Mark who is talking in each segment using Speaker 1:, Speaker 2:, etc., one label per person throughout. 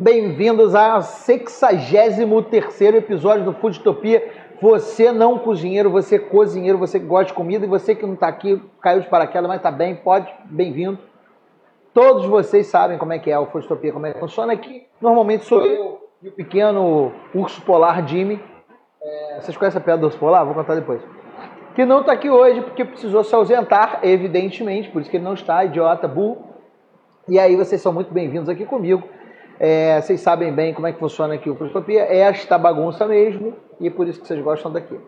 Speaker 1: Bem-vindos ao 63 episódio do Foodtopia. Você não cozinheiro, você cozinheiro, você que gosta de comida e você que não está aqui, caiu de paraquedas, mas está bem, pode, bem-vindo. Todos vocês sabem como é que é o Foodtopia, como é que funciona aqui. Normalmente sou eu e o pequeno urso polar Jimmy. É, vocês conhecem a piada do urso polar? Vou contar depois. Que não está aqui hoje porque precisou se ausentar, evidentemente, por isso que ele não está, idiota, burro. E aí vocês são muito bem-vindos aqui comigo. É, vocês sabem bem como é que funciona aqui o Filosofia, é esta bagunça mesmo, e é por isso que vocês gostam daqui.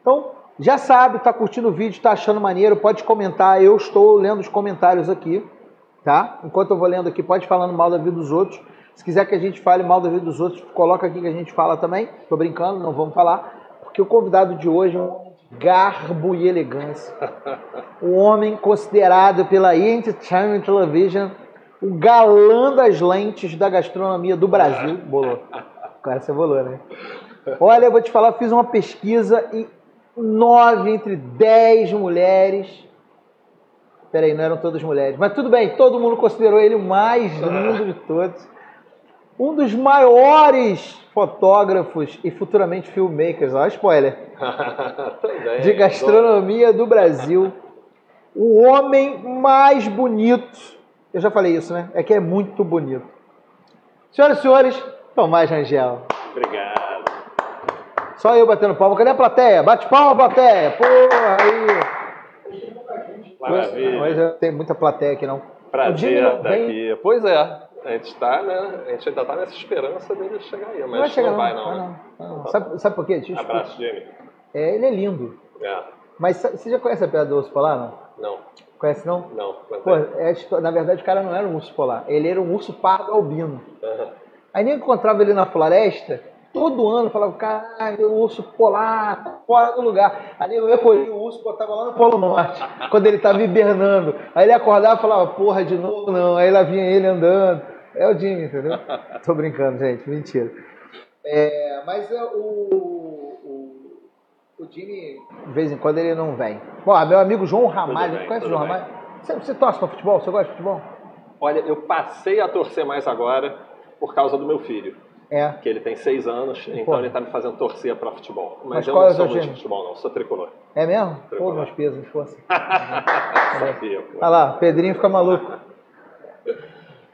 Speaker 1: Então, já sabe, está curtindo o vídeo, está achando maneiro, pode comentar, eu estou lendo os comentários aqui, tá? Enquanto eu vou lendo aqui, pode falando mal da vida dos outros. Se quiser que a gente fale mal da vida dos outros, coloca aqui que a gente fala também. Estou brincando, não vamos falar, porque o convidado de hoje é um garbo e elegância. Um homem considerado pela Entertainment Television o galã das lentes da gastronomia do Brasil. Bolou. Cara, você bolou, né? Olha, eu vou te falar, fiz uma pesquisa e nove entre dez mulheres. Peraí, não eram todas mulheres. Mas tudo bem, todo mundo considerou ele o mais lindo de todos. Um dos maiores fotógrafos e futuramente filmmakers, olha spoiler, de gastronomia do Brasil. O homem mais bonito eu já falei isso, né? É que é muito bonito. Senhoras e senhores, Tomás Rangel.
Speaker 2: Obrigado.
Speaker 1: Só eu batendo palma. Cadê a plateia? Bate palma, plateia. Porra, aí.
Speaker 2: Maravilha.
Speaker 1: Mas tem muita plateia aqui, não.
Speaker 2: Prazer estar vem... aqui. Pois é. A gente está, né? A gente ainda está nessa esperança dele chegar aí, mas não vai, chegar, não, vai, não.
Speaker 1: não,
Speaker 2: né?
Speaker 1: não, não. Sabe, sabe por quê? Deixa
Speaker 2: Abraço, Jimmy.
Speaker 1: É, ele é lindo.
Speaker 2: É.
Speaker 1: Mas você já conhece a Pedra do Osso Polar, não?
Speaker 2: Não.
Speaker 1: Conhece não?
Speaker 2: Não.
Speaker 1: Pô, é, na verdade o cara não era um urso polar, ele era um urso pardo albino.
Speaker 2: Uhum.
Speaker 1: Aí nem encontrava ele na floresta, todo ano falava, caralho, o urso polar, tá fora do lugar. Aí eu recolhi o urso, botava lá no Polo Norte, quando ele estava hibernando. Aí ele acordava e falava, porra, de novo não. Aí lá vinha ele andando. É o Jimmy, entendeu? Tô brincando, gente, mentira. É, mas é o o Jimmy, de vez em quando, ele não vem. Bom, meu amigo João Ramalho, bem, conhece o João bem. Ramalho? Você, você torce para futebol? Você gosta de futebol?
Speaker 2: Olha, eu passei a torcer mais agora por causa do meu filho.
Speaker 1: É.
Speaker 2: Que ele tem seis anos, então Pô. ele está me fazendo torcer para futebol. Mas,
Speaker 1: Mas
Speaker 2: eu
Speaker 1: não
Speaker 2: é
Speaker 1: sou
Speaker 2: muito de futebol, não. Sou tricolor.
Speaker 1: É mesmo? Tricolor. Pô, meus pesos, força. Olha lá, Pedrinho fica maluco.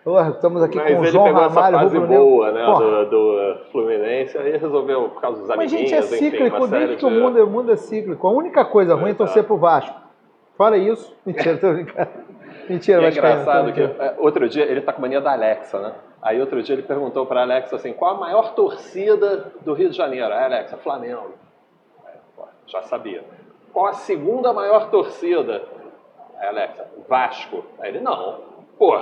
Speaker 1: Porra, estamos aqui
Speaker 2: Mas
Speaker 1: com
Speaker 2: o
Speaker 1: João
Speaker 2: pegou
Speaker 1: Ramalho,
Speaker 2: essa fase boa, né, do, do, Fluminense, aí resolveu, por causa dos
Speaker 1: Mas,
Speaker 2: amiguinhos,
Speaker 1: gente, é cíclico,
Speaker 2: enfim,
Speaker 1: desde que o
Speaker 2: de...
Speaker 1: mundo, o mundo é cíclico. A única coisa ruim é torcer pro Vasco. Fora isso, mentira, tô brincando. Mentira,
Speaker 2: é
Speaker 1: cara,
Speaker 2: engraçado que é, outro dia ele tá com mania da Alexa, né? Aí outro dia ele perguntou pra Alexa assim, qual a maior torcida do Rio de Janeiro? Aí Alexa, Flamengo. Já sabia. Qual a segunda maior torcida? Aí Alexa, Vasco. Aí ele, não. Pô,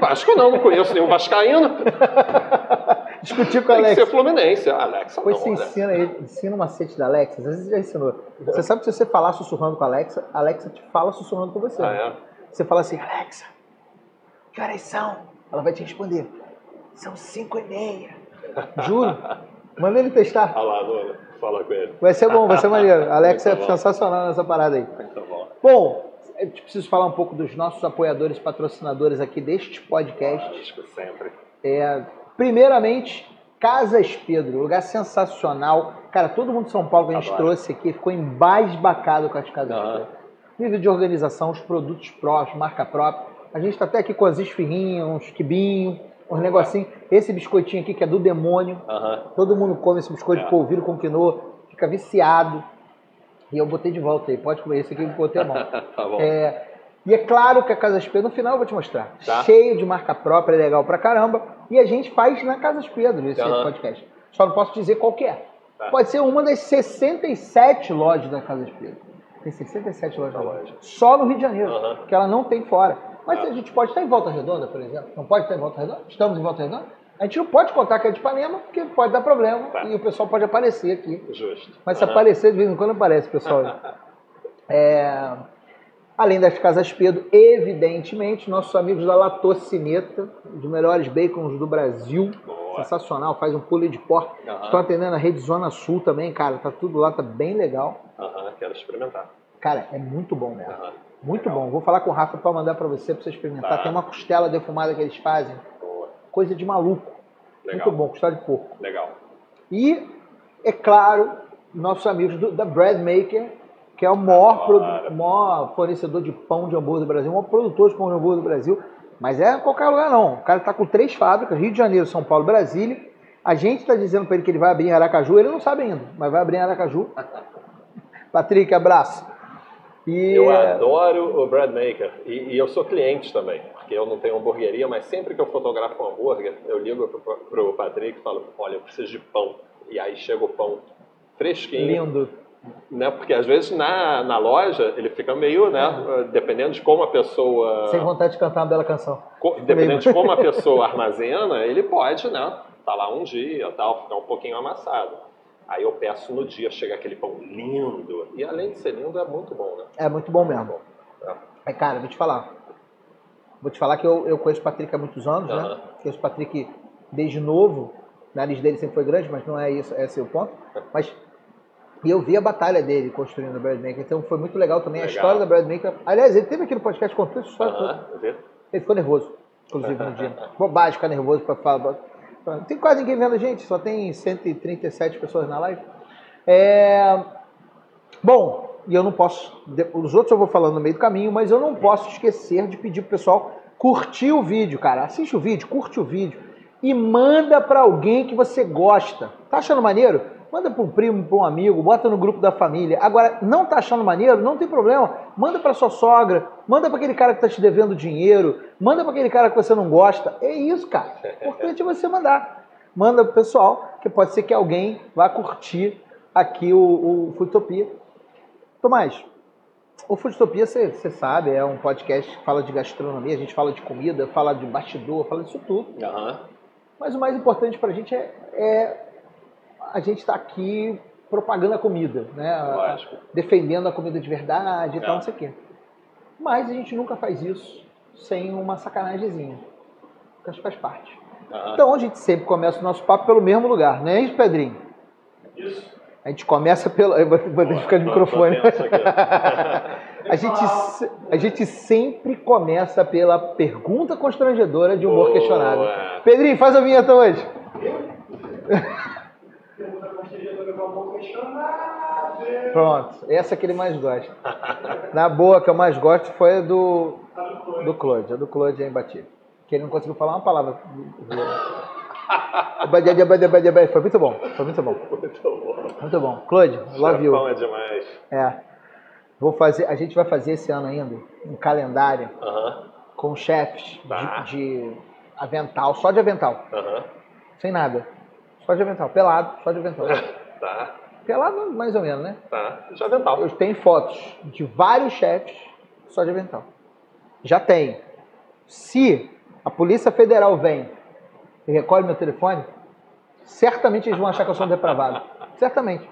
Speaker 2: Vasco não, não conheço nenhum vascaíno.
Speaker 1: Discutir com a
Speaker 2: Tem que
Speaker 1: Alexa.
Speaker 2: ser Fluminense. Alexa
Speaker 1: Pois
Speaker 2: não,
Speaker 1: você
Speaker 2: Alexa.
Speaker 1: ensina, ele, ensina o macete da Alexa, às vezes já ensinou. Você sabe que se você falar sussurrando com a Alexa, a Alexa te fala sussurrando com você.
Speaker 2: Ah, é?
Speaker 1: Você fala assim, Alexa, que horas são? Ela vai te responder, são cinco e meia. Juro. Manda ele testar.
Speaker 2: Lá, Nuno, fala com ele.
Speaker 1: Vai ser bom, vai ser maneiro. A Alexa é sensacional nessa parada aí.
Speaker 2: Muito bom.
Speaker 1: Bom, eu preciso falar um pouco dos nossos apoiadores e patrocinadores aqui deste podcast.
Speaker 2: Que sempre.
Speaker 1: É, primeiramente, Casas Pedro, lugar sensacional. Cara, todo mundo de São Paulo que a gente
Speaker 2: Adoro.
Speaker 1: trouxe aqui ficou embasbacado com as Casas
Speaker 2: Aham.
Speaker 1: Pedro. Nível de organização, os produtos próprios, marca própria. A gente tá até aqui com as esfirrinhas, uns quibinhos, uns negocinhos. Esse biscoitinho aqui que é do demônio.
Speaker 2: Aham.
Speaker 1: Todo mundo come esse biscoito
Speaker 2: É.
Speaker 1: de polvilho com quinoa, fica viciado. E eu botei de volta aí, pode comer esse aqui, eu botei a mão.
Speaker 2: tá bom.
Speaker 1: É, e é claro que a Casas Pedro, no final eu vou te mostrar,
Speaker 2: Tá.
Speaker 1: cheio de marca própria, legal pra caramba. E a gente faz na Casas Pedro esse
Speaker 2: Aham.
Speaker 1: podcast. Só não posso dizer qual que é.
Speaker 2: Tá.
Speaker 1: Pode ser uma das 67 lojas da Casas Pedro. Tem 67 lojas
Speaker 2: Tá
Speaker 1: da
Speaker 2: loja.
Speaker 1: loja. Só no Rio de Janeiro,
Speaker 2: Aham.
Speaker 1: que ela não tem fora. Mas
Speaker 2: Tá.
Speaker 1: a gente pode estar em Volta Redonda, por exemplo. Não pode estar em Volta Redonda? Estamos em Volta Redonda? A gente não pode contar que é de Ipanema, porque pode dar problema
Speaker 2: Tá.
Speaker 1: e o pessoal pode aparecer aqui.
Speaker 2: Justo.
Speaker 1: Mas se
Speaker 2: Aham.
Speaker 1: aparecer, de vez em quando aparece, pessoal. É, Além das Casas Pedro, evidentemente, nossos amigos da Latocineta, os melhores bacons do Brasil.
Speaker 2: Boa.
Speaker 1: Sensacional, faz um pulo de porta.
Speaker 2: Aham.
Speaker 1: Estão atendendo a rede Zona Sul também, cara. Tá tudo lá, tá bem legal.
Speaker 2: Aham, quero experimentar.
Speaker 1: Cara, é muito bom mesmo.
Speaker 2: Aham.
Speaker 1: Muito bom. Vou falar com o Rafa para mandar para você, para você experimentar.
Speaker 2: Tá.
Speaker 1: Tem uma costela defumada que eles fazem.
Speaker 2: Boa.
Speaker 1: Coisa de maluco.
Speaker 2: Legal.
Speaker 1: Muito bom, costela de porco.
Speaker 2: Legal.
Speaker 1: E, é claro, nossos amigos do- da Bread Maker, que é o maior,
Speaker 2: Claro.
Speaker 1: maior fornecedor de pão de hambúrguer do Brasil, o maior produtor de pão de hambúrguer do Brasil. Mas é em qualquer lugar não. O cara está com três fábricas, Rio de Janeiro, São Paulo, Brasília. A gente está dizendo para ele que ele vai abrir em Aracaju, ele não sabe ainda, mas vai abrir em Aracaju. Patrick, abraço. E,
Speaker 2: Eu adoro o bread maker e, e eu sou cliente também, eu não tenho hamburgueria, mas sempre que eu fotografo um hambúrguer, eu ligo pro, pro Patrick e falo, olha, eu preciso de pão. E aí chega o pão fresquinho,
Speaker 1: lindo.
Speaker 2: né? Porque às vezes na, na loja ele fica meio, né? Dependendo de como a pessoa.
Speaker 1: Sem vontade de cantar uma bela canção.
Speaker 2: co- Dependendo de como a pessoa armazena, ele pode, né? Tá lá um dia, tal, ficar um pouquinho amassado. Aí eu peço no dia, chega aquele pão lindo. E além de ser lindo, é muito bom, né?
Speaker 1: É muito bom mesmo.
Speaker 2: É.
Speaker 1: É, cara, vou te falar. Vou te falar que eu, eu conheço o Patrick há muitos anos, né?
Speaker 2: Aham.
Speaker 1: Conheço o Patrick desde novo. O nariz dele sempre foi grande, mas não é isso, esse é o ponto. Mas e eu vi a batalha dele construindo o Bread Maker, então foi muito legal também a
Speaker 2: Legal.
Speaker 1: história da Bread Maker. Aliás, ele teve aqui no podcast contou essa história toda.
Speaker 2: Aham, vê?
Speaker 1: Ele ficou nervoso, inclusive, no dia. Bobagem ficar nervoso pra falar. Não tem quase ninguém vendo a gente, só tem 137 pessoas na live. É... Bom, e eu não posso. Os outros eu vou falando no meio do caminho, mas eu não posso esquecer de pedir pro pessoal curtir o vídeo, cara. Assiste o vídeo, curte o vídeo e manda pra alguém que você gosta. Tá achando maneiro? Manda para um primo, para um amigo, bota no grupo da família. Agora, não tá achando maneiro? Não tem problema. Manda para sua sogra, manda para aquele cara que tá te devendo dinheiro, manda para aquele cara que você não gosta. É isso, cara. O importante é você mandar. Manda pro pessoal, que pode ser que alguém vá curtir aqui o, o Futopia. Tomás, o Futopia, você sabe, é um podcast que fala de gastronomia, a gente fala de comida, fala de bastidor, fala disso tudo.
Speaker 2: Aham.
Speaker 1: Mas o mais importante pra gente é, é a gente estar aqui propagando a comida, né?
Speaker 2: Lógico.
Speaker 1: Defendendo a comida de verdade e tal,
Speaker 2: É.
Speaker 1: não sei o quê. Mas a gente nunca faz isso sem uma sacanagemzinha. Que acho que faz parte.
Speaker 2: Aham.
Speaker 1: Então a gente sempre começa o nosso papo pelo mesmo lugar, não é isso, Pedrinho?
Speaker 2: Isso.
Speaker 1: A gente começa pelo. Eu vou deixar ficar no microfone. A gente, a gente sempre começa pela pergunta constrangedora de humor
Speaker 2: Boa.
Speaker 1: questionável. Pedrinho, faz a vinheta hoje. Pronto, essa que ele mais gosta. Na boa, que eu mais gosto foi a do, do Claude. A do Claude é imbatível. Que ele não conseguiu falar uma palavra. Foi muito bom, foi muito bom.
Speaker 2: Muito bom.
Speaker 1: Muito bom. Claude, love you.
Speaker 2: É demais.
Speaker 1: É. Vou fazer, a gente vai fazer esse ano ainda um calendário
Speaker 2: Aham.
Speaker 1: com chefes
Speaker 2: Tá.
Speaker 1: de, de avental, só de avental,
Speaker 2: Aham.
Speaker 1: sem nada. Só de avental, pelado, só de avental.
Speaker 2: Tá.
Speaker 1: Pelado mais ou menos, né?
Speaker 2: Tá. Já avental.
Speaker 1: Eu tenho fotos de vários chefes só de avental. Já tem. Se a Polícia Federal vem e recolhe meu telefone, certamente eles vão achar que eu sou um depravado. Certamente.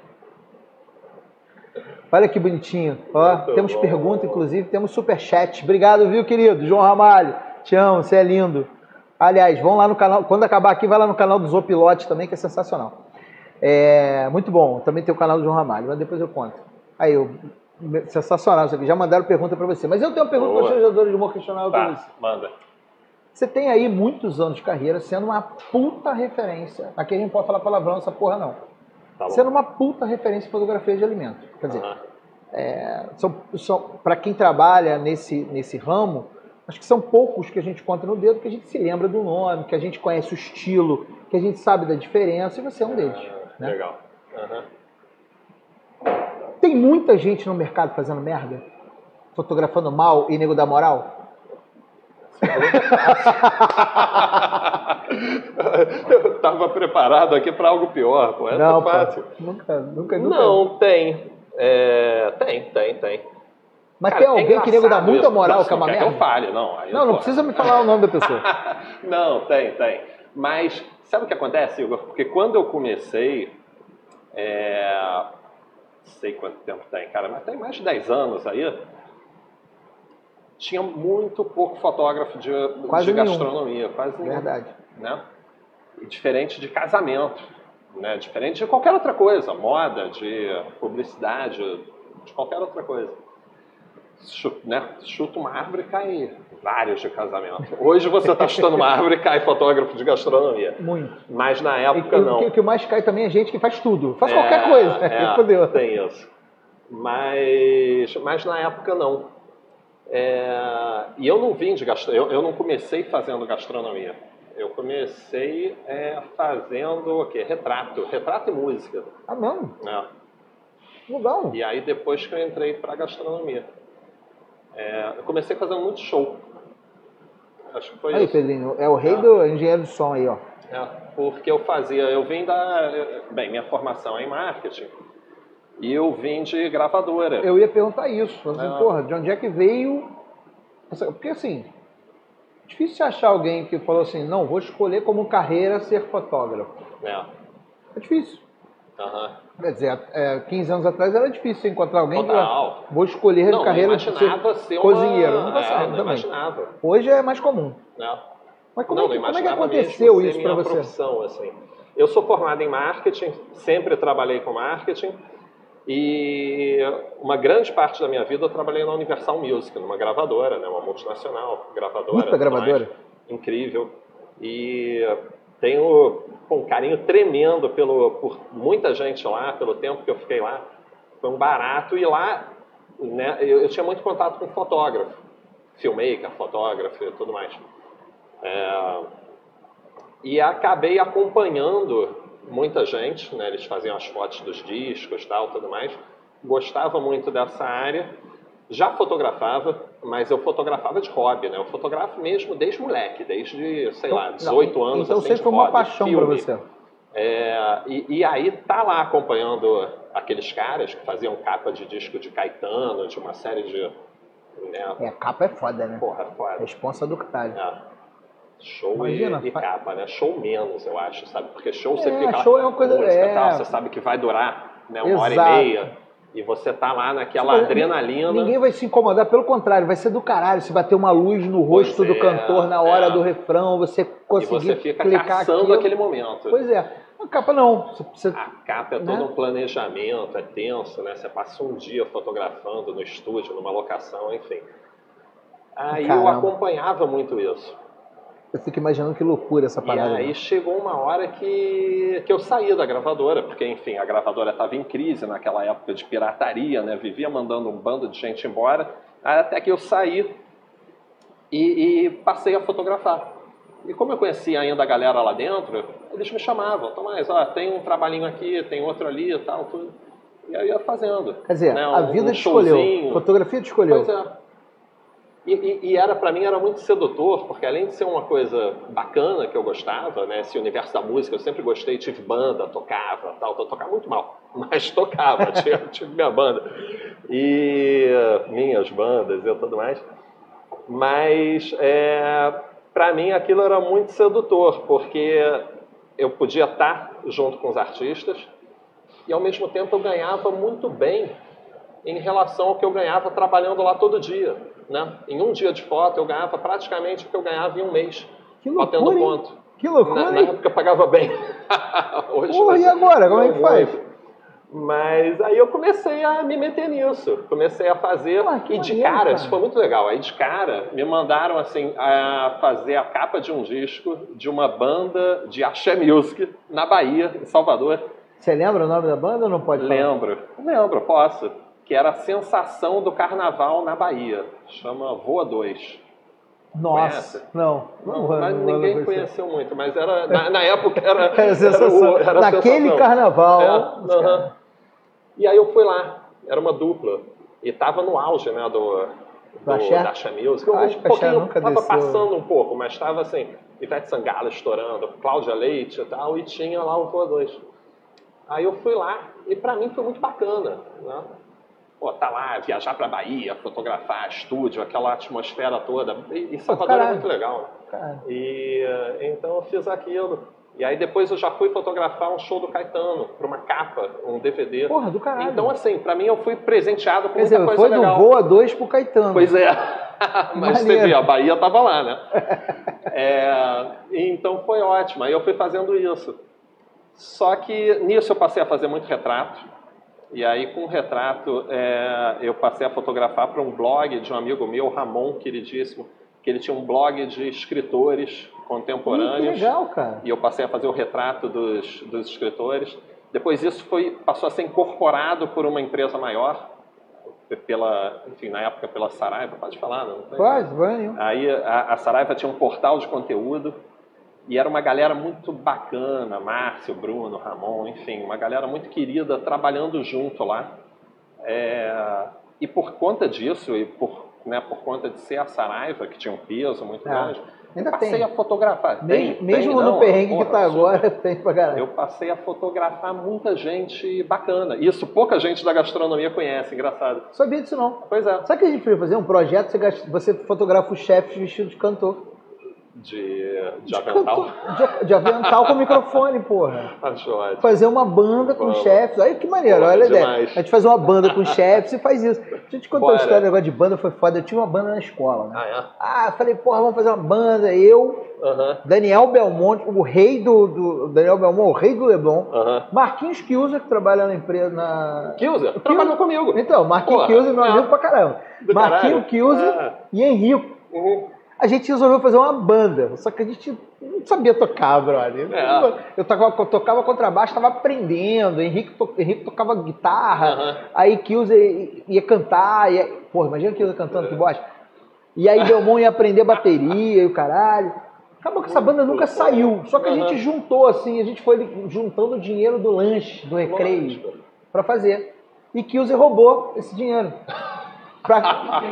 Speaker 1: Olha que bonitinho. Ó,
Speaker 2: Muito
Speaker 1: temos
Speaker 2: bom.
Speaker 1: pergunta, inclusive, temos superchat. Obrigado, viu, querido? João Ramalho. Te amo, você é lindo. Aliás, vão lá no canal. Quando acabar aqui, vai lá no canal do Zopilote também, que é sensacional. É muito bom. Também tem o canal do João Ramalho, mas depois eu conto. Aí, eu, sensacional isso aqui. Já mandaram pergunta pra você. Mas eu tenho uma pergunta
Speaker 2: Boa.
Speaker 1: constrangedora de humor você.
Speaker 2: Tá. Manda.
Speaker 1: Você tem aí muitos anos de carreira sendo uma puta referência. Aqui a gente não pode falar palavrão nessa porra, não.
Speaker 2: Tá.
Speaker 1: Sendo uma puta referência em fotografia de alimentos. Quer dizer,
Speaker 2: Aham.
Speaker 1: é, são, são, para quem trabalha nesse, nesse ramo, acho que são poucos que a gente conta no dedo, que a gente se lembra do nome, que a gente conhece o estilo, que a gente sabe da diferença, e você é um deles. né?
Speaker 2: Legal.
Speaker 1: Tem muita gente no mercado fazendo merda, fotografando mal e nego da moral.
Speaker 2: Eu tava preparado aqui pra algo pior, pô. Essa
Speaker 1: não,
Speaker 2: é fácil.
Speaker 1: pô, nunca, nunca, nunca.
Speaker 2: Não, tem. É, tem, tem, tem.
Speaker 1: Mas
Speaker 2: Cara,
Speaker 1: tem alguém
Speaker 2: é
Speaker 1: que nego dá muita moral,
Speaker 2: Não, não que eu fale, não.
Speaker 1: Não, não
Speaker 2: pô.
Speaker 1: precisa me falar o nome da pessoa.
Speaker 2: não, tem, tem. Mas sabe o que acontece, Igor? Porque quando eu comecei, é... não sei quanto tempo tem, cara, mas tem mais de 10 anos aí, tinha muito pouco fotógrafo de, de gastronomia, quase nenhum.
Speaker 1: Verdade.
Speaker 2: né? E diferente de casamento, né? Diferente de qualquer outra coisa, moda, de publicidade, de qualquer outra coisa. chuta, né, chuta uma árvore e cai vários de casamento. Hoje você está chutando uma árvore e cai fotógrafo de gastronomia.
Speaker 1: Muito.
Speaker 2: Mas na época
Speaker 1: e,
Speaker 2: não.
Speaker 1: O que, mais cai também é gente que faz tudo. Faz é, qualquer coisa.
Speaker 2: É, Fudeu. Tem isso. Mas, mas na época não. É, e eu não vim de gastronomia, eu, eu, não comecei fazendo gastronomia. Eu comecei é, fazendo o quê? Retrato. Retrato e música.
Speaker 1: Ah, não?
Speaker 2: É.
Speaker 1: Legal.
Speaker 2: E aí depois que eu entrei para gastronomia. É, eu comecei fazendo muito show. Acho que foi
Speaker 1: aí,
Speaker 2: isso.
Speaker 1: Pedrinho, é o rei é. do engenheiro de som aí, ó.
Speaker 2: É, porque eu fazia, eu vim da. Bem, minha formação é em marketing. E eu vim de gravadora.
Speaker 1: Eu ia perguntar isso. Assim, é. Porra, de onde é que veio. Porque assim, difícil achar alguém que falou assim, não, vou escolher como carreira ser fotógrafo.
Speaker 2: É.
Speaker 1: É difícil.
Speaker 2: Uhum.
Speaker 1: Quer dizer, é, 15 anos atrás era difícil encontrar alguém
Speaker 2: Total.
Speaker 1: que vou escolher
Speaker 2: não,
Speaker 1: carreira
Speaker 2: de ser,
Speaker 1: ser cozinheiro.
Speaker 2: Uma... Não, é, não também. imaginava.
Speaker 1: Hoje é mais comum.
Speaker 2: Não.
Speaker 1: Mas como, não, é, que, como é que aconteceu isso para você?
Speaker 2: Profissão, assim. Eu sou formado em marketing, sempre trabalhei com marketing. E uma grande parte da minha vida eu trabalhei na Universal Music, numa gravadora, né, uma multinacional gravadora.
Speaker 1: Puta gravadora. Mais,
Speaker 2: incrível. E tenho um carinho tremendo pelo, por muita gente lá, pelo tempo que eu fiquei lá. Foi um barato e lá né, eu, eu tinha muito contato com fotógrafo, filmmaker, fotógrafo e tudo mais. É, e acabei acompanhando muita gente, né, eles faziam as fotos dos discos tal, tudo mais. Gostava muito dessa área já fotografava, mas eu fotografava de hobby, né? Eu fotografo mesmo desde moleque, desde, sei lá, 18
Speaker 1: não,
Speaker 2: anos.
Speaker 1: Então
Speaker 2: assim,
Speaker 1: sempre foi uma paixão para você.
Speaker 2: É, e, e, aí tá lá acompanhando aqueles caras que faziam capa de disco de Caetano, de uma série de.
Speaker 1: Né? É, capa é foda, né?
Speaker 2: Porra, é foda.
Speaker 1: Responsa do caralho.
Speaker 2: É. Show Imagina, e, e, capa, né? Show menos, eu acho, sabe? Porque show você
Speaker 1: é,
Speaker 2: fica
Speaker 1: show é uma coisa,
Speaker 2: música,
Speaker 1: é...
Speaker 2: tal, você sabe que vai durar né, uma
Speaker 1: Exato.
Speaker 2: hora e meia. E você tá lá naquela Mas, adrenalina.
Speaker 1: Ninguém vai se incomodar, pelo contrário, vai ser do caralho. Se bater uma luz no rosto do é, cantor na hora é. do refrão, você conseguir e você fica caçando
Speaker 2: aquilo. aquele momento.
Speaker 1: Pois é. A capa não. Você,
Speaker 2: a capa é né? todo um planejamento, é tenso, né? Você passa um dia fotografando no estúdio, numa locação, enfim. Aí Caramba. eu acompanhava muito isso.
Speaker 1: Eu fico imaginando que loucura essa parada.
Speaker 2: E aí né? chegou uma hora que, que eu saí da gravadora, porque, enfim, a gravadora estava em crise naquela época de pirataria, né? Vivia mandando um bando de gente embora, até que eu saí e, e passei a fotografar. E como eu conhecia ainda a galera lá dentro, eles me chamavam, Tomás, ó, tem um trabalhinho aqui, tem outro ali e tal, tudo. E aí eu ia fazendo.
Speaker 1: Quer dizer,
Speaker 2: né?
Speaker 1: um, a vida um te escolheu, fotografia te escolheu.
Speaker 2: Pois é. E, e, e era para mim era muito sedutor, porque além de ser uma coisa bacana que eu gostava, né, esse universo da música, eu sempre gostei, tive banda, tocava, tal, tal tocava muito mal, mas tocava, tinha, tive minha banda e minhas bandas e tudo mais. Mas é, para mim aquilo era muito sedutor, porque eu podia estar junto com os artistas e ao mesmo tempo eu ganhava muito bem em relação ao que eu ganhava trabalhando lá todo dia. Né? Em um dia de foto eu ganhava praticamente o que eu ganhava em um mês,
Speaker 1: que loucura,
Speaker 2: batendo ponto.
Speaker 1: Que loucura!
Speaker 2: Na, na época eu pagava bem.
Speaker 1: Hoje, Porra, e agora? Como é que faz?
Speaker 2: Mas aí eu comecei a me meter nisso, comecei a fazer
Speaker 1: ah,
Speaker 2: e de
Speaker 1: maneiro,
Speaker 2: cara,
Speaker 1: cara,
Speaker 2: isso foi muito legal. Aí de cara me mandaram assim a fazer a capa de um disco de uma banda de axé music na Bahia, em Salvador.
Speaker 1: Você lembra o nome da banda ou não pode falar?
Speaker 2: Lembro, lembro, posso que era a sensação do carnaval na Bahia. Chama Voa 2.
Speaker 1: Nossa, não.
Speaker 2: não, não mas não, ninguém conheceu muito, mas era na, na época era,
Speaker 1: era, era, o, era Naquele sensação. carnaval. É, uh
Speaker 2: -huh. E aí eu fui lá, era uma dupla. E tava no auge, né, do, do da Axé Music.
Speaker 1: Acho um pouquinho,
Speaker 2: tava desceu. passando um pouco, mas tava assim, Ivete Sangalo estourando, Cláudia Leite e tal, e tinha lá o Voa 2. Aí eu fui lá, e para mim foi muito bacana, né? Pô, tá lá, viajar para Bahia, fotografar estúdio, aquela atmosfera toda. E, e Salvador é muito legal.
Speaker 1: Né?
Speaker 2: E então eu fiz aquilo. E aí depois eu já fui fotografar um show do Caetano para uma capa, um DVD.
Speaker 1: Porra, do caralho.
Speaker 2: Então assim, para mim eu fui presenteado com
Speaker 1: Quer
Speaker 2: muita
Speaker 1: dizer,
Speaker 2: coisa
Speaker 1: foi
Speaker 2: legal.
Speaker 1: do Voa 2 pro Caetano.
Speaker 2: Pois é. Mas você vê, a Bahia tava lá, né? é, então foi ótimo. Aí eu fui fazendo isso. Só que nisso eu passei a fazer muito retrato E aí, com o retrato, é, eu passei a fotografar para um blog de um amigo meu, Ramon, queridíssimo, que ele tinha um blog de escritores contemporâneos.
Speaker 1: Que legal, cara.
Speaker 2: E eu passei a fazer o retrato dos, dos escritores. Depois isso foi, passou a ser incorporado por uma empresa maior, pela, enfim, na época pela Saraiva, pode falar, não?
Speaker 1: Pode, vai.
Speaker 2: Aí a, a Saraiva tinha um portal de conteúdo e era uma galera muito bacana, Márcio, Bruno, Ramon, enfim, uma galera muito querida trabalhando junto lá. É, e por conta disso, e por, né, por conta de ser a Saraiva, que tinha um peso muito é. grande,
Speaker 1: Ainda
Speaker 2: passei
Speaker 1: tem.
Speaker 2: a fotografar.
Speaker 1: Mesmo,
Speaker 2: tem,
Speaker 1: mesmo
Speaker 2: tem,
Speaker 1: no
Speaker 2: não,
Speaker 1: perrengue
Speaker 2: porra,
Speaker 1: que tá agora, tem pra caralho.
Speaker 2: Eu passei a fotografar muita gente bacana. Isso pouca gente da gastronomia conhece, engraçado.
Speaker 1: Sabia disso não.
Speaker 2: Pois é.
Speaker 1: Sabe que a gente podia fazer? Um projeto, você, você fotografa os chefes vestidos de cantor.
Speaker 2: De, de avental?
Speaker 1: De, de avental com microfone, porra.
Speaker 2: Acho ótimo.
Speaker 1: Fazer uma banda com
Speaker 2: Vamos.
Speaker 1: chefes. Olha que maneiro,
Speaker 2: Porra,
Speaker 1: olha a ideia. A gente faz uma banda com chefes e faz isso. Deixa eu te contar uma história, negócio de banda foi foda. Eu tinha uma banda na escola, né?
Speaker 2: Ah, é?
Speaker 1: Ah, falei, porra, vamos fazer uma banda. Eu, Daniel Belmonte, o rei do, do Daniel Belmonte, o rei do Leblon. Marquinhos Kiusa, que trabalha na empresa, na...
Speaker 2: Kilzer, trabalhou comigo.
Speaker 1: Então, Marquinhos Kiusa meu
Speaker 2: é.
Speaker 1: amigo pra caramba.
Speaker 2: Do
Speaker 1: Marquinhos. Kiusa
Speaker 2: É.
Speaker 1: e Henrico.
Speaker 2: Uhum.
Speaker 1: A gente resolveu fazer uma banda, só que a gente não sabia tocar, brother.
Speaker 2: É.
Speaker 1: Eu tocava, tocava contrabaixo, tava aprendendo. Henrique, to, Henrique tocava guitarra, aí Kiusa ia, ia cantar. Ia, porra, imagina Kiusa cantando, que bosta. E aí Belmont ia aprender bateria e o caralho. Acabou que essa banda nunca saiu. Só que a gente juntou, assim, a gente foi juntando o dinheiro do lanche, do recreio, pra fazer. E Kiusa roubou esse dinheiro. Pra-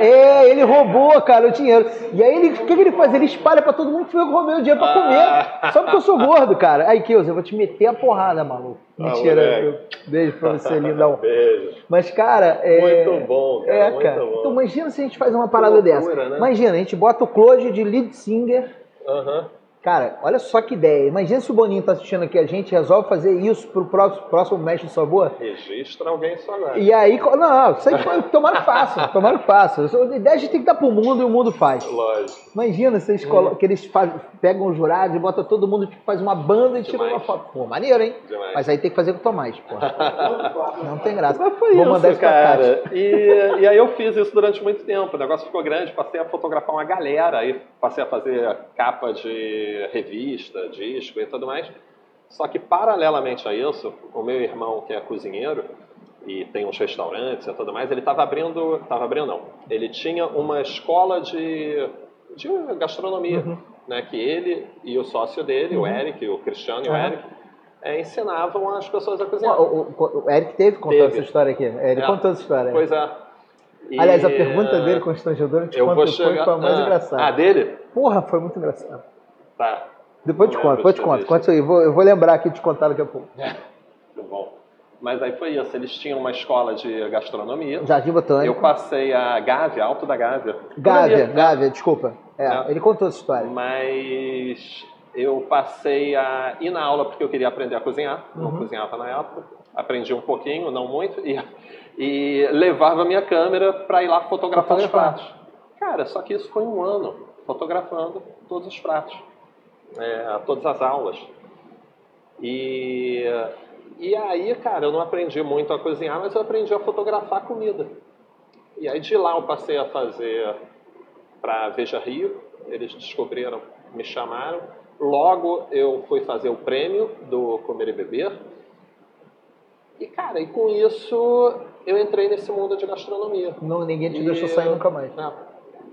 Speaker 1: É, ele roubou, cara, o dinheiro. E aí, ele, o que, que ele faz? Ele espalha pra todo mundo que foi eu que roubei o dinheiro pra comer. Só porque eu sou gordo, cara. Aí, Kios, eu vou te meter a porrada, maluco.
Speaker 2: Ah,
Speaker 1: Mentira. eu- beijo pra você, lindão.
Speaker 2: Beijo.
Speaker 1: Mas, cara, é...
Speaker 2: Muito bom, cara,
Speaker 1: É,
Speaker 2: muito
Speaker 1: cara.
Speaker 2: bom.
Speaker 1: Então, imagina se a gente faz uma parada
Speaker 2: loucura,
Speaker 1: dessa.
Speaker 2: né?
Speaker 1: Imagina, a gente bota o Claude de lead singer.
Speaker 2: Aham.
Speaker 1: Cara, olha só que ideia. Imagina se o Boninho tá assistindo aqui a gente resolve fazer isso pro próximo, próximo Mestre do Sabor.
Speaker 2: Registra alguém só agora.
Speaker 1: E aí, não, isso aí foi, tomara que faça, tomara que faça. A ideia a gente tem que dar pro mundo e o mundo faz.
Speaker 2: Lógico.
Speaker 1: Imagina se eles, colo- que eles faz- pegam os jurados e botam todo mundo, tipo, faz uma banda e tira uma foto. Pô, maneiro, hein?
Speaker 2: Demais.
Speaker 1: Mas aí tem que fazer com o Tomás, pô. Não tem graça.
Speaker 2: Mas foi
Speaker 1: Vou
Speaker 2: isso,
Speaker 1: mandar isso pra
Speaker 2: cara. E, e aí eu fiz isso durante muito tempo. O negócio ficou grande, passei a fotografar uma galera, aí passei a fazer capa de revista, disco e tudo mais. Só que paralelamente a isso, o meu irmão, que é cozinheiro e tem uns restaurantes e tudo mais, ele estava abrindo, estava abrindo não. Ele tinha uma escola de, de gastronomia,
Speaker 1: Uhum.
Speaker 2: né? Que ele e o sócio dele, o Eric, o Cristiano e o
Speaker 1: Aham.
Speaker 2: Eric, eh, ensinavam as pessoas a cozinhar.
Speaker 1: O, o- o Eric teve contando
Speaker 2: Teve.
Speaker 1: essa história aqui. É, Ele
Speaker 2: É.
Speaker 1: contou essa história.
Speaker 2: Pois é. E,
Speaker 1: Aliás, a pergunta dele, constrangedora, te
Speaker 2: eu vou chegar...
Speaker 1: foi a mais
Speaker 2: ah,
Speaker 1: engraçada.
Speaker 2: Ah, dele?
Speaker 1: Porra, foi muito engraçado.
Speaker 2: Tá.
Speaker 1: Depois eu te
Speaker 2: Não
Speaker 1: conto, depois eu te conto. Conta isso aí, eu vou, eu vou lembrar aqui de te contar daqui a pouco.
Speaker 2: Muito bom. Mas aí foi isso. Eles tinham uma escola de gastronomia.
Speaker 1: Jardim
Speaker 2: Eu
Speaker 1: Botânico.
Speaker 2: passei a Gávea, Alto da Gávea.
Speaker 1: Gávea, Gávea, desculpa. É,
Speaker 2: É.
Speaker 1: ele contou essa história.
Speaker 2: Mas eu passei a ir na aula porque eu queria aprender a cozinhar. Não
Speaker 1: Uhum.
Speaker 2: cozinhava na época. Aprendi um pouquinho, não muito. E, e levava a minha câmera para ir lá fotografar os
Speaker 1: Fotografar.
Speaker 2: pratos. Cara, só que isso foi um ano fotografando todos os pratos. É, todas as aulas. E, e aí, cara, eu não aprendi muito a cozinhar, mas eu aprendi a fotografar comida. E aí de lá eu passei a fazer para Veja Rio, eles descobriram, me chamaram. Logo eu fui fazer o prêmio do Comer e Beber. E cara, e com isso eu entrei nesse mundo de gastronomia.
Speaker 1: Não, ninguém te
Speaker 2: E-
Speaker 1: deixou sair nunca mais.
Speaker 2: É,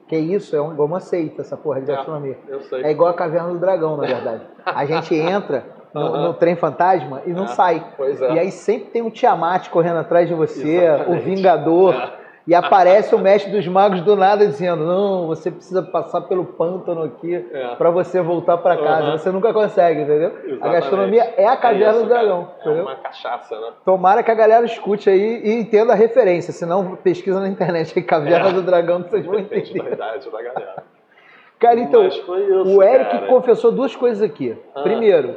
Speaker 1: Que isso, é um- igual uma seita essa porra de
Speaker 2: É.
Speaker 1: gastronomia.
Speaker 2: sei.
Speaker 1: É igual a Caverna do Dragão, na verdade. A gente entra no,
Speaker 2: Aham.
Speaker 1: no trem fantasma e não
Speaker 2: É,
Speaker 1: sai.
Speaker 2: é.
Speaker 1: E aí sempre tem um Tiamat correndo atrás de você, o
Speaker 2: Exatamente.
Speaker 1: Vingador.
Speaker 2: É.
Speaker 1: E aparece o mestre dos magos do nada dizendo: Não, você precisa passar pelo pântano aqui
Speaker 2: É.
Speaker 1: pra você voltar pra casa.
Speaker 2: Aham.
Speaker 1: Você nunca consegue, entendeu? A
Speaker 2: Exatamente.
Speaker 1: gastronomia é a caverna
Speaker 2: isso,
Speaker 1: do
Speaker 2: cara.
Speaker 1: dragão.
Speaker 2: É uma cachaça, né?
Speaker 1: Tomara que a galera escute aí e entenda a referência, senão pesquisa na internet aí, Caverna
Speaker 2: É.
Speaker 1: do Dragão, vocês vão
Speaker 2: Depende da
Speaker 1: entender.
Speaker 2: idade da galera.
Speaker 1: Cara, então,
Speaker 2: isso,
Speaker 1: o Eric
Speaker 2: cara.
Speaker 1: confessou duas coisas aqui.
Speaker 2: Ah.
Speaker 1: Primeiro,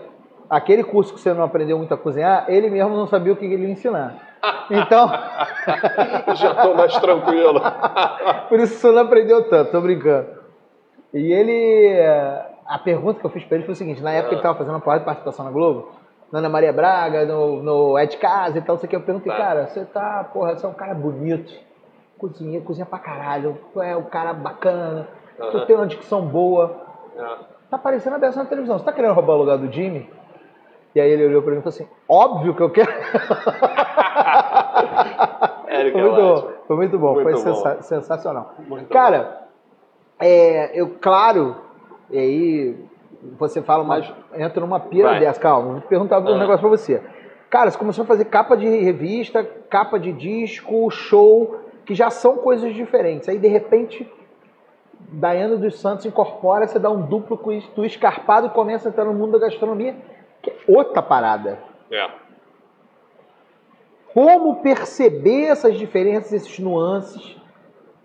Speaker 1: aquele curso que você não aprendeu muito a cozinhar, ele mesmo não sabia o que ele ia ensinar. Então,
Speaker 2: Já tô mais tranquilo.
Speaker 1: por isso você não aprendeu tanto, tô brincando. E ele. A pergunta que eu fiz pra ele foi o seguinte: na época
Speaker 2: Ah.
Speaker 1: ele tava fazendo uma porrada de participação na Globo, na Ana Maria Braga, no, no Ed Casa e tal, eu perguntei,
Speaker 2: Tá.
Speaker 1: cara, você tá, porra, você é um cara bonito, cozinha, cozinha pra caralho, tu é um cara bacana, tu
Speaker 2: Aham.
Speaker 1: tem uma dicção boa,
Speaker 2: É.
Speaker 1: tá aparecendo a beça na televisão, você tá querendo roubar o lugar do Jimmy? E aí ele olhou pra mim e falou assim, óbvio que eu quero. Foi
Speaker 2: é
Speaker 1: muito, bom,
Speaker 2: ótimo.
Speaker 1: foi muito bom,
Speaker 2: Muito
Speaker 1: foi
Speaker 2: bom.
Speaker 1: sensa- sensacional.
Speaker 2: Muito
Speaker 1: Cara, é, eu, claro, e aí você fala, mas entra numa pira
Speaker 2: Vai.
Speaker 1: dessa, calma, vou perguntar um
Speaker 2: Ah.
Speaker 1: negócio pra você. Cara, você começou a fazer capa de revista, capa de disco, show, que já são coisas diferentes. Aí, de repente, Daiane dos Santos incorpora, você dá um duplo twist escarpado e começa a entrar no mundo da gastronomia, que é outra parada.
Speaker 2: É.
Speaker 1: Como perceber essas diferenças, esses nuances,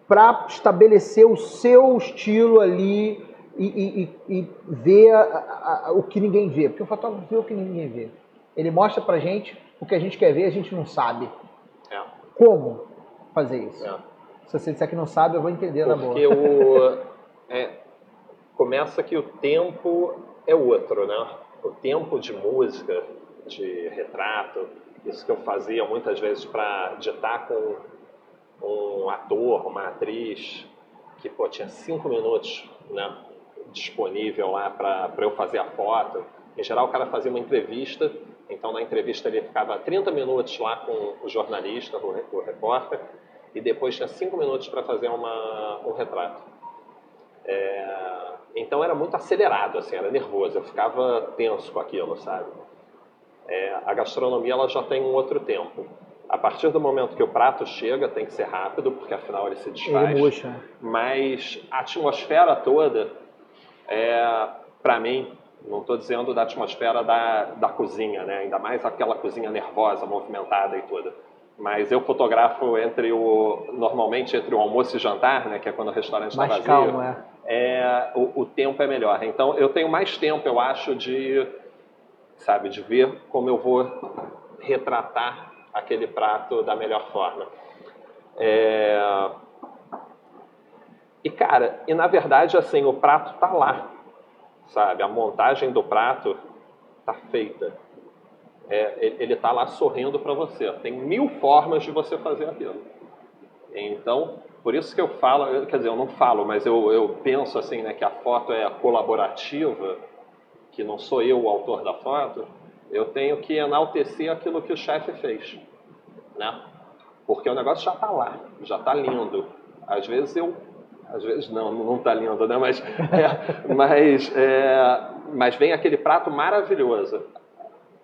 Speaker 1: para estabelecer o seu estilo ali e, e- e- ver a- a- a- o que ninguém vê. Porque o fotógrafo vê o que ninguém vê. Ele mostra pra gente o que a gente quer ver, a gente não sabe.
Speaker 2: É.
Speaker 1: Como fazer isso?
Speaker 2: É.
Speaker 1: Se você disser que não sabe, eu vou entender na boa.
Speaker 2: Porque o, é, começa que o tempo é outro, né? O tempo de música, de retrato, isso que eu fazia muitas vezes para ditar com um ator, uma atriz, que pô, tinha cinco minutos né, disponível lá para eu fazer a foto. Em geral, o cara fazia uma entrevista, então na entrevista ele ficava 30 minutos lá com o jornalista, o, o repórter, e depois tinha cinco minutos para fazer uma, um retrato. É, então era muito acelerado, assim, era nervoso, eu ficava tenso com aquilo, sabe? É, a gastronomia ela já tem um outro tempo. A partir do momento que o prato chega, tem que ser rápido, porque afinal ele se desfaz
Speaker 1: Ele murcha.
Speaker 2: mas a atmosfera toda, é, para mim, não estou dizendo da atmosfera da, da cozinha, né? ainda mais aquela cozinha nervosa, movimentada e tudo. Mas eu fotografo entre o normalmente entre o almoço e jantar, né, que é quando o restaurante está
Speaker 1: Mais
Speaker 2: vazio.
Speaker 1: calmo, é.
Speaker 2: é, o, o tempo é melhor. Então eu tenho mais tempo, eu acho, de sabe, de ver como eu vou retratar aquele prato da melhor forma. É, e cara, e na verdade assim, o prato tá lá, sabe? A montagem do prato tá feita. É, ele- tá lá sorrindo para você. Tem mil formas de você fazer aquilo. Então, por isso que eu falo, quer dizer, eu não falo, mas eu, eu penso assim, né, que a foto é colaborativa, que não sou eu o autor da foto. Eu tenho que enaltecer aquilo que o chefe fez, né? Porque o negócio já está lá, já está lindo. Às vezes eu, às vezes não, não está lindo, né? Mas, é, mas, é, mas vem aquele prato maravilhoso.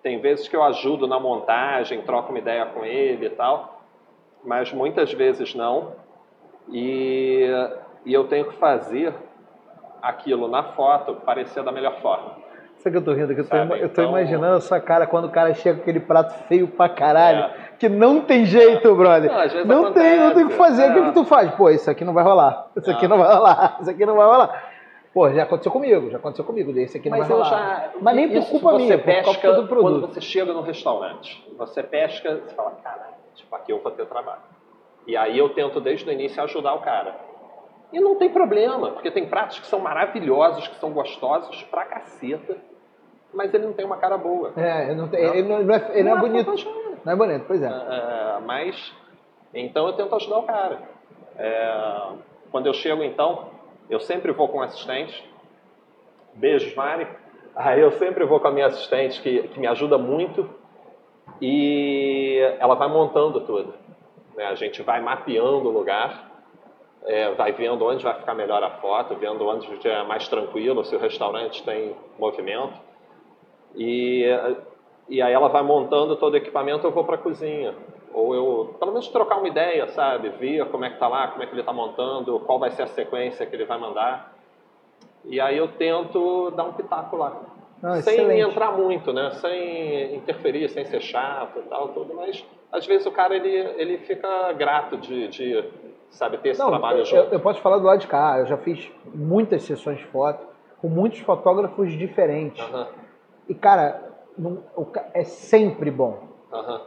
Speaker 2: Tem vezes que eu ajudo na montagem, troco uma ideia com ele e tal, mas muitas vezes não. E, e eu tenho que fazer aquilo na foto parecer da melhor forma.
Speaker 1: Sabe que eu tô rindo? Que eu tô,
Speaker 2: Sabe,
Speaker 1: ima- eu tô
Speaker 2: então-
Speaker 1: imaginando a sua cara quando o cara chega com aquele prato feio pra caralho,
Speaker 2: É.
Speaker 1: que não tem jeito, brother.
Speaker 2: Não,
Speaker 1: Não tem, não tem o que fazer.
Speaker 2: acontece.
Speaker 1: O que, que tu faz? Pô, isso aqui não vai rolar. Isso aqui não vai rolar. Isso aqui não vai rolar. Pô, já aconteceu comigo, já aconteceu comigo. Esse aqui não
Speaker 2: Mas
Speaker 1: vai rolar.
Speaker 2: já.
Speaker 1: Mas nem por culpa minha, por do
Speaker 2: quando
Speaker 1: produto.
Speaker 2: você chega no restaurante. Você pesca, você fala, caralho, tipo, aqui eu vou ter trabalho. E aí eu tento desde o início ajudar o cara. E não tem problema, porque tem pratos que são maravilhosos, que são gostosos pra caceta, mas ele não tem uma cara boa.
Speaker 1: É, ele não, tem, ele não, não é, ele não é bonito.
Speaker 2: fantástico.
Speaker 1: Não é bonito, pois é.
Speaker 2: É, mas então eu tento ajudar o cara. É, quando eu chego então, eu sempre vou com um assistente. Beijos, Mari. Aí eu sempre vou com a minha assistente que, que me ajuda muito e ela vai montando tudo. né? A gente vai mapeando o lugar, é, vai vendo onde vai ficar melhor a foto, vendo onde é mais tranquilo, se o restaurante tem movimento. E, e aí ela vai montando todo o equipamento, eu vou para a cozinha. Ou eu, pelo menos, trocar uma ideia, sabe? Ver como é que tá lá, como é que ele está montando, qual vai ser a sequência que ele vai mandar. E aí eu tento dar um pitaco lá.
Speaker 1: Ah,
Speaker 2: sem
Speaker 1: excelente.
Speaker 2: entrar muito, né? Sem interferir, sem ser chato e tal, tudo. Mas, às vezes, o cara, ele, ele fica grato de, de sabe, ter esse
Speaker 1: Não,
Speaker 2: trabalho
Speaker 1: eu,
Speaker 2: junto.
Speaker 1: eu posso falar do lado de cá. Eu já fiz muitas sessões de foto com muitos fotógrafos diferentes.
Speaker 2: Aham,
Speaker 1: E, cara, não- o é sempre bom.
Speaker 2: aham.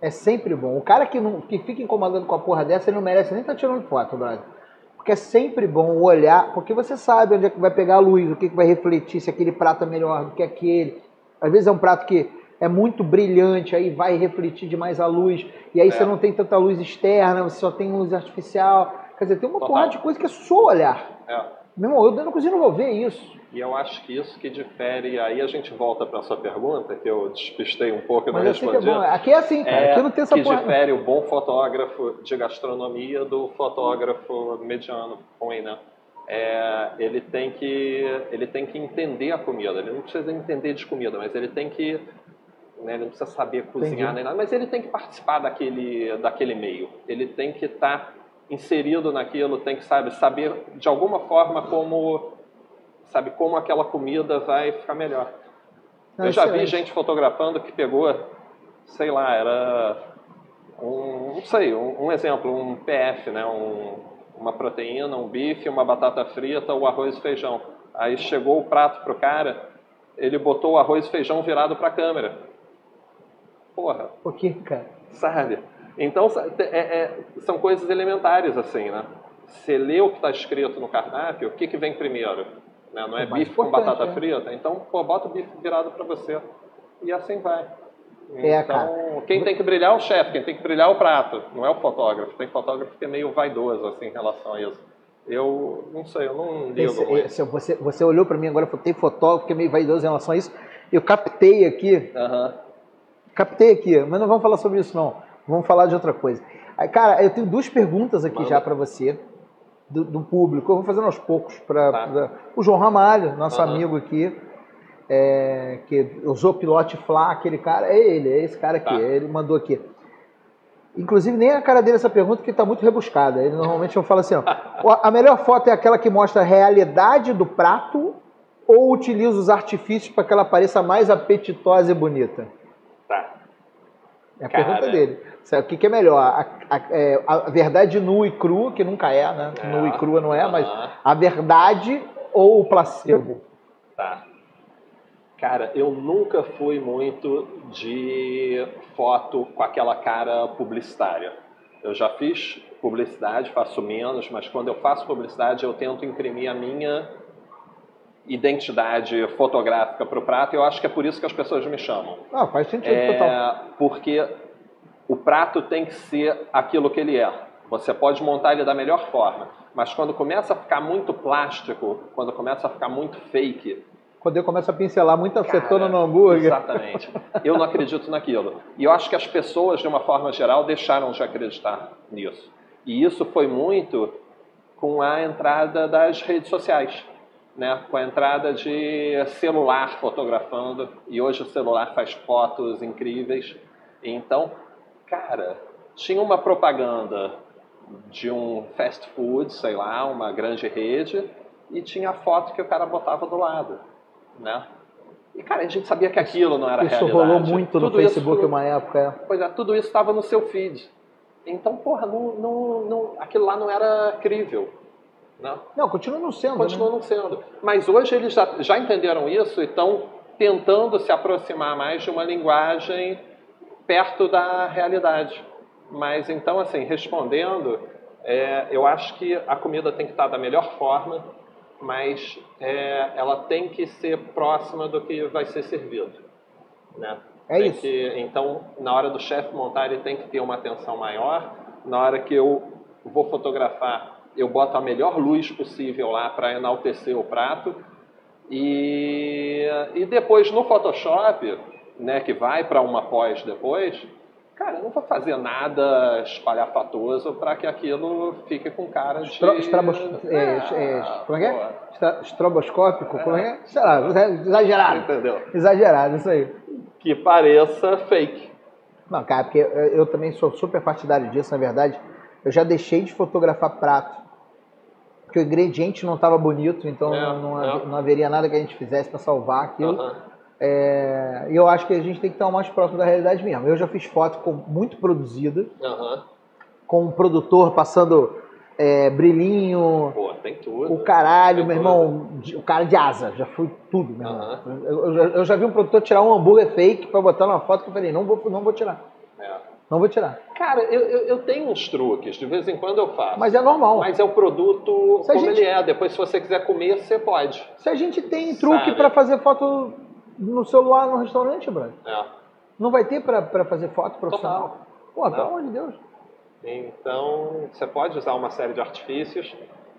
Speaker 1: É sempre bom. O cara que, não, que fica incomodando com a porra dessa, ele não merece nem estar tirando foto, brother. Porque é sempre bom olhar, porque você sabe onde é que vai pegar a luz, o que, que vai refletir, se aquele prato é melhor do que aquele. Às vezes é um prato que é muito brilhante, aí vai refletir demais a luz, e aí
Speaker 2: É.
Speaker 1: você não tem tanta luz externa, você só tem luz artificial. Quer dizer, tem uma
Speaker 2: Total.
Speaker 1: porrada de coisa que é só olhar.
Speaker 2: É.
Speaker 1: Meu irmão, eu dentro da cozinha não vou ver isso.
Speaker 2: E eu acho que isso que difere, aí a gente volta para sua pergunta, que eu despistei um pouco e não
Speaker 1: Mas é
Speaker 2: respondi.
Speaker 1: bom. Aqui é assim, cara.
Speaker 2: É,
Speaker 1: Aqui não tem essa
Speaker 2: que
Speaker 1: porra.
Speaker 2: difere o bom fotógrafo de gastronomia do fotógrafo mediano, ruim, né? É, ele tem que ele tem que entender a comida. Ele não precisa entender de comida, mas ele tem que né, ele não precisa saber cozinhar
Speaker 1: Entendi.
Speaker 2: nem nada, mas ele tem que participar daquele daquele meio. Ele tem que estar inserido naquilo, tem que sabe saber de alguma forma como sabe como aquela comida vai ficar melhor.
Speaker 1: Não,
Speaker 2: Eu já vi gente fotografando que pegou, sei lá, era um, não sei, um, um exemplo, um PF, né? Um, uma proteína, um bife, uma batata frita, o arroz e feijão. Aí chegou o prato pro cara, ele botou o arroz e feijão virado para a câmera. Porra,
Speaker 1: Por quê, cara?
Speaker 2: sabe? Então é- é- são coisas elementares assim, né? Você lê o que está escrito no cardápio, o que, que vem primeiro? Né? Não é
Speaker 1: É
Speaker 2: bife com batata
Speaker 1: é.
Speaker 2: frita? Então, pô, bota o bife virado para você. E assim vai.
Speaker 1: É,
Speaker 2: então,
Speaker 1: cara.
Speaker 2: quem tem que brilhar é o chefe, quem tem que brilhar é o prato, não é o fotógrafo. Tem fotógrafo que é meio vaidoso assim, em relação a isso. Eu não sei, eu não ligo
Speaker 1: Esse- esse- você, você olhou pra mim agora, falou, tem fotógrafo que é meio vaidoso em relação a isso. Eu captei aqui,
Speaker 2: Aham.
Speaker 1: captei aqui, mas não vamos falar sobre isso não. Vamos falar de outra coisa. Cara, eu tenho duas perguntas aqui já pra você, do, do público. Eu vou fazendo aos poucos para
Speaker 2: Tá.
Speaker 1: o João Ramalho, nosso
Speaker 2: Aham.
Speaker 1: amigo aqui, é, que usou pilote Flá, aquele cara, é ele, é esse cara aqui,
Speaker 2: Tá.
Speaker 1: ele mandou aqui. Inclusive, nem a cara dele essa pergunta, que está muito rebuscada. Ele normalmente eu falo assim: "Ó, a melhor foto é aquela que mostra a realidade do prato ou utiliza os artifícios para que ela pareça mais apetitosa e bonita?
Speaker 2: Tá.
Speaker 1: É a
Speaker 2: Cara.
Speaker 1: pergunta dele. O que, que é melhor? A, a- é, a verdade nua e crua, que nunca é, né?
Speaker 2: É.
Speaker 1: Nua e crua não é, mas
Speaker 2: Aham.
Speaker 1: a verdade ou o placebo?
Speaker 2: Tá. Cara, eu nunca fui muito de foto com aquela cara publicitária. Eu já fiz publicidade, faço menos, mas quando eu faço publicidade eu tento imprimir a minha identidade fotográfica para o prato e eu acho que é por isso que as pessoas me chamam.
Speaker 1: Ah, faz sentido total.
Speaker 2: É, porque o prato tem que ser aquilo que ele é. Você pode montar ele da melhor forma, mas quando começa a ficar muito plástico, quando começa a ficar muito fake,
Speaker 1: Quando eu começo a pincelar muita acetona no hambúrguer.
Speaker 2: Exatamente. Eu não acredito naquilo. E eu acho que as pessoas, de uma forma geral, deixaram de acreditar nisso. E isso foi muito com a entrada das redes sociais, né? com a entrada de celular fotografando. E hoje o celular faz fotos incríveis. Então, cara, tinha uma propaganda de um fast food, sei lá, uma grande rede, e tinha a foto que o cara botava do lado, né? E, cara, a gente sabia que aquilo não era
Speaker 1: Isso
Speaker 2: realidade.
Speaker 1: rolou muito no
Speaker 2: Tudo isso-
Speaker 1: Facebook uma época. é.
Speaker 2: Pois é, tudo isso estava no seu feed. Então, porra, não, não, não, aquilo lá não era crível. Né?
Speaker 1: Não, continua não sendo.
Speaker 2: Continua
Speaker 1: né?
Speaker 2: não sendo. Mas hoje eles já, já entenderam isso e estão tentando se aproximar mais de uma linguagem perto da realidade. Mas então, assim, respondendo, é, eu acho que a comida tem que estar da melhor forma, mas é, ela tem que ser próxima do que vai ser servido. Né?
Speaker 1: É
Speaker 2: Tem
Speaker 1: isso.
Speaker 2: que- então, na hora do chefe montar, ele tem que ter uma atenção maior. Na hora que eu vou fotografar, eu boto a melhor luz possível lá para enaltecer o prato. E, e depois no Photoshop, né, que vai para uma pós depois, cara, eu não vou fazer nada espalhafatoso para que aquilo fique com cara de.
Speaker 1: Estro, estrabos, é, é,
Speaker 2: Ah,
Speaker 1: como é que é? Estra- Estroboscópico? Como é? que é? Sei lá, exagerado.
Speaker 2: Entendeu?
Speaker 1: Exagerado, isso aí.
Speaker 2: Que pareça fake.
Speaker 1: Não, cara, porque eu, eu também sou super partidário disso, na verdade. Eu já deixei de fotografar prato. Porque o ingrediente não estava bonito, então
Speaker 2: É,
Speaker 1: não, não
Speaker 2: é.
Speaker 1: não haveria nada que a gente fizesse para salvar aquilo.
Speaker 2: Aham.
Speaker 1: É, E eu acho que a gente tem que estar o mais próximo da realidade mesmo. Eu já fiz foto com, muito produzida,
Speaker 2: Aham.
Speaker 1: com um produtor passando é, brilhinho,
Speaker 2: Pô, tem tudo.
Speaker 1: o caralho,
Speaker 2: Tem
Speaker 1: meu
Speaker 2: tudo.
Speaker 1: irmão, de- o cara de asa, já fui tudo, meu irmão. Eu, eu já- eu já vi um produtor tirar um hambúrguer fake para botar numa foto que eu falei, não vou, não vou tirar,
Speaker 2: É.
Speaker 1: não vou tirar.
Speaker 2: Cara, eu, eu, eu tenho uns truques, de vez em quando eu faço.
Speaker 1: Mas é normal.
Speaker 2: Mas é o produto
Speaker 1: Se
Speaker 2: como
Speaker 1: gente-
Speaker 2: ele é. Depois, se você quiser comer, você pode.
Speaker 1: Se a gente tem truque para fazer foto no celular no restaurante, brother.
Speaker 2: É.
Speaker 1: Não vai ter pra, pra fazer foto profissional?
Speaker 2: Total.
Speaker 1: Pô, pelo amor de Deus.
Speaker 2: Então, você pode usar uma série de artifícios,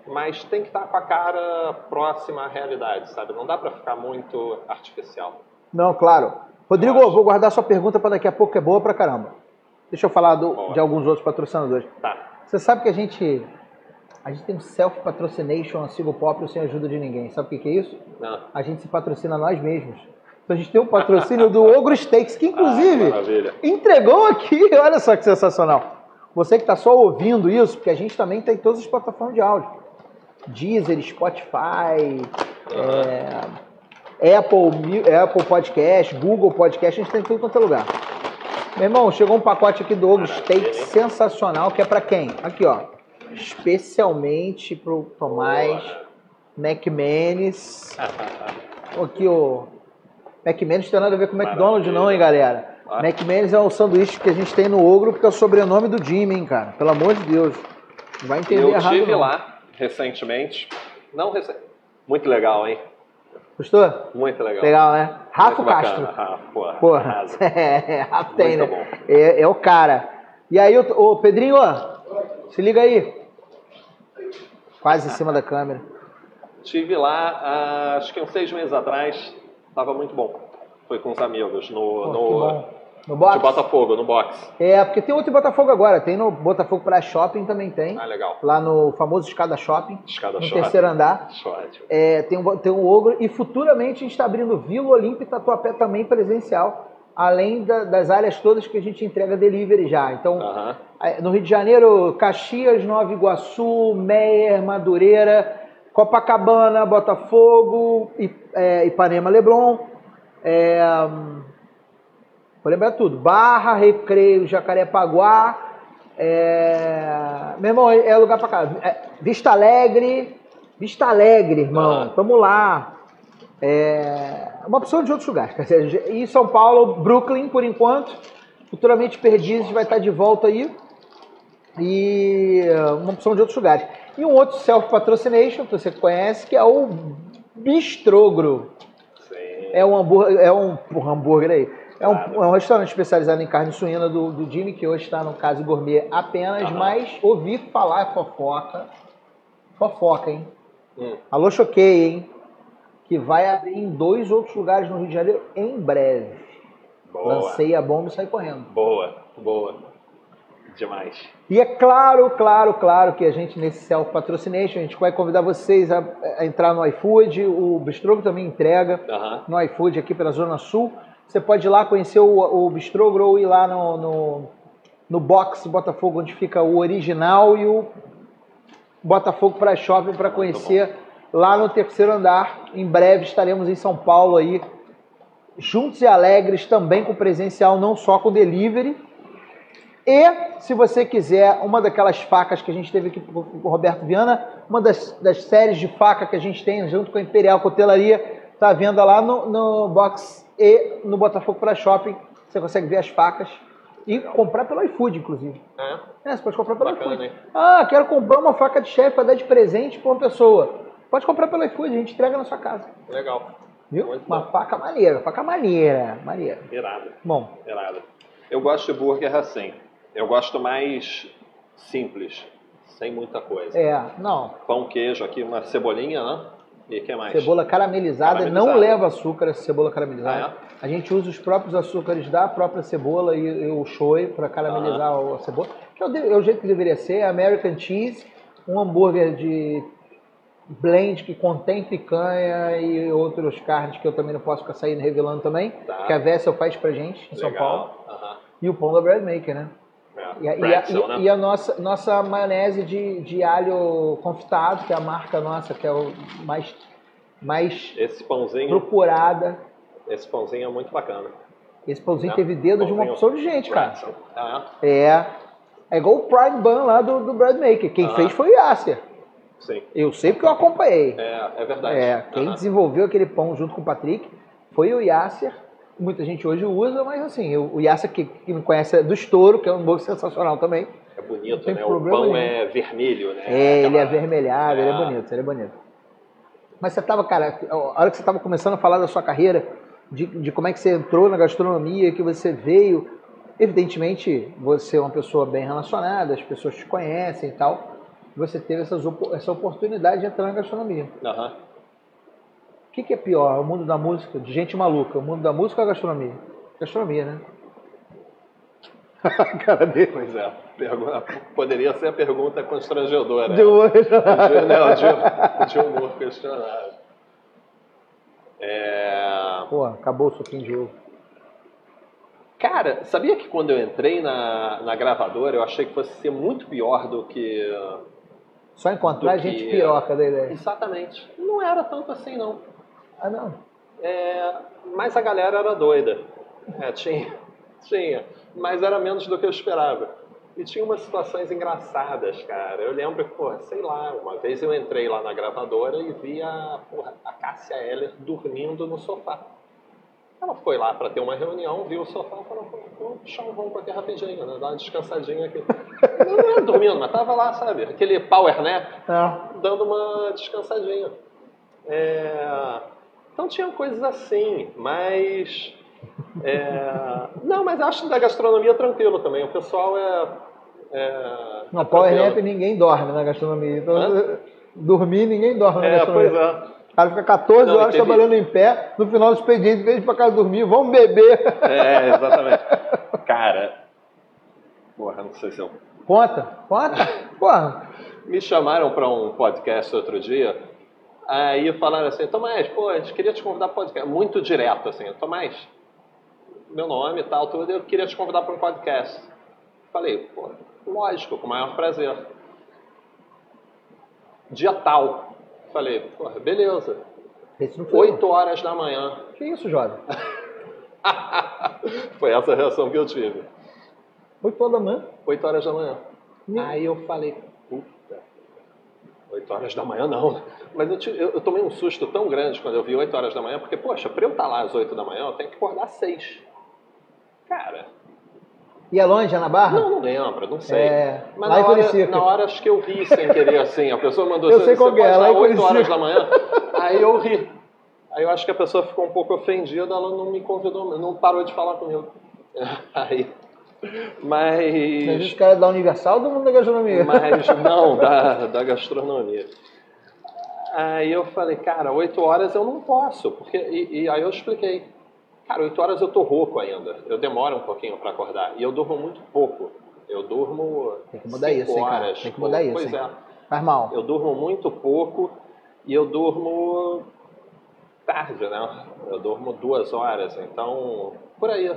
Speaker 2: mas tem que estar com a cara próxima à realidade, sabe? Não dá pra ficar muito artificial.
Speaker 1: Não, claro. Rodrigo, vou guardar sua pergunta para daqui a pouco, que é boa pra caramba. Deixa eu falar do- de alguns outros patrocinadores.
Speaker 2: Tá.
Speaker 1: Você sabe que a gente a gente tem um self-patrocination na Sigo Pop sem ajuda de ninguém. Sabe o que, que é isso?
Speaker 2: Não.
Speaker 1: A gente se patrocina nós mesmos. Então a gente tem um patrocínio do Ogro Steaks, que inclusive
Speaker 2: Ah,
Speaker 1: entregou aqui. Olha só que sensacional. Você que está só ouvindo isso, porque a gente também tem todas as plataformas de áudio. Deezer, Spotify, é, Apple, Apple Podcast, Google Podcast, a gente tem tudo quanto é lugar. Meu irmão, chegou um pacote aqui do Ogro Steak sensacional, que é para quem? Aqui, ó. Especialmente pro Tomás McManus. Aqui, o McManus tem nada a ver com McDonald's, não, hein, galera? McManus é um sanduíche que a gente tem no Ogro, porque é o sobrenome do Jimmy, hein, cara? Pelo amor de Deus. Não vai entender
Speaker 2: Eu
Speaker 1: errado,
Speaker 2: tive
Speaker 1: não.
Speaker 2: lá recentemente. Não recen... Muito legal, hein?
Speaker 1: Gostou?
Speaker 2: Muito legal.
Speaker 1: Legal, né? Rafa
Speaker 2: Muito.
Speaker 1: Castro.
Speaker 2: Rafa, porra.
Speaker 1: Porra,
Speaker 2: arrasa.
Speaker 1: é, Rafa tem, né?
Speaker 2: Muito.
Speaker 1: É, é o cara. E aí, ô, ô, Pedrinho, ó, se liga aí. Quase em cima da câmera.
Speaker 2: Tive lá, ah, acho que uns seis meses atrás. Tava muito bom. Foi com os amigos no, no.
Speaker 1: No box?
Speaker 2: de Botafogo, no box.
Speaker 1: É, porque tem outro em Botafogo agora. Tem no Botafogo Praia Shopping também tem.
Speaker 2: Ah, legal.
Speaker 1: Lá no famoso Escada Shopping.
Speaker 2: Escada
Speaker 1: no
Speaker 2: Shopping.
Speaker 1: terceiro andar. É, tem, um, tem um ogro. E futuramente a gente está abrindo Vila Olímpia e Tatuapé também presencial. Além da- das áreas todas que a gente entrega delivery já. Então,
Speaker 2: Aham.
Speaker 1: É, No Rio de Janeiro, Caxias, Nova Iguaçu, Meier, Madureira, Copacabana, Botafogo, é, Ipanema, Leblon. É, vou lembrar tudo. Barra, Recreio, Jacarepaguá. É, meu irmão, é lugar pra cá. É, Vista Alegre. Vista Alegre, irmão.
Speaker 2: Aham.
Speaker 1: Tamo lá. É, uma opção de outros lugares. E São Paulo, Brooklyn, por enquanto. Futuramente Perdizes vai estar de volta aí. E uma opção de outros lugares. E um outro self-patrocination, que você conhece, que é o Bistrogro.
Speaker 2: Sim.
Speaker 1: É um hambúrguer, é um, um hambúrguer aí. É um, é um restaurante especializado em carne suína do, do Jimmy, que hoje está no Caso Gourmet apenas,
Speaker 2: Aham.
Speaker 1: mas ouvi falar fofoca. Fofoca, hein?
Speaker 2: Hum.
Speaker 1: Alô, choquei, hein? Que vai abrir em dois outros lugares no Rio de Janeiro em breve.
Speaker 2: Boa.
Speaker 1: Lancei a bomba e saí correndo.
Speaker 2: Boa, boa. Demais.
Speaker 1: E é claro, claro, claro que a gente nesse Self Patrocination, a gente vai convidar vocês a, a entrar no iFood, o Bistrogo também entrega
Speaker 2: Aham.
Speaker 1: no iFood aqui pela Zona Sul. Você pode ir lá conhecer o, o Bistrogo ou ir lá no, no, no box Botafogo, onde fica o original e o Botafogo para Shopping para conhecer lá no terceiro andar. Em breve estaremos em São Paulo aí, juntos e alegres, também com presencial, não só com delivery. E, se você quiser, uma daquelas facas que a gente teve aqui com o Roberto Viana, uma das, das séries de faca que a gente tem junto com a Imperial Cotelaria, está à venda lá no, no box e no Botafogo para Shopping. Você consegue ver as facas e comprar pelo iFood, inclusive.
Speaker 2: É.
Speaker 1: É, você pode comprar pelo
Speaker 2: Bacana,
Speaker 1: iFood.
Speaker 2: hein?
Speaker 1: Ah, quero comprar uma faca de chefe para dar de presente para uma pessoa. Pode comprar pelo iFood, a gente entrega na sua casa.
Speaker 2: Legal.
Speaker 1: Viu?
Speaker 2: Muito
Speaker 1: uma
Speaker 2: bom.
Speaker 1: faca maneira, faca maneira, maneira.
Speaker 2: Irado.
Speaker 1: Bom,
Speaker 2: Irado. Eu gosto de burger assim. Eu gosto mais simples, sem muita coisa.
Speaker 1: é, não,
Speaker 2: Pão, queijo aqui, uma cebolinha, né? E que mais?
Speaker 1: Cebola caramelizada,
Speaker 2: Caramelizada.
Speaker 1: não leva açúcar essa cebola caramelizada.
Speaker 2: Ah,
Speaker 1: A gente usa os próprios açúcares da própria cebola e, e o shoyu para caramelizar a cebola. Que é o, é o jeito que deveria ser. American cheese, um hambúrguer de blend que contém picanha e outras carnes que eu também não posso ficar saindo revelando também.
Speaker 2: Tá.
Speaker 1: Que a Vessel faz pra gente em São Paulo.
Speaker 2: Legal. Aham.
Speaker 1: E o pão da Bread Maker, né?
Speaker 2: É.
Speaker 1: E a, e a- e-
Speaker 2: né?
Speaker 1: e a nossa, nossa maionese de, de alho confitado, que é a marca nossa, que é o mais, mais
Speaker 2: Esse pãozinho,
Speaker 1: procurada.
Speaker 2: esse pãozinho é muito bacana.
Speaker 1: Esse pãozinho
Speaker 2: É,
Speaker 1: teve dedo de uma
Speaker 2: pãozinho
Speaker 1: opção de gente, cara.
Speaker 2: Ah,
Speaker 1: É. É igual o Prime Bun lá do, do Bread Maker. Quem
Speaker 2: Ah.
Speaker 1: fez foi o Yasser.
Speaker 2: sim.
Speaker 1: Eu sei porque eu acompanhei.
Speaker 2: É, é verdade.
Speaker 1: É, quem desenvolveu aquele pão junto com o Patrick foi o Yasser. Muita gente hoje usa, mas assim, o Yasser que, que me conhece é do Estouro, que é um hambúrguer sensacional também.
Speaker 2: É bonito, né? O pão
Speaker 1: nenhum.
Speaker 2: é vermelho, né?
Speaker 1: É, ele é
Speaker 2: Aquela-
Speaker 1: avermelhado, ele é
Speaker 2: É.
Speaker 1: bonito, ele é bonito. Mas você tava, cara, a hora que você tava começando a falar da sua carreira, de, de como é que você entrou na gastronomia, que você veio. Evidentemente, você é uma pessoa bem relacionada, as pessoas te conhecem e tal. Você teve essas, essa oportunidade de entrar na gastronomia.
Speaker 2: Aham.
Speaker 1: O que, que é pior? O mundo da música, de gente maluca? O mundo da música ou a gastronomia? Gastronomia, né?
Speaker 2: Cara dele. Pois é. Pergunta, poderia ser a pergunta constrangedora.
Speaker 1: De humor.
Speaker 2: De, não, de, de humor questionável. É...
Speaker 1: Pô, acabou o suquinho de ovo.
Speaker 2: Cara, sabia que quando eu entrei na, na gravadora eu achei que fosse ser muito pior do que.
Speaker 1: Só encontrar
Speaker 2: Do que-
Speaker 1: gente piroca da ideia.
Speaker 2: Exatamente. Não era tanto assim, não.
Speaker 1: Ah, não.
Speaker 2: É, mas a galera era doida. É, tinha, tinha. Mas era menos do que eu esperava. E tinha umas situações engraçadas, cara. Eu lembro que, porra, sei lá, uma vez eu entrei lá na gravadora e vi a, porra, a Cássia Eller dormindo no sofá. Ela foi lá para ter uma reunião, viu o sofá e falou, vou puxar um ronco aqui rapidinho, né? Dar uma descansadinha aqui. Não, não era dormindo, mas tava lá, sabe? Aquele power nap
Speaker 1: Ah,
Speaker 2: dando uma descansadinha. É, Então tinham coisas assim, mas. é, Não, mas acho que da gastronomia tranquilo também. O pessoal é. é... é
Speaker 1: Power. Nap ninguém dorme na gastronomia. Então,
Speaker 2: Hã?
Speaker 1: dormir ninguém dorme na
Speaker 2: É,
Speaker 1: gastronomia.
Speaker 2: pois é.
Speaker 1: O cara fica 14
Speaker 2: Não,
Speaker 1: horas
Speaker 2: teve-
Speaker 1: trabalhando em pé, no final do expediente, em vez de ir pra casa dormir, vamos beber.
Speaker 2: É, exatamente. Cara. Porra, não sei se eu.
Speaker 1: Conta, conta. Porra.
Speaker 2: Me chamaram para um podcast outro dia. Aí falaram assim: Tomás, pô, a gente queria te convidar para podcast. Muito direto, assim: Tomás, meu nome e tal, tudo, eu queria te convidar para um podcast. Falei: pô, lógico, com o maior prazer. Dia tal. Falei: porra, beleza.
Speaker 1: Esse não foi eu.
Speaker 2: 8 horas da manhã.
Speaker 1: Que isso, jovem?
Speaker 2: Foi essa a reação que eu tive.
Speaker 1: 8 horas da manhã.
Speaker 2: 8 horas da manhã.
Speaker 1: Hum.
Speaker 2: Aí eu falei, puta, 8 horas da manhã não. Mas eu, tive- eu- eu tomei um susto tão grande quando eu vi 8 horas da manhã, porque, poxa, pra eu estar lá às 8 da manhã, eu tenho que acordar às 6. Cara,
Speaker 1: E é longe, é na Barra?
Speaker 2: não, não lembro, não sei.
Speaker 1: É,
Speaker 2: Mas na hora, na hora acho que eu ri sem querer, assim. A pessoa mandou
Speaker 1: Eu
Speaker 2: "Você-
Speaker 1: sei qual
Speaker 2: você
Speaker 1: é,
Speaker 2: pode
Speaker 1: lá
Speaker 2: estar
Speaker 1: em
Speaker 2: 8 horas
Speaker 1: Curicica."
Speaker 2: da manhã. Aí eu ri. Aí eu acho que a pessoa ficou um pouco ofendida, ela não me convidou, não parou de falar comigo. Aí,
Speaker 1: Mas
Speaker 2: mas...
Speaker 1: os caras da Universal do mundo da gastronomia?
Speaker 2: Mas não, da, da gastronomia. Aí eu falei, cara, 8 horas eu não posso. Porque, e, e aí eu expliquei. Cara, 8 horas eu tô rouco ainda. Eu demoro um pouquinho para acordar. E eu durmo muito pouco. Eu durmo.
Speaker 1: Tem que mudar
Speaker 2: cinco
Speaker 1: isso, hein, cara?
Speaker 2: horas,
Speaker 1: Tem que mudar isso,
Speaker 2: Pois
Speaker 1: hein?
Speaker 2: é.
Speaker 1: Faz mal.
Speaker 2: Eu durmo muito pouco e eu durmo tarde, né? Eu durmo duas horas, então por aí.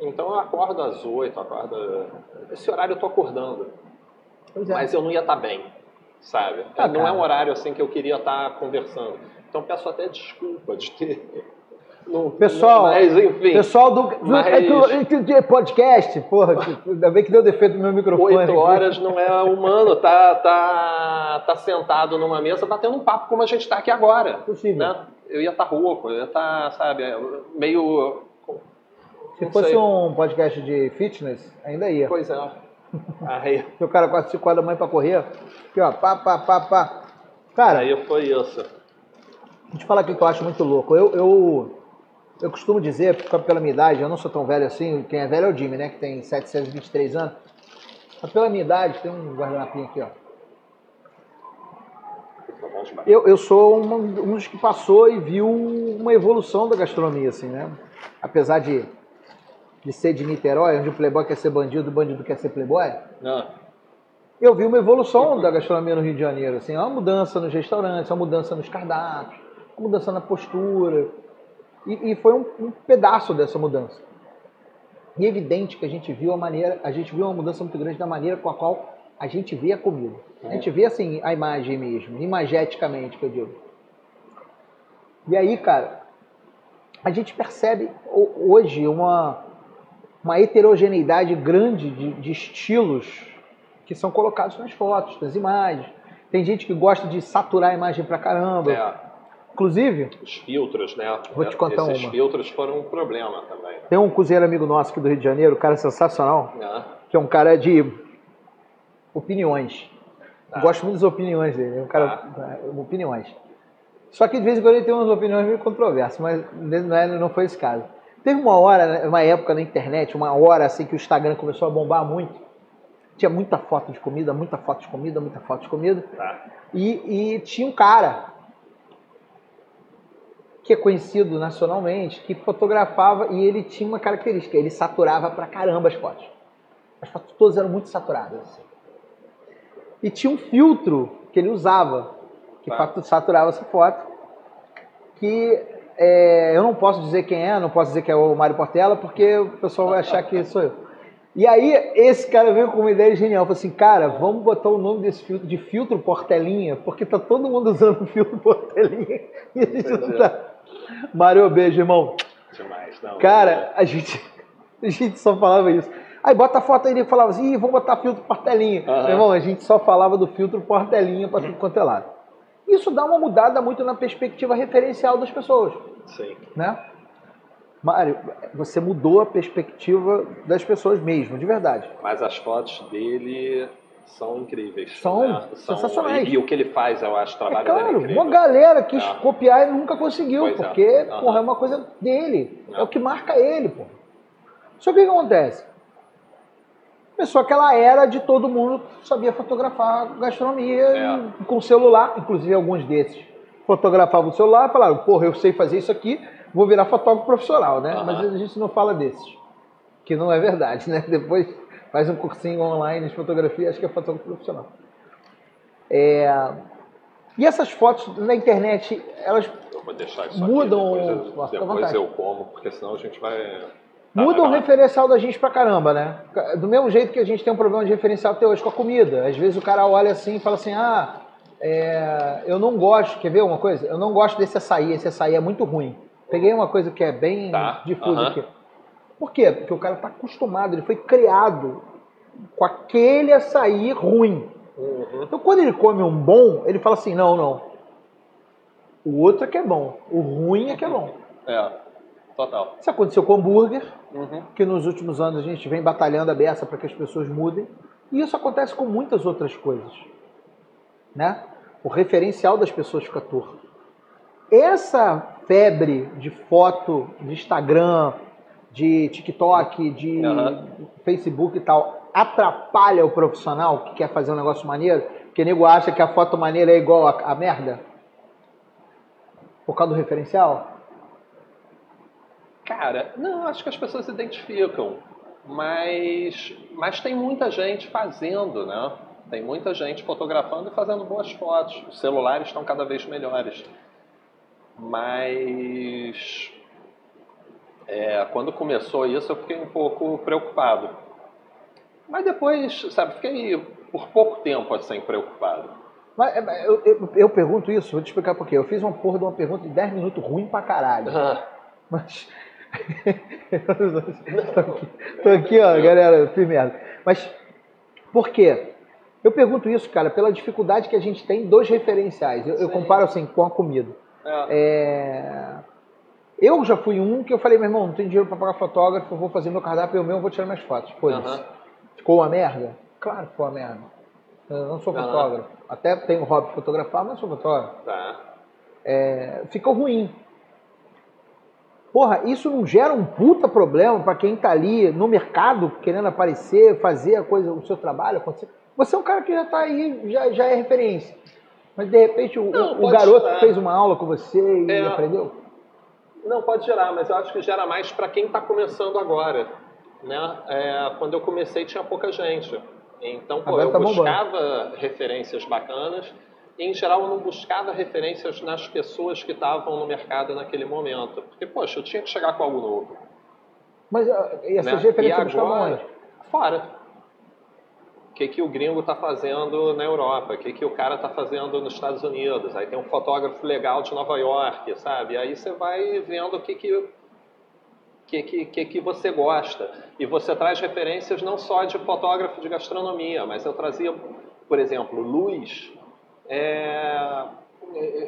Speaker 2: Então eu acordo às oito, acordo. Esse horário eu tô acordando.
Speaker 1: É.
Speaker 2: Mas eu não ia estar bem, sabe?
Speaker 1: Ah,
Speaker 2: não é um horário assim que eu queria estar conversando. Então peço até desculpa de ter. Não,
Speaker 1: Pessoal,
Speaker 2: mas enfim.
Speaker 1: pessoal do, do
Speaker 2: Mas-
Speaker 1: é que é que o podcast, porra, que- ainda bem que deu defeito no meu microfone.
Speaker 2: Oito horas não é humano, tá, tá, tá sentado numa mesa batendo um papo como a gente está aqui agora.
Speaker 1: Possível.
Speaker 2: Né? Eu ia estar rouco, eu ia estar, sabe, meio.
Speaker 1: Se fosse um podcast de fitness, ainda ia.
Speaker 2: Pois é. Aí,
Speaker 1: o cara quase 5 horas da manhã pra correr. Aqui, ó, pá, pá, pá, pá. Cara,
Speaker 2: aí foi isso.
Speaker 1: Vou te falar aqui que eu acho muito louco. Eu, eu, eu costumo dizer, pela minha idade, eu não sou tão velho assim, quem é velho é o Jimmy, né? Que tem 723 anos. Mas pela minha idade, tem um guardanapinho aqui, ó.
Speaker 2: Tá.
Speaker 1: Eu, eu sou uma- um dos que passou e viu uma evolução da gastronomia, assim, né? Apesar de, de ser de Niterói, onde o playboy quer ser bandido, o bandido quer ser playboy,
Speaker 2: Ah,
Speaker 1: eu vi uma evolução da gastronomia no Rio de Janeiro, assim, uma mudança nos restaurantes, uma mudança nos cardápios, uma mudança na postura, e, e foi um, um pedaço dessa mudança. E é evidente que a gente viu a maneira, a gente viu uma mudança muito grande da maneira com a qual a gente vê a comida. A gente vê assim a imagem mesmo, imageticamente que eu digo. E aí, cara, a gente percebe ho- hoje uma, uma heterogeneidade grande de, de estilos que são colocados nas fotos, nas imagens. Tem gente que gosta de saturar a imagem pra caramba.
Speaker 2: é,
Speaker 1: Inclusive,
Speaker 2: os filtros, né?
Speaker 1: Vou te contar
Speaker 2: Esses
Speaker 1: uma.
Speaker 2: filtros foram um problema também.
Speaker 1: tem um cozinheiro amigo nosso aqui do Rio de Janeiro, um cara sensacional,
Speaker 2: Né?
Speaker 1: que é um cara de opiniões.
Speaker 2: Tá.
Speaker 1: Gosto muito das opiniões dele. É um cara. é, Opiniões. Só que de vez em quando ele tem umas opiniões meio controversas, mas não, é, não foi esse caso. Teve uma hora, uma época na internet, uma hora assim que o Instagram começou a bombar muito. Tinha muita foto de comida, muita foto de comida, muita foto de comida.
Speaker 2: Tá.
Speaker 1: E, e tinha um cara que é conhecido nacionalmente, que fotografava e ele tinha uma característica, ele saturava pra caramba as fotos. As fotos todas eram muito saturadas. assim. E tinha um filtro que ele usava, que
Speaker 2: Tá.
Speaker 1: saturava essa foto, que é, eu não posso dizer quem é, não posso dizer que é o Mário Portela, porque o pessoal vai achar que sou eu. E aí, esse cara veio com uma ideia genial. Falou assim, cara, vamos botar o nome desse filtro de filtro Portelinha, porque tá todo mundo usando o filtro Portelinha e a gente não
Speaker 2: Entendi.
Speaker 1: tá. Mário, beijo, irmão.
Speaker 2: Demais, não.
Speaker 1: Cara, a gente, a gente só falava isso. Aí bota a foto aí, ele falava assim, Ih, vamos botar filtro Portelinha. Meu irmão, a gente só falava do filtro Portelinha pra tudo quanto é lado. Isso dá uma mudada muito na perspectiva referencial das pessoas,
Speaker 2: Sim.
Speaker 1: né? Mário, você mudou a perspectiva das pessoas mesmo, de verdade.
Speaker 2: Mas as fotos dele são incríveis.
Speaker 1: São
Speaker 2: né?
Speaker 1: sensacionais.
Speaker 2: E, e o que ele faz, eu acho, o
Speaker 1: É
Speaker 2: trabalho dele é
Speaker 1: claro,
Speaker 2: incrível.
Speaker 1: uma galera quis
Speaker 2: É.
Speaker 1: copiar e nunca conseguiu,
Speaker 2: Pois é.
Speaker 1: porque
Speaker 2: Aham.
Speaker 1: porra, é uma coisa dele. É.
Speaker 2: É.
Speaker 1: o que marca ele, pô. Só que o que acontece? Começou aquela era de todo mundo que sabia fotografar gastronomia
Speaker 2: É.
Speaker 1: com celular, inclusive alguns desses fotografavam o celular e falaram, porra, eu sei fazer isso aqui, vou virar fotógrafo profissional, né?
Speaker 2: Aham.
Speaker 1: Mas a gente não fala desses. Que não é verdade, né? Depois faz um cursinho online de fotografia, acho que é fotógrafo profissional. É, E essas fotos na internet, elas
Speaker 2: Eu vou deixar isso
Speaker 1: Mudam-
Speaker 2: aqui, depois, eu, depois eu como, porque senão a gente vai...
Speaker 1: mudam
Speaker 2: Ah,
Speaker 1: o referencial da gente pra caramba, né? Do mesmo jeito que a gente tem um problema de referencial até hoje com a comida. Às vezes o cara olha assim e fala assim, ah, é, eu não gosto, quer ver uma coisa? Eu não gosto desse açaí, esse açaí é muito ruim. Peguei uma coisa que é bem
Speaker 2: Tá,
Speaker 1: difusa aqui. Por quê? Porque o cara tá acostumado, ele foi criado com aquele açaí ruim.
Speaker 2: Uhum.
Speaker 1: Então quando ele come um bom, ele fala assim, não, não. O outro é que é bom, o ruim é que é bom.
Speaker 2: É, total.
Speaker 1: Isso aconteceu com hambúrguer,
Speaker 2: Uhum.
Speaker 1: que nos últimos anos a gente vem batalhando a beça para que as pessoas mudem. E isso acontece com muitas outras coisas. Né? O referencial das pessoas fica torto. Essa febre de foto, de Instagram, de TikTok, de
Speaker 2: Aham.
Speaker 1: Facebook e tal, atrapalha o profissional que quer fazer um negócio maneiro? Porque o nego acha que a foto maneira é igual a, a merda? Por causa do referencial?
Speaker 2: Cara, não, acho que as pessoas se identificam, mas, mas tem muita gente fazendo, né? Tem muita gente fotografando e fazendo boas fotos. Os celulares estão cada vez melhores. Mas é, quando começou isso eu fiquei um pouco preocupado. Mas depois, sabe, fiquei por pouco tempo assim preocupado.
Speaker 1: Mas é, eu, eu- eu pergunto isso, vou te explicar por quê. Eu fiz uma porra de uma pergunta de 10 minutos ruim pra caralho. Mas. tô, aqui, tô aqui, ó, galera, fiz merda. Mas por quê? Eu pergunto isso, cara, pela dificuldade que a gente tem dos referenciais. Eu, eu comparo assim com a comida.
Speaker 2: É,
Speaker 1: É, Eu já fui um que eu falei, meu irmão, não tenho dinheiro pra pagar fotógrafo, vou fazer meu cardápio, eu mesmo vou tirar minhas fotos. Foda-se. Ficou uma merda? Claro que ficou uma merda. Eu não sou fotógrafo. Até tenho hobby de fotografar, mas não sou fotógrafo.
Speaker 2: tá.
Speaker 1: É, ficou ruim. Porra, isso não gera um puta problema pra quem tá ali no mercado querendo aparecer, fazer a coisa, o seu trabalho acontecer. Você é um cara que já tá aí, já, já é referência. Mas de repente o,
Speaker 2: Não,
Speaker 1: o garoto
Speaker 2: gerar.
Speaker 1: fez uma aula com você e
Speaker 2: É.
Speaker 1: aprendeu.
Speaker 2: Não, pode gerar, mas eu acho que gera mais para quem está começando agora. Né? É, quando eu comecei tinha pouca gente. Então, pô, eu
Speaker 1: tá bombando.
Speaker 2: buscava referências bacanas em geral, eu não buscava referências nas pessoas que estavam no mercado naquele momento. Porque, poxa, eu tinha que chegar com algo novo.
Speaker 1: Mas ah, e essas
Speaker 2: né?
Speaker 1: referências
Speaker 2: e
Speaker 1: buscavam
Speaker 2: agora, fora. O que, que o gringo está fazendo na Europa? O que, que o cara está fazendo nos Estados Unidos? Aí tem um fotógrafo legal de Nova York, sabe? Aí você vai vendo o que, que, que, que, que, que você gosta. E você traz referências não só de fotógrafo de gastronomia, mas eu trazia, por exemplo, luz. É,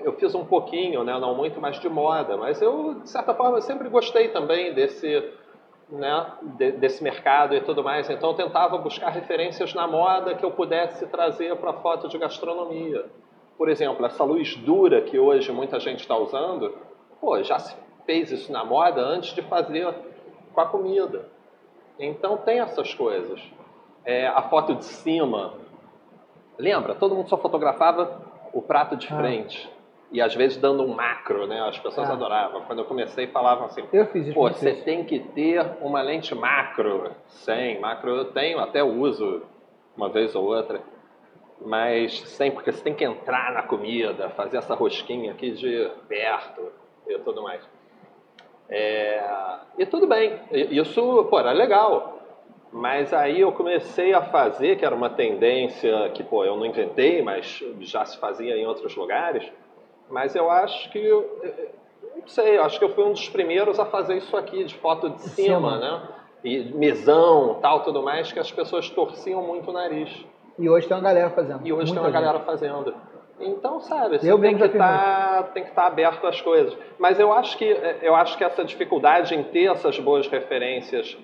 Speaker 2: eu fiz um pouquinho, né, não muito mais de moda, mas eu, de certa forma, sempre gostei também desse, né, de- desse mercado e tudo mais. Então, eu tentava buscar referências na moda que eu pudesse trazer para foto de gastronomia. por exemplo, essa luz dura que hoje muita gente está usando, pô, já se fez isso na moda antes de fazer com a comida. Então tem essas coisas. É, a foto de cima, lembra? Todo mundo só fotografava o prato de
Speaker 1: Ah.
Speaker 2: frente. E às vezes dando um macro, né? As pessoas
Speaker 1: Ah.
Speaker 2: adoravam. Quando eu comecei, falavam assim:
Speaker 1: Eu fiz isso.
Speaker 2: Pô, você
Speaker 1: isso.
Speaker 2: tem que ter uma lente macro. Sim, macro eu tenho, até uso uma vez ou outra. Mas sem, porque você tem que entrar na comida, fazer essa rosquinha aqui de perto e tudo mais. É, e tudo bem, isso, pô, era legal. Mas aí eu comecei a fazer, que era uma tendência que, pô, eu não inventei, mas já se fazia em outros lugares. Mas eu acho que, eu- não sei, eu acho que eu fui um dos primeiros a fazer isso aqui, de foto de cima,
Speaker 1: cima.
Speaker 2: né? E mesão, tal, tudo mais, que as pessoas torciam muito o nariz.
Speaker 1: E hoje tem uma galera fazendo.
Speaker 2: E hoje tem uma
Speaker 1: gente.
Speaker 2: galera fazendo. Então, sabe, você
Speaker 1: Eu
Speaker 2: tem que, estar, tem que estar aberto às coisas. Mas eu acho, que, eu acho que essa dificuldade em ter essas boas referências,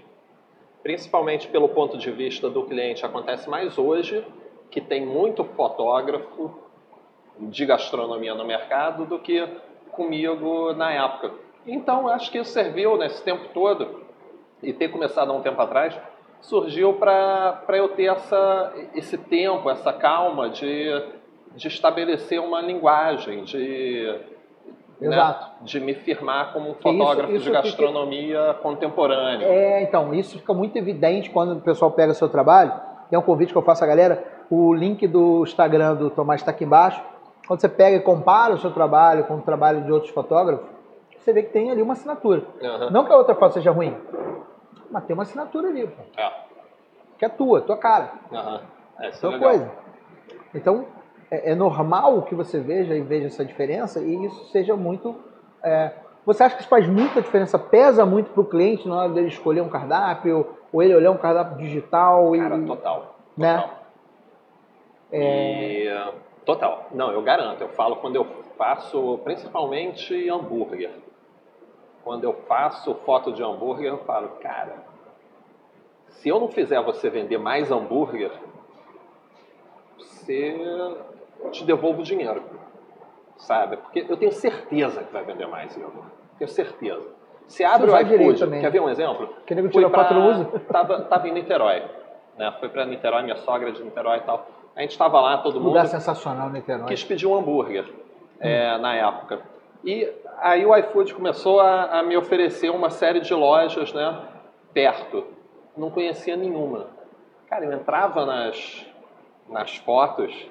Speaker 2: principalmente pelo ponto de vista do cliente, acontece mais hoje, que tem muito fotógrafo de gastronomia no mercado, do que comigo na época. Então, acho que isso serviu nesse tempo todo, e ter começado há um tempo atrás, surgiu para eu ter essa, esse tempo, essa calma de, de estabelecer uma linguagem, de, né,
Speaker 1: Exato.
Speaker 2: de me firmar como um
Speaker 1: Que isso-
Speaker 2: fotógrafo
Speaker 1: isso
Speaker 2: de
Speaker 1: fica-
Speaker 2: gastronomia contemporânea.
Speaker 1: É, então, isso fica muito evidente quando o pessoal pega o seu trabalho. Tem um convite que eu faço à galera, o link do Instagram do Tomás está aqui embaixo. Quando você pega e compara o seu trabalho com o trabalho de outros fotógrafos, você vê que tem ali uma assinatura.
Speaker 2: Aham.
Speaker 1: Não que a outra foto seja ruim, mas tem uma assinatura ali, pô,
Speaker 2: É,
Speaker 1: que é tua, tua cara,
Speaker 2: aham. É, é
Speaker 1: tua
Speaker 2: legal.
Speaker 1: coisa. Então, é, é normal que você veja e veja essa diferença e isso seja muito. é, você acha que isso faz muita diferença? Pesa muito para o cliente na hora dele escolher um cardápio ou ele olhar um cardápio digital? E,
Speaker 2: Cara, total.
Speaker 1: Né?
Speaker 2: total. E, total. Não, eu garanto. Eu falo quando eu faço, principalmente hambúrguer. Quando eu faço foto de hambúrguer, eu falo, cara, se eu não fizer você vender mais hambúrguer, você eu te devolvo o dinheiro. Sabe? Porque eu tenho certeza que vai vender mais hambúrguer. Tenho certeza. Você abre
Speaker 1: usar
Speaker 2: o iFood, quer ver um exemplo?
Speaker 1: Que nego não
Speaker 2: pra-
Speaker 1: usa?
Speaker 2: Tava, tava em Niterói. Né? Fui pra Niterói, minha sogra é de Niterói e tal. A gente tava lá, todo mundo
Speaker 1: lugar sensacional Niterói.
Speaker 2: quis pedir um hambúrguer é, na época. E aí o iFood começou a, a me oferecer uma série de lojas né, perto. Não conhecia nenhuma. Cara, eu entrava nas, nas fotos,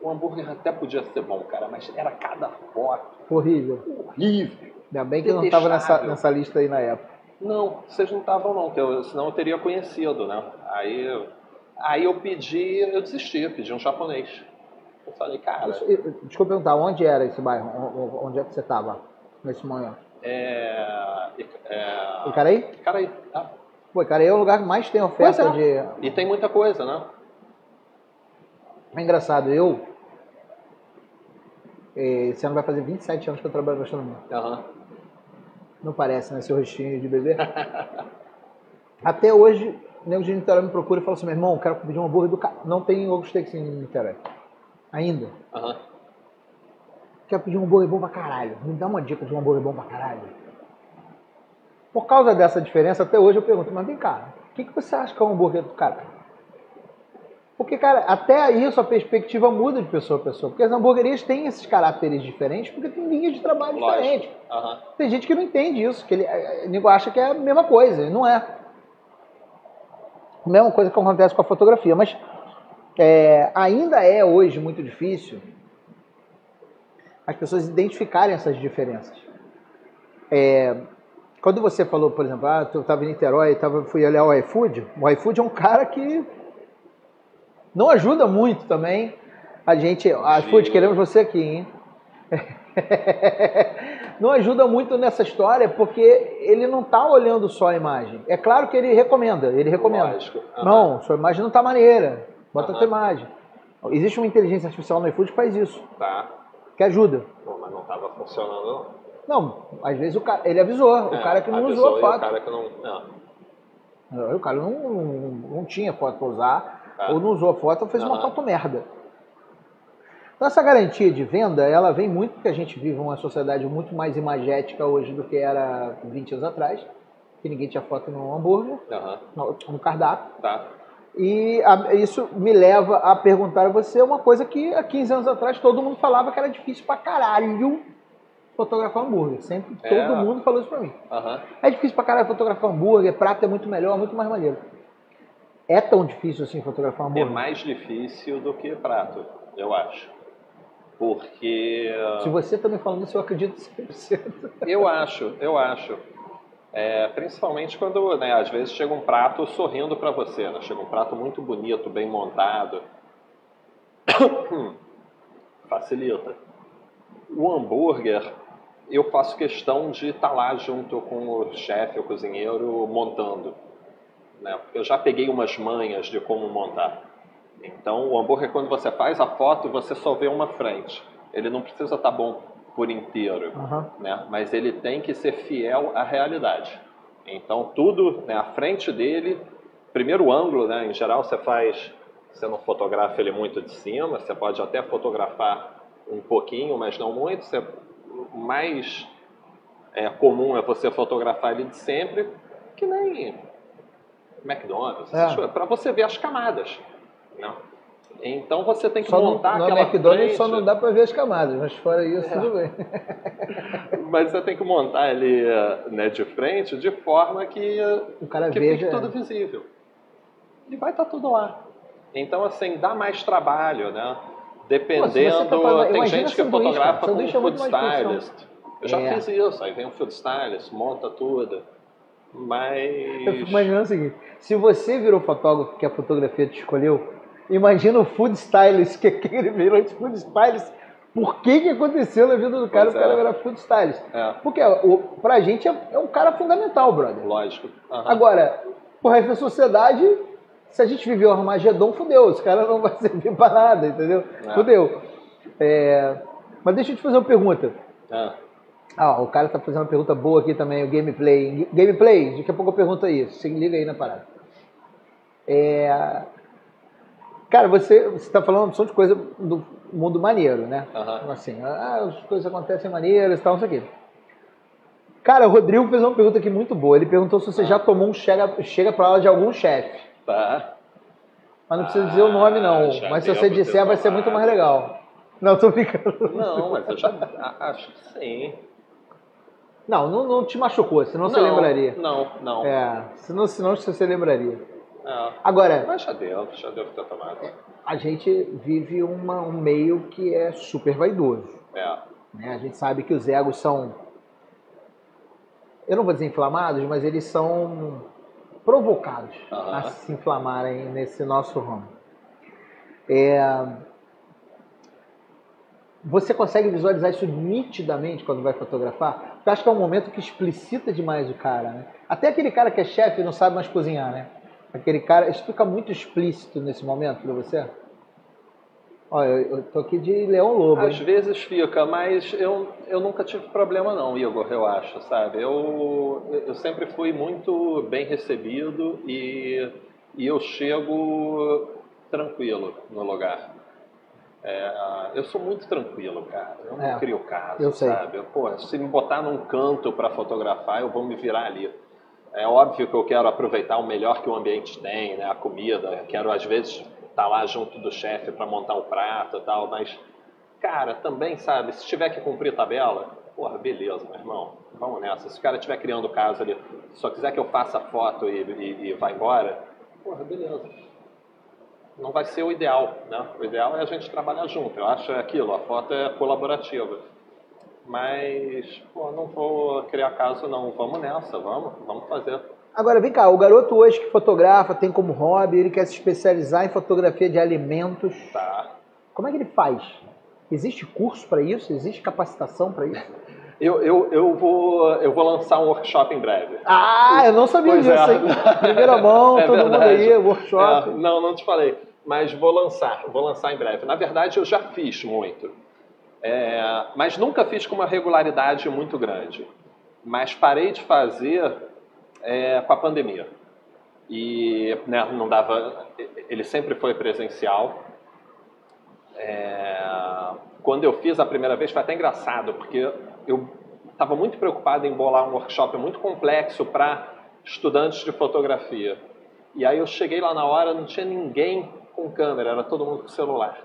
Speaker 2: o hambúrguer até podia ser bom, cara, mas era cada foto
Speaker 1: Horrível.
Speaker 2: horrível.
Speaker 1: Ainda bem que não estava nessa, nessa lista aí na época.
Speaker 2: Não, vocês não estavam não, eu- senão eu teria conhecido, né? Aí, eu- aí eu pedi, eu desisti, eu pedi um japonês. Eu falei, cara,
Speaker 1: Desculpa perguntar, onde era esse bairro? Onde é que você estava nesse momento?
Speaker 2: é. é
Speaker 1: Icaraí?
Speaker 2: cara aí, tá?
Speaker 1: Pô, Icaraí é o lugar que mais tem oferta
Speaker 2: é.
Speaker 1: de...
Speaker 2: E tem muita coisa, né?
Speaker 1: É engraçado, eu... Esse ano vai fazer 27 anos que eu trabalho em gastronomia.
Speaker 2: Aham.
Speaker 1: Não parece, né? Seu rostinho de bebê. Até hoje, o nego de Niterói me procura e fala assim, meu irmão, quero pedir um hambúrguer do cara. Não tem ovo steak em Niterói. Ainda.
Speaker 2: Aham.
Speaker 1: Quero pedir um hambúrguer bom pra caralho. Me dá uma dica de um hambúrguer bom pra caralho. Por causa dessa diferença, até hoje eu pergunto, mas vem cá, o que, que você acha que é um hambúrguer do caralho? Porque, cara, até isso a perspectiva muda de pessoa a pessoa. Porque as hamburguerias têm esses caracteres diferentes porque tem linhas de trabalho diferentes.
Speaker 2: Lógico. Aham.
Speaker 1: Tem gente que não entende isso, que ele, nego acha que é a mesma coisa, e não é. A mesma coisa que acontece com a fotografia, mas é, ainda é hoje muito difícil as pessoas identificarem essas diferenças. É, quando você falou, por exemplo, ah, eu estava em Niterói, tava, fui olhar o iFood, o iFood é um cara que não ajuda muito também. A gente, a iFood, queremos você aqui, hein? não ajuda muito nessa história porque ele não está olhando só a imagem. É claro que ele recomenda, ele recomenda.
Speaker 2: Aham.
Speaker 1: Não, sua imagem não está maneira. Bota
Speaker 2: Aham.
Speaker 1: outra imagem. Existe uma inteligência artificial no iFood que faz isso,
Speaker 2: Tá.
Speaker 1: que ajuda.
Speaker 2: Pô, mas não tava funcionando, não.
Speaker 1: Não, às vezes o cara, ele avisou, o
Speaker 2: É,
Speaker 1: cara que não usou a foto.
Speaker 2: O cara que não. não.
Speaker 1: O cara não, não, não tinha foto para usar,
Speaker 2: Tá.
Speaker 1: ou não usou a foto, ou fez uma foto merda. Então, essa garantia de venda, ela vem muito porque a gente vive uma sociedade muito mais imagética hoje do que era 20 anos atrás, que ninguém tinha foto no hambúrguer,
Speaker 2: Aham.
Speaker 1: no, no cardápio.
Speaker 2: Tá.
Speaker 1: E a- isso me leva a perguntar a você uma coisa que há 15 anos atrás todo mundo falava que era difícil pra caralho fotografar hambúrguer. Sempre
Speaker 2: É.
Speaker 1: todo mundo falou isso pra mim.
Speaker 2: Aham.
Speaker 1: É difícil pra caralho fotografar hambúrguer, prato é muito melhor, muito mais maneiro. É tão difícil assim fotografar
Speaker 2: É
Speaker 1: hambúrguer?
Speaker 2: mais difícil do que prato, eu acho. Porque.
Speaker 1: Se você tá me falando isso, eu acredito 100%.
Speaker 2: Eu acho, eu acho. É, principalmente quando, né, às vezes chega um prato sorrindo para você, né? Chega um prato muito bonito, bem montado. Facilita. O hambúrguer, eu faço questão de estar lá junto com o chefe, o cozinheiro, montando. Né? Porque eu já peguei umas manhas de como montar. Então, o hambúrguer, quando você faz a foto, você só vê uma frente. Ele não precisa estar bom por inteiro
Speaker 1: Aham.
Speaker 2: né? Mas ele tem que ser fiel à realidade. Então tudo, né, a frente dele, primeiro ângulo, né? Em geral você faz, você não fotografa ele muito de cima, você pode até fotografar um pouquinho, mas não muito. Você, mais é, comum é você fotografar ele de sempre, que nem McDonald's,
Speaker 1: É.
Speaker 2: para você ver as camadas, né? Então você tem que
Speaker 1: Só no,
Speaker 2: montar
Speaker 1: no
Speaker 2: aquela
Speaker 1: McDonald's só
Speaker 2: frente.
Speaker 1: não dá pra ver as camadas, mas fora isso,
Speaker 2: É.
Speaker 1: tudo bem.
Speaker 2: Mas você tem que montar ele eh, né, de frente de forma que, eh,
Speaker 1: O cara
Speaker 2: que
Speaker 1: veja.
Speaker 2: fique tudo visível. E vai estar tudo lá. Então, assim, dá mais trabalho, né? Dependendo.
Speaker 1: Pô, tá
Speaker 2: tem gente que fotografa
Speaker 1: cara.
Speaker 2: com
Speaker 1: é
Speaker 2: food stylist. Eu já
Speaker 1: É.
Speaker 2: fiz isso. Aí vem um food stylist, monta tudo. Mas.
Speaker 1: Eu fico imaginando o seguinte: se você virou fotógrafo que a fotografia te escolheu, imagina o food stylist que, que ele virou de food stylist. Por que, que aconteceu na vida do cara
Speaker 2: Pois
Speaker 1: o cara
Speaker 2: é.
Speaker 1: virar food stylist?
Speaker 2: É,
Speaker 1: Porque o, pra gente é, é um cara fundamental, brother.
Speaker 2: lógico. Aham.
Speaker 1: Agora, resto da sociedade, se a gente viver o Armagedon, fudeu. Esse cara não vai servir pra nada, entendeu?
Speaker 2: É.
Speaker 1: Fudeu. É, Mas deixa eu te fazer uma pergunta.
Speaker 2: É.
Speaker 1: Ah, o cara tá fazendo uma pergunta boa aqui também, o gameplay. Gameplay, daqui a pouco eu pergunto isso. Se liga aí na parada. É... Cara, você está falando uma opção de coisa do mundo maneiro, né?
Speaker 2: Aham.
Speaker 1: Assim, ah, as coisas acontecem maneiras e tal, não sei o quê. Cara, o Rodrigo fez uma pergunta aqui muito boa. Ele perguntou se você já tomou um chega, chega pra aula de algum chefe.
Speaker 2: Tá.
Speaker 1: Mas não precisa dizer o nome, não.
Speaker 2: Ah,
Speaker 1: Mas se você disser, vai ser muito mais legal. Não, tô brincando.
Speaker 2: Não, mas eu já acho que sim.
Speaker 1: Não, não, não te machucou, senão você
Speaker 2: Não,
Speaker 1: lembraria.
Speaker 2: Não, não.
Speaker 1: É, senão, senão você lembraria.
Speaker 2: É.
Speaker 1: Agora,
Speaker 2: Mas já devo, já devo ter tomado.
Speaker 1: a gente vive uma- um meio que é super vaidoso.
Speaker 2: É.
Speaker 1: né? A gente sabe que os egos são, eu não vou dizer inflamados, mas eles são provocados a se inflamarem nesse nosso ramo. É, Você consegue visualizar isso nitidamente quando vai fotografar? Porque acho que é um momento que explicita demais o cara, né? Até aquele cara que é chefe não sabe mais cozinhar, né? Aquele cara, isso fica muito explícito nesse momento pra você? Olha, eu, eu tô aqui de Leão Lobo,
Speaker 2: Às
Speaker 1: hein?
Speaker 2: vezes fica, mas eu, eu nunca tive problema não, Igor, eu acho, sabe? Eu, eu sempre fui muito bem recebido e, e eu chego tranquilo no lugar. É, eu sou muito tranquilo, cara. Eu não
Speaker 1: É,
Speaker 2: crio caso,
Speaker 1: eu sei.
Speaker 2: sabe? Eu, pô, se me botar num canto para fotografar, eu vou me virar ali. É óbvio que eu quero aproveitar o melhor que o ambiente tem, né? A comida. Eu quero, às vezes, estar lá junto do chefe para montar o prato e tal, mas, cara, também, sabe, se tiver que cumprir tabela, porra, beleza, meu irmão. Vamos nessa. Se o cara estiver criando caso ali, só quiser que eu faça a foto e, e, e vá embora, porra, beleza não vai ser o ideal, né? O ideal é a gente trabalhar junto. Eu acho aquilo, a foto é colaborativa. Mas, pô, não vou criar caso não. Vamos nessa, vamos, vamos fazer.
Speaker 1: Agora, vem cá, o garoto hoje que fotografa, tem como hobby, ele quer se especializar em fotografia de alimentos.
Speaker 2: Tá.
Speaker 1: Como é que ele faz? Existe curso para isso? Existe capacitação para isso?
Speaker 2: Eu, eu, eu, vou, eu vou lançar um workshop em breve.
Speaker 1: Ah, eu não sabia
Speaker 2: Pois
Speaker 1: disso,
Speaker 2: é.
Speaker 1: Primeira mão,
Speaker 2: É
Speaker 1: todo mundo
Speaker 2: verdade.
Speaker 1: aí, workshop.
Speaker 2: É, não, não te falei. Mas vou lançar, vou lançar em breve. Na verdade, eu já fiz muito. É, mas nunca fiz com uma regularidade muito grande. Mas parei de fazer é, com a pandemia. E né, não dava. Ele sempre foi presencial. É, quando eu fiz a primeira vez foi até engraçado, porque eu estava muito preocupado em bolar um workshop muito complexo para estudantes de fotografia. E aí eu cheguei lá na hora, não tinha ninguém com câmera, era todo mundo com celular.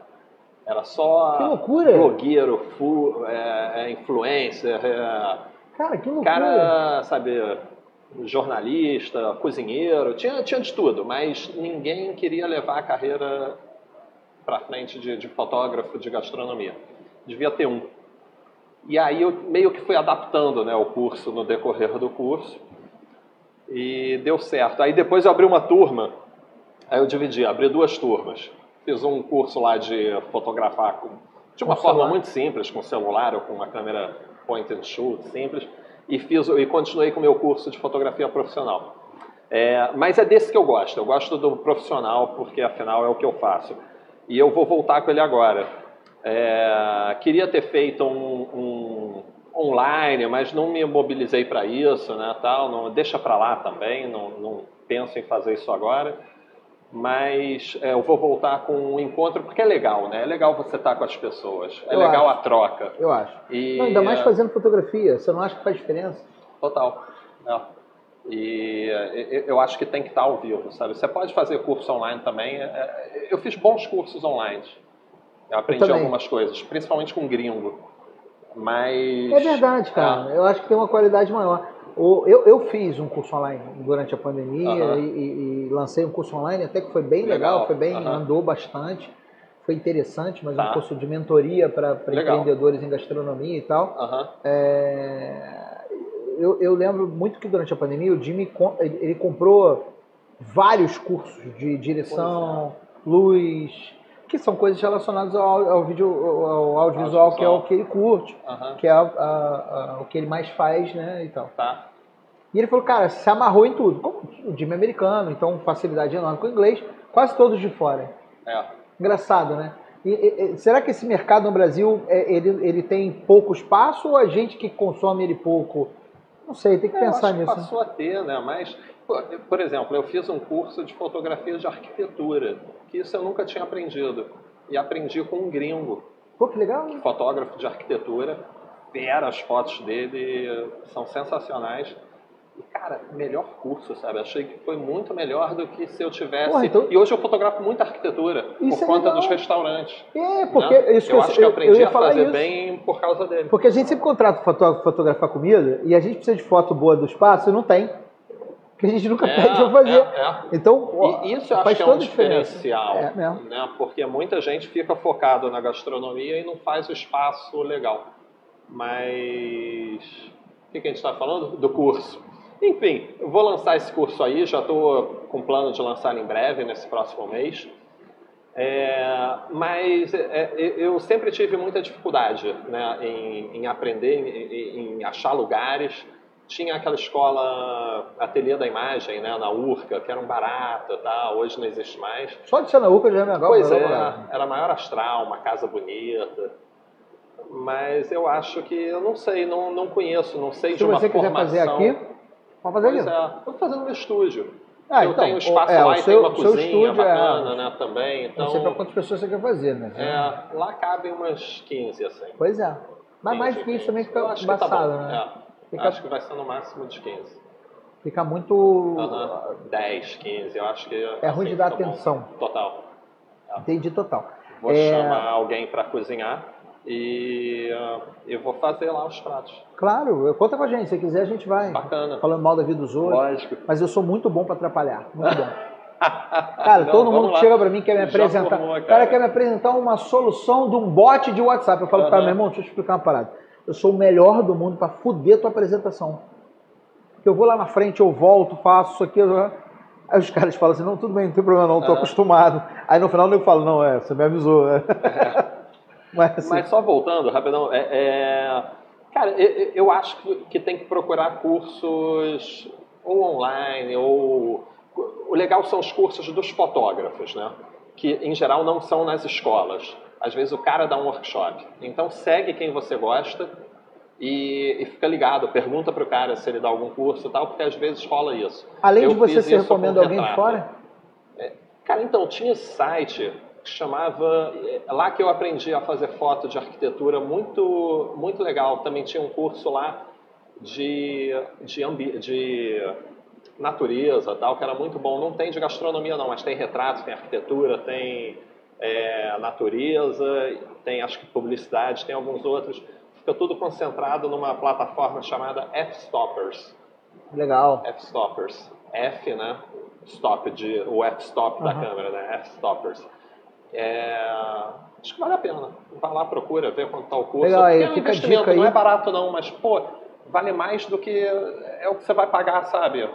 Speaker 2: Era só
Speaker 1: Que loucura!
Speaker 2: blogueiro, fu, é, é, influencer, é,
Speaker 1: Cara, que loucura.
Speaker 2: cara, sabe, jornalista, cozinheiro, tinha, tinha de tudo, mas ninguém queria levar a carreira para frente de, de fotógrafo de gastronomia. Devia ter um. E aí eu meio que fui adaptando né, o curso no decorrer do curso e deu certo. Aí depois eu abri uma turma, aí eu dividi, abri duas turmas. Fiz um curso lá de fotografar com, de uma
Speaker 1: Com
Speaker 2: forma
Speaker 1: celular?
Speaker 2: muito simples, com celular ou com uma câmera point and shoot simples, e fiz e continuei com o meu curso de fotografia profissional. É, mas é desse que eu gosto. Eu gosto do profissional porque afinal é o que eu faço. E eu vou voltar com ele agora. É, queria ter feito um, um online, mas não me mobilizei para isso, né? Tal, não, deixa para lá também. Não, não penso em fazer isso agora. Mas é, eu vou voltar com um encontro porque é legal, né? É legal você estar com as pessoas. É
Speaker 1: Eu
Speaker 2: legal
Speaker 1: acho.
Speaker 2: a troca.
Speaker 1: Eu acho.
Speaker 2: E,
Speaker 1: Não, ainda mais
Speaker 2: é,
Speaker 1: fazendo fotografia. Você não acha que faz diferença?
Speaker 2: Total. É. E eu acho que tem que estar ao vivo, sabe? Você pode fazer curso online também. É, Eu fiz bons cursos online. Eu aprendi
Speaker 1: também.
Speaker 2: algumas coisas, principalmente com gringo. Mas.
Speaker 1: É verdade, cara. Eu acho que tem uma qualidade maior. Eu, eu fiz um curso online durante a pandemia e, e- lancei um curso online até que foi bem legal,
Speaker 2: Legal.
Speaker 1: foi bem, andou bastante. Foi interessante, mas
Speaker 2: Tá.
Speaker 1: um curso de mentoria para empreendedores em gastronomia e tal. É, eu, eu lembro muito que durante a pandemia o Jimmy ele, ele comprou vários cursos de direção, luz, que são coisas relacionadas ao, ao vídeo, ao audiovisual, que é o que ele curte,
Speaker 2: Aham.
Speaker 1: que é a- a- a- o que ele mais faz, né, e tal.
Speaker 2: Tá.
Speaker 1: E ele falou, cara, se amarrou em tudo. Como o Jimmy é americano, então facilidade enorme com o inglês, quase todos de fora.
Speaker 2: É.
Speaker 1: Engraçado, né? E, e- será que esse mercado no Brasil é, ele, ele tem pouco espaço ou a gente que consome ele pouco? Não sei, tem que
Speaker 2: É,
Speaker 1: pensar nisso.
Speaker 2: que passou a ter, né? Mas, por exemplo, eu fiz um curso de fotografia de arquitetura, que isso eu nunca tinha aprendido. E aprendi com um gringo,
Speaker 1: Pô, que legal.
Speaker 2: fotógrafo de arquitetura. Fera, as fotos dele são sensacionais. E, cara, melhor curso, sabe? Achei que foi muito melhor do que se eu tivesse.
Speaker 1: Porra, então-
Speaker 2: E hoje eu fotografo muita arquitetura,
Speaker 1: Isso
Speaker 2: por
Speaker 1: é
Speaker 2: conta
Speaker 1: legal.
Speaker 2: dos restaurantes.
Speaker 1: É, porque
Speaker 2: né?
Speaker 1: isso que
Speaker 2: eu acho que eu aprendi
Speaker 1: eu
Speaker 2: a fazer
Speaker 1: isso.
Speaker 2: bem por causa dele.
Speaker 1: Porque a gente sempre contrata fotógrafo fotografar comida e a gente precisa de foto boa do espaço e não tem. Porque a gente nunca
Speaker 2: É,
Speaker 1: pede pra fazer.
Speaker 2: é, é.
Speaker 1: Então,
Speaker 2: E isso eu
Speaker 1: faz
Speaker 2: acho que é um diferencial,
Speaker 1: É mesmo.
Speaker 2: né? Porque muita gente fica focado na gastronomia e não faz o espaço legal. Mas o que, que a gente está falando? Do curso. Enfim, eu vou lançar esse curso aí, já estou com plano de lançar em breve, nesse próximo mês. É, mas é, eu sempre tive muita dificuldade né, em, em aprender, em, em achar lugares. Tinha aquela escola Ateliê da Imagem, né, na URCA, que era um barato, tá? hoje não existe mais.
Speaker 1: Só de Sanaúca já é legal.
Speaker 2: Pois é,
Speaker 1: lá.
Speaker 2: era maior astral, uma casa bonita. Mas eu acho que, eu não sei, não, não conheço, não sei
Speaker 1: Se
Speaker 2: de uma
Speaker 1: você quiser
Speaker 2: formação.
Speaker 1: fazer aqui, pode fazer
Speaker 2: Pois
Speaker 1: aqui.
Speaker 2: é, eu tô fazendo no meu estúdio.
Speaker 1: Ah,
Speaker 2: eu
Speaker 1: então,
Speaker 2: tenho um espaço
Speaker 1: é,
Speaker 2: lá e
Speaker 1: seu-
Speaker 2: tem uma cozinha
Speaker 1: estúdio é-
Speaker 2: bacana, né, também. Então,
Speaker 1: Não sei pra quantas pessoas você quer fazer, né?
Speaker 2: é, lá cabem umas 15, assim.
Speaker 1: Pois é. Mas
Speaker 2: 15,
Speaker 1: mais que isso também fica
Speaker 2: tá
Speaker 1: embaçado,
Speaker 2: bom,
Speaker 1: né?
Speaker 2: é.
Speaker 1: Fica-
Speaker 2: Acho que vai ser no máximo de 15.
Speaker 1: Fica muito.
Speaker 2: Aham. 10, 15, eu acho que.
Speaker 1: É ruim
Speaker 2: assim,
Speaker 1: de dar
Speaker 2: fica bom.
Speaker 1: atenção.
Speaker 2: Total.
Speaker 1: Entendi total.
Speaker 2: Vou
Speaker 1: É,
Speaker 2: chamar alguém para cozinhar e uh, eu vou fazer lá os pratos.
Speaker 1: Claro, conta com a gente. Se quiser, a gente vai.
Speaker 2: Bacana.
Speaker 1: Falando mal da vida dos outros.
Speaker 2: Lógico.
Speaker 1: Mas eu sou muito bom pra atrapalhar. Muito bom. Cara,
Speaker 2: Não,
Speaker 1: todo mundo
Speaker 2: lá.
Speaker 1: chega pra mim quer me apresentar.
Speaker 2: formou,
Speaker 1: o cara.
Speaker 2: cara.
Speaker 1: quer me apresentar uma solução de um bot de WhatsApp. Eu falo pro cara, meu irmão, deixa eu te explicar uma parada. Eu sou o melhor do mundo pra fuder tua apresentação. Eu vou lá na frente, eu volto, faço isso aqui. eu- Aí os caras falam assim, não, tudo bem, não tem problema não, tô
Speaker 2: Aham.
Speaker 1: acostumado. Aí no final eu falo, não, é, você me avisou. né? Mas, assim,
Speaker 2: Mas só voltando, rapidão, é, é- cara, eu, eu acho que, que tem que procurar cursos ou online, ou. O legal são os cursos dos fotógrafos, né? Que em geral não são nas escolas. Às vezes o cara dá um workshop. Então segue quem você gosta e, e fica ligado, pergunta pro cara se ele dá algum curso e tal, porque às vezes rola isso.
Speaker 1: além
Speaker 2: Eu
Speaker 1: de você,
Speaker 2: isso
Speaker 1: recomenda
Speaker 2: com
Speaker 1: alguém de
Speaker 2: retrato.
Speaker 1: fora?
Speaker 2: Cara, então, tinha esse site que chamava. é Lá que eu aprendi a fazer foto de arquitetura muito, muito legal. Também tinha um curso lá de, de, ambi, de natureza, tal, que era muito bom. Não tem de gastronomia, não, mas tem retratos, tem arquitetura, tem é, natureza, tem acho que publicidade, tem alguns outros. Fica tudo concentrado numa plataforma chamada F-Stoppers.
Speaker 1: Legal.
Speaker 2: F-Stoppers. F, né? Stop, de, o F-Stop da
Speaker 1: Aham.
Speaker 2: câmera, né? F-Stoppers. É, acho que vale a pena. Vai lá, procura, vê quanto tá o curso.
Speaker 1: Legal, aí,
Speaker 2: é um
Speaker 1: fica a
Speaker 2: investimento,
Speaker 1: dica aí.
Speaker 2: não é barato não, mas, pô, vale mais do que é o que você vai pagar, sabe?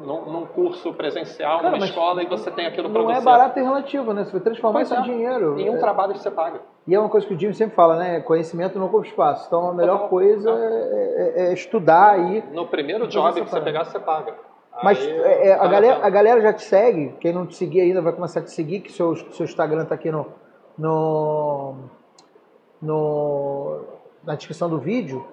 Speaker 2: Num, num curso presencial,
Speaker 1: Cara,
Speaker 2: numa escola, e você tem aquilo
Speaker 1: Não
Speaker 2: você.
Speaker 1: é barato e relativo, né? Você vai transformar
Speaker 2: Pois
Speaker 1: isso em
Speaker 2: é.
Speaker 1: dinheiro.
Speaker 2: Em um
Speaker 1: É.
Speaker 2: trabalho você paga.
Speaker 1: E é uma coisa que o Jimmy sempre fala, né? Conhecimento não ocupa espaço. Então a melhor
Speaker 2: Total.
Speaker 1: coisa é, é- é estudar aí.
Speaker 2: No primeiro job
Speaker 1: essa
Speaker 2: que você pegar, você paga.
Speaker 1: Mas
Speaker 2: Aí,
Speaker 1: é, é, a, galera, a galera já te segue. Quem não te seguir ainda vai começar a te seguir, que seu, seu Instagram tá aqui no, no, no- na descrição do vídeo.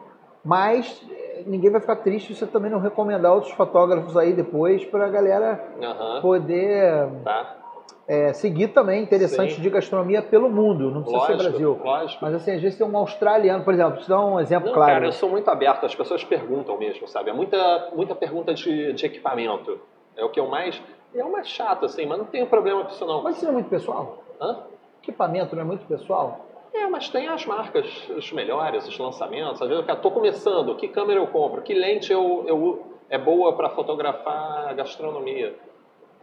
Speaker 1: Mas ninguém vai ficar triste se você também não recomendar outros fotógrafos aí depois pra galera
Speaker 2: Aham,
Speaker 1: poder
Speaker 2: tá.
Speaker 1: é, seguir também interessante
Speaker 2: Sim.
Speaker 1: de gastronomia pelo mundo. Não precisa
Speaker 2: Lógico,
Speaker 1: ser Brasil.
Speaker 2: lógico.
Speaker 1: Mas assim, às vezes tem um australiano, por exemplo, te dar um exemplo
Speaker 2: Não,
Speaker 1: claro.
Speaker 2: cara, eu sou muito aberto, as pessoas perguntam mesmo, sabe? É muita, muita pergunta de, de equipamento. É o que eu mais. É o mais chato, assim, mas não tenho problema com isso, não.
Speaker 1: Mas isso não é muito pessoal?
Speaker 2: Hã?
Speaker 1: Equipamento não é muito pessoal?
Speaker 2: É, mas tem as marcas, os melhores, os lançamentos. Às vezes eu quero, tô começando, que câmera eu compro? Que lente eu, eu é boa para fotografar gastronomia?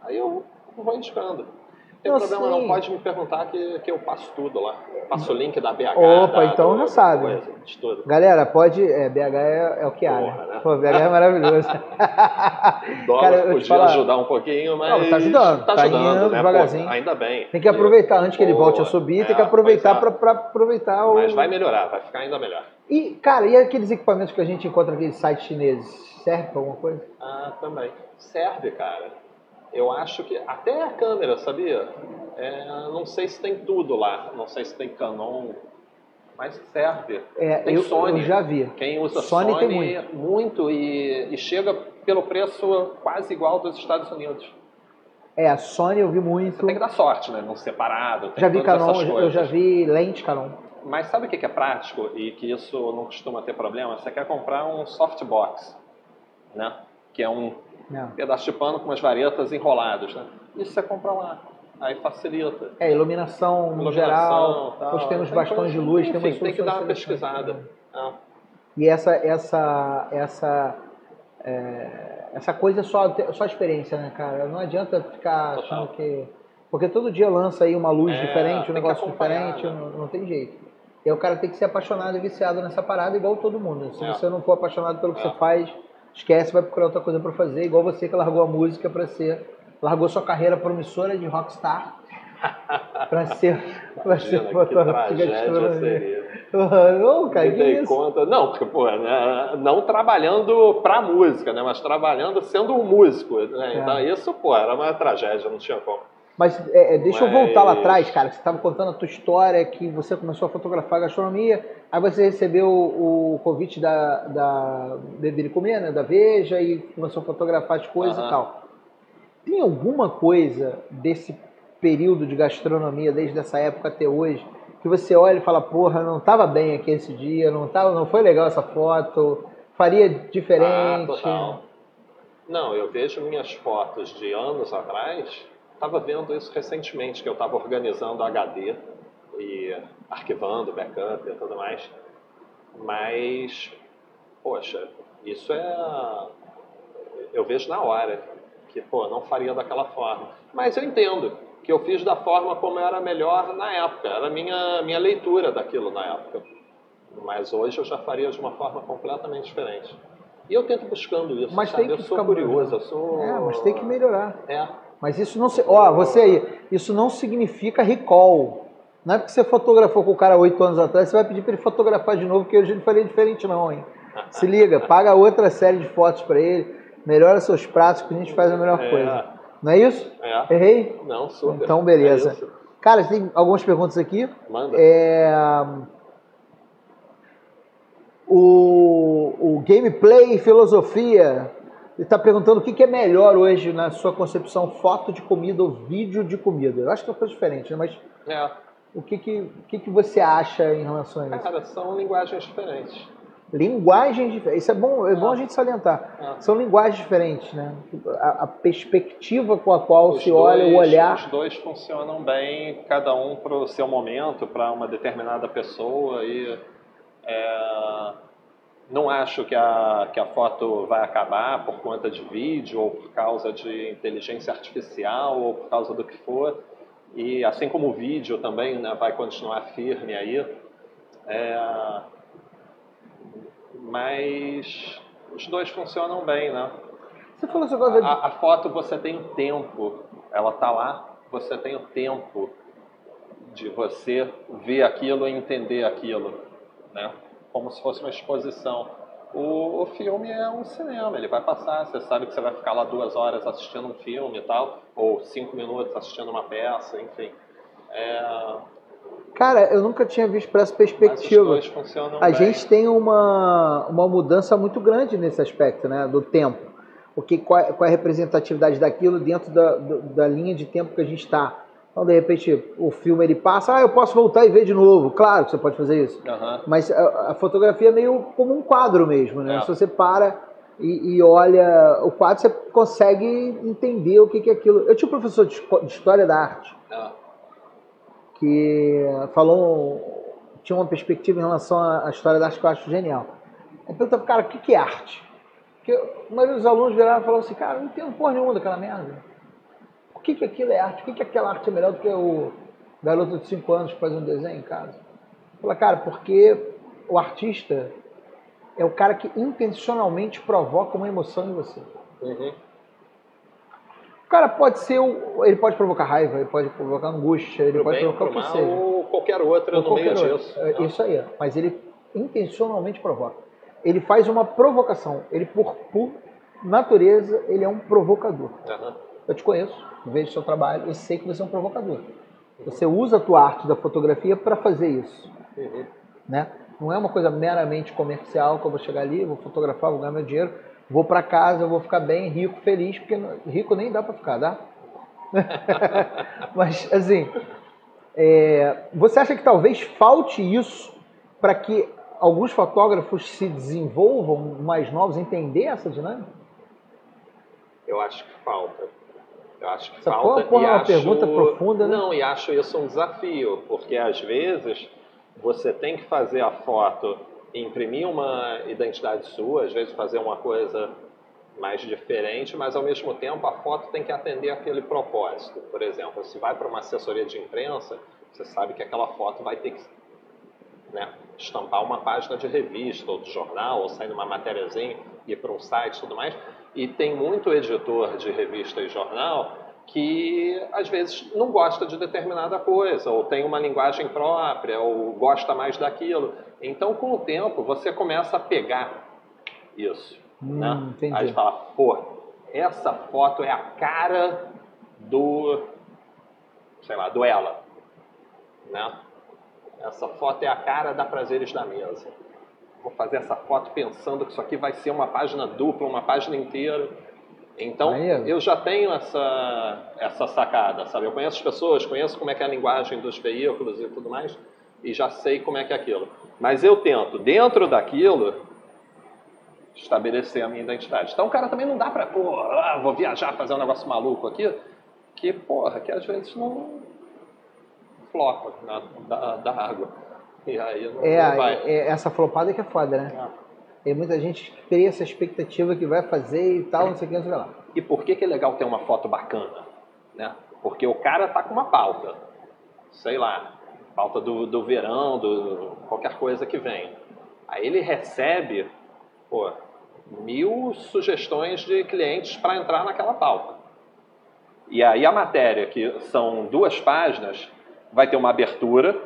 Speaker 2: Aí eu vou indicando. Não tem
Speaker 1: Eu
Speaker 2: problema
Speaker 1: sei.
Speaker 2: não, pode me perguntar que, que eu passo tudo lá. Passo o link da BH.
Speaker 1: Opa,
Speaker 2: da,
Speaker 1: então
Speaker 2: do-
Speaker 1: já sabe.
Speaker 2: coisa, de tudo.
Speaker 1: Galera, pode. É, BH é, é o que há,
Speaker 2: Porra,
Speaker 1: né?
Speaker 2: né?
Speaker 1: Pô, BH é maravilhoso.
Speaker 2: O dólar
Speaker 1: Cara,
Speaker 2: podia
Speaker 1: falar-
Speaker 2: ajudar um pouquinho, mas.
Speaker 1: Não, tá ajudando,
Speaker 2: Tá
Speaker 1: tá
Speaker 2: ajudando, né?
Speaker 1: devagarzinho.
Speaker 2: Pô, ainda bem.
Speaker 1: Tem que aproveitar antes que ele volte a subir, tem
Speaker 2: é,
Speaker 1: que aproveitar
Speaker 2: é.
Speaker 1: para aproveitar o.
Speaker 2: Mas vai melhorar, vai ficar ainda melhor.
Speaker 1: E, cara, e aqueles equipamentos que a gente encontra naqueles sites chineses? Serve pra alguma coisa?
Speaker 2: Ah, também. Serve, cara. Eu acho que até a câmera, sabia? É, não sei se tem tudo lá. Não sei se tem Canon, mas serve.
Speaker 1: É,
Speaker 2: Tem
Speaker 1: eu,
Speaker 2: Sony.
Speaker 1: eu já vi.
Speaker 2: Quem usa
Speaker 1: Sony
Speaker 2: Sony,
Speaker 1: tem
Speaker 2: muito, e, e chega pelo preço quase igual dos Estados Unidos.
Speaker 1: É, a Sony eu vi muito.
Speaker 2: Tem que dar sorte, né? Não separado.
Speaker 1: Já vi Canon, eu já vi lente Canon.
Speaker 2: Mas sabe o que é prático e que isso não costuma ter problema? Você quer comprar um softbox, né? Que é um
Speaker 1: É.
Speaker 2: pedaço de pano com umas varetas enroladas, né? Isso você compra lá. Aí facilita.
Speaker 1: É, iluminação,
Speaker 2: Iluminação,
Speaker 1: geral,
Speaker 2: tal.
Speaker 1: depois tem uns
Speaker 2: Tem
Speaker 1: bastões de luz,
Speaker 2: enfim,
Speaker 1: umas
Speaker 2: tem que dar uma pesquisada. Ah,
Speaker 1: E essa, essa, essa, é, essa coisa é só, só experiência, né, cara? Não adianta ficar
Speaker 2: Total.
Speaker 1: achando que. Porque todo dia lança aí uma luz
Speaker 2: É,
Speaker 1: diferente, um negócio diferente,
Speaker 2: né?
Speaker 1: não, não tem jeito. E o cara tem que ser apaixonado e viciado nessa parada, igual todo mundo. Se
Speaker 2: É.
Speaker 1: você não for apaixonado pelo que
Speaker 2: É.
Speaker 1: você faz, esquece, vai procurar outra coisa pra fazer, igual você que largou a música pra ser. Largou sua carreira promissora de rockstar pra ser, pra ser fotógrafo de gastronomia. Ô, cara,
Speaker 2: Me
Speaker 1: que
Speaker 2: dei
Speaker 1: isso?
Speaker 2: conta. Não, porque, pô, né, não trabalhando pra música, né? Mas trabalhando sendo um músico. Né?
Speaker 1: É.
Speaker 2: Então isso, pô, era uma tragédia, não tinha como.
Speaker 1: Mas é, é, deixa eu voltar lá
Speaker 2: Mas-
Speaker 1: atrás, cara. Você estava contando a tua história, que você começou a fotografar gastronomia, aí você recebeu o, o convite da, da Beber e Comer, né, da Veja, e começou a fotografar as coisas
Speaker 2: Aham.
Speaker 1: e tal. Tem alguma coisa desse período de gastronomia, desde essa época até hoje, que você olha e fala, porra, não estava bem aqui esse dia, não, tava, não foi legal essa foto, faria diferente.
Speaker 2: Ah, total. Não, eu vejo minhas fotos de anos atrás, estava vendo isso recentemente, que eu estava organizando HD e arquivando backup e tudo mais. Mas, poxa, isso é. Eu vejo na hora que, pô, não faria daquela forma. Mas eu entendo que eu fiz da forma como era melhor na época, era a minha, minha leitura daquilo na época. Mas hoje eu já faria de uma forma completamente diferente. E eu tento buscando isso,
Speaker 1: Mas
Speaker 2: sabe?
Speaker 1: tem que
Speaker 2: eu sou curioso, eu sou...
Speaker 1: É, mas tem que melhorar.
Speaker 2: É,
Speaker 1: Mas isso não se. Ó, você aí, isso não significa recall. Não é porque você fotografou com o cara oito anos atrás, você vai pedir para ele fotografar de novo, que hoje ele faria diferente, não, hein? Se liga, paga outra série de fotos para ele, melhora seus pratos, que a gente faz a melhor
Speaker 2: É.
Speaker 1: coisa. Não é isso?
Speaker 2: é.
Speaker 1: Errei?
Speaker 2: Não, super.
Speaker 1: Então, beleza.
Speaker 2: É.
Speaker 1: Cara, tem algumas perguntas aqui.
Speaker 2: Manda.
Speaker 1: É, o, o gameplay e filosofia ele está perguntando o que, que é melhor hoje na sua concepção, foto de comida ou vídeo de comida. Eu acho que é uma coisa diferente, né? mas
Speaker 2: É.
Speaker 1: O que que, o que que você acha em relação a isso?
Speaker 2: Cara, são linguagens diferentes.
Speaker 1: Linguagens diferentes. Isso é bom, é bom
Speaker 2: É.
Speaker 1: a gente salientar.
Speaker 2: É.
Speaker 1: São linguagens diferentes, né? A, a perspectiva com a qual
Speaker 2: Os
Speaker 1: se olha, o
Speaker 2: dois-
Speaker 1: olhar.
Speaker 2: Os dois funcionam bem, cada um para o seu momento, para uma determinada pessoa. E é, não acho que a, que a foto vai acabar por conta de vídeo, ou por causa de inteligência artificial, ou por causa do que for. E assim como o vídeo também né, vai continuar firme aí. É, mas os dois funcionam bem, né?
Speaker 1: Você falou esse negócio
Speaker 2: A, a foto você tem o tempo, ela tá lá, você tem o tempo de você ver aquilo e entender aquilo, né? Como se fosse uma exposição. O, o filme é um cinema, ele vai passar, você sabe que você vai ficar lá duas horas assistindo um filme e tal, ou cinco minutos assistindo uma peça, enfim. É,
Speaker 1: Cara, eu nunca tinha visto por essa perspectiva. A
Speaker 2: bem.
Speaker 1: gente tem uma, uma mudança muito grande nesse aspecto, né? Do tempo. O que, qual, é- qual é a representatividade daquilo dentro da, da linha de tempo que a gente está. Então, de repente, o filme ele passa, ah, eu posso voltar e ver de novo. Claro que você pode fazer isso.
Speaker 2: Aham.
Speaker 1: Mas a, a fotografia é meio como um quadro mesmo, né?
Speaker 2: É.
Speaker 1: Se você para e, e olha o quadro, você consegue entender o que, que é aquilo. Eu tinha um professor de, de História da Arte
Speaker 2: É.
Speaker 1: que falou, tinha uma perspectiva em relação à história da arte que eu acho genial. Ele perguntava, cara, o que, que é arte? Porque a maioria dos alunos viraram e falaram assim, cara, não entendo porra nenhuma daquela merda. Que, que aquilo é arte? Por que, que aquela arte é melhor do que o garoto de 5 anos que faz um desenho em casa? Fala, cara, porque o artista é o cara que intencionalmente provoca uma emoção em você.
Speaker 2: Uhum.
Speaker 1: O cara pode ser, o, ele pode provocar raiva, ele pode provocar angústia, ele
Speaker 2: Pro
Speaker 1: pode
Speaker 2: bem,
Speaker 1: provocar
Speaker 2: pro
Speaker 1: o que seja.
Speaker 2: ou qualquer outra
Speaker 1: Ou
Speaker 2: no meio
Speaker 1: qualquer outro.
Speaker 2: disso.
Speaker 1: É? Isso aí, mas ele intencionalmente provoca. Ele faz uma provocação. Ele, por, por natureza, ele é um provocador.
Speaker 2: Aham.
Speaker 1: Eu te conheço, vejo seu trabalho, eu sei que você é um provocador. Você usa a tua arte da fotografia para fazer isso.
Speaker 2: Uhum.
Speaker 1: Né? Não é uma coisa meramente comercial que eu vou chegar ali, vou fotografar, vou ganhar meu dinheiro, vou para casa, vou ficar bem, rico, feliz, porque rico nem dá para ficar, dá? Mas, assim, é, você acha que talvez falte isso para que alguns fotógrafos se desenvolvam mais novos, entender essa dinâmica?
Speaker 2: Eu acho que falta. Eu acho que
Speaker 1: Essa
Speaker 2: falta.
Speaker 1: porra-
Speaker 2: e
Speaker 1: é uma
Speaker 2: acho...
Speaker 1: pergunta profunda, né?
Speaker 2: Não, e acho isso um desafio, porque às vezes você tem que fazer a foto, imprimir uma identidade sua, às vezes fazer uma coisa mais diferente, mas ao mesmo tempo a foto tem que atender aquele propósito. Por exemplo, se vai para uma assessoria de imprensa, você sabe que aquela foto vai ter que né, estampar uma página de revista ou de jornal, ou sair numa matériazinha, ir para um site e tudo mais. E tem muito editor de revista e jornal que às vezes não gosta de determinada coisa, ou tem uma linguagem própria, ou gosta mais daquilo. Então, com o tempo, você começa a pegar isso.
Speaker 1: Hum,
Speaker 2: né?
Speaker 1: entendi.
Speaker 2: Aí fala, pô, essa foto é a cara do, sei lá, do ela, né? Essa foto é a cara da Prazeres da Mesa. Vou fazer essa foto pensando que isso aqui vai ser uma página dupla, uma página inteira. Então,
Speaker 1: Maneiro.
Speaker 2: eu já tenho essa, essa sacada, sabe? Eu conheço as pessoas, conheço como é que é a linguagem dos veículos e tudo mais, e já sei como é que é aquilo. Mas eu tento, dentro daquilo, estabelecer a minha identidade. Então, o cara também não dá pra, pô, ah, vou viajar, fazer um negócio maluco aqui, que, porra, que às vezes não flopa na, da, da água. E aí não,
Speaker 1: É,
Speaker 2: não vai.
Speaker 1: é essa flopada que é foda, né? Tem muita gente que cria essa expectativa que vai fazer e tal, não sei o que, não sei o que lá.
Speaker 2: E por que, que é legal ter uma foto bacana? Né? Porque o cara tá com uma pauta, sei lá, pauta do, do verão, do qualquer coisa que vem. Aí ele recebe, pô, mil sugestões de clientes para entrar naquela pauta. E aí a matéria, que são duas páginas, vai ter uma abertura,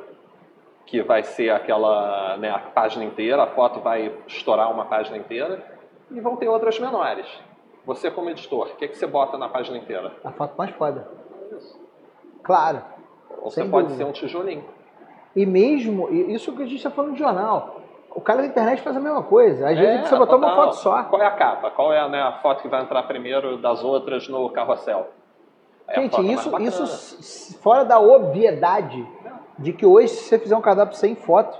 Speaker 2: que vai ser aquela né, a página inteira, a foto vai estourar uma página inteira, e vão ter outras menores. Você como editor, o que, que você bota na página inteira?
Speaker 1: A foto mais foda. Claro.
Speaker 2: Ou você pode
Speaker 1: dúvida.
Speaker 2: ser um tijolinho.
Speaker 1: E mesmo, isso que a gente está falando de jornal. O cara da internet faz a mesma coisa. Às vezes ele precisa botar uma
Speaker 2: É,
Speaker 1: foto só.
Speaker 2: Qual é a capa? Qual é né, a foto que vai entrar primeiro das outras no carrossel? É
Speaker 1: Gente, isso, isso fora da obviedade de que hoje, se você fizer um cardápio sem foto,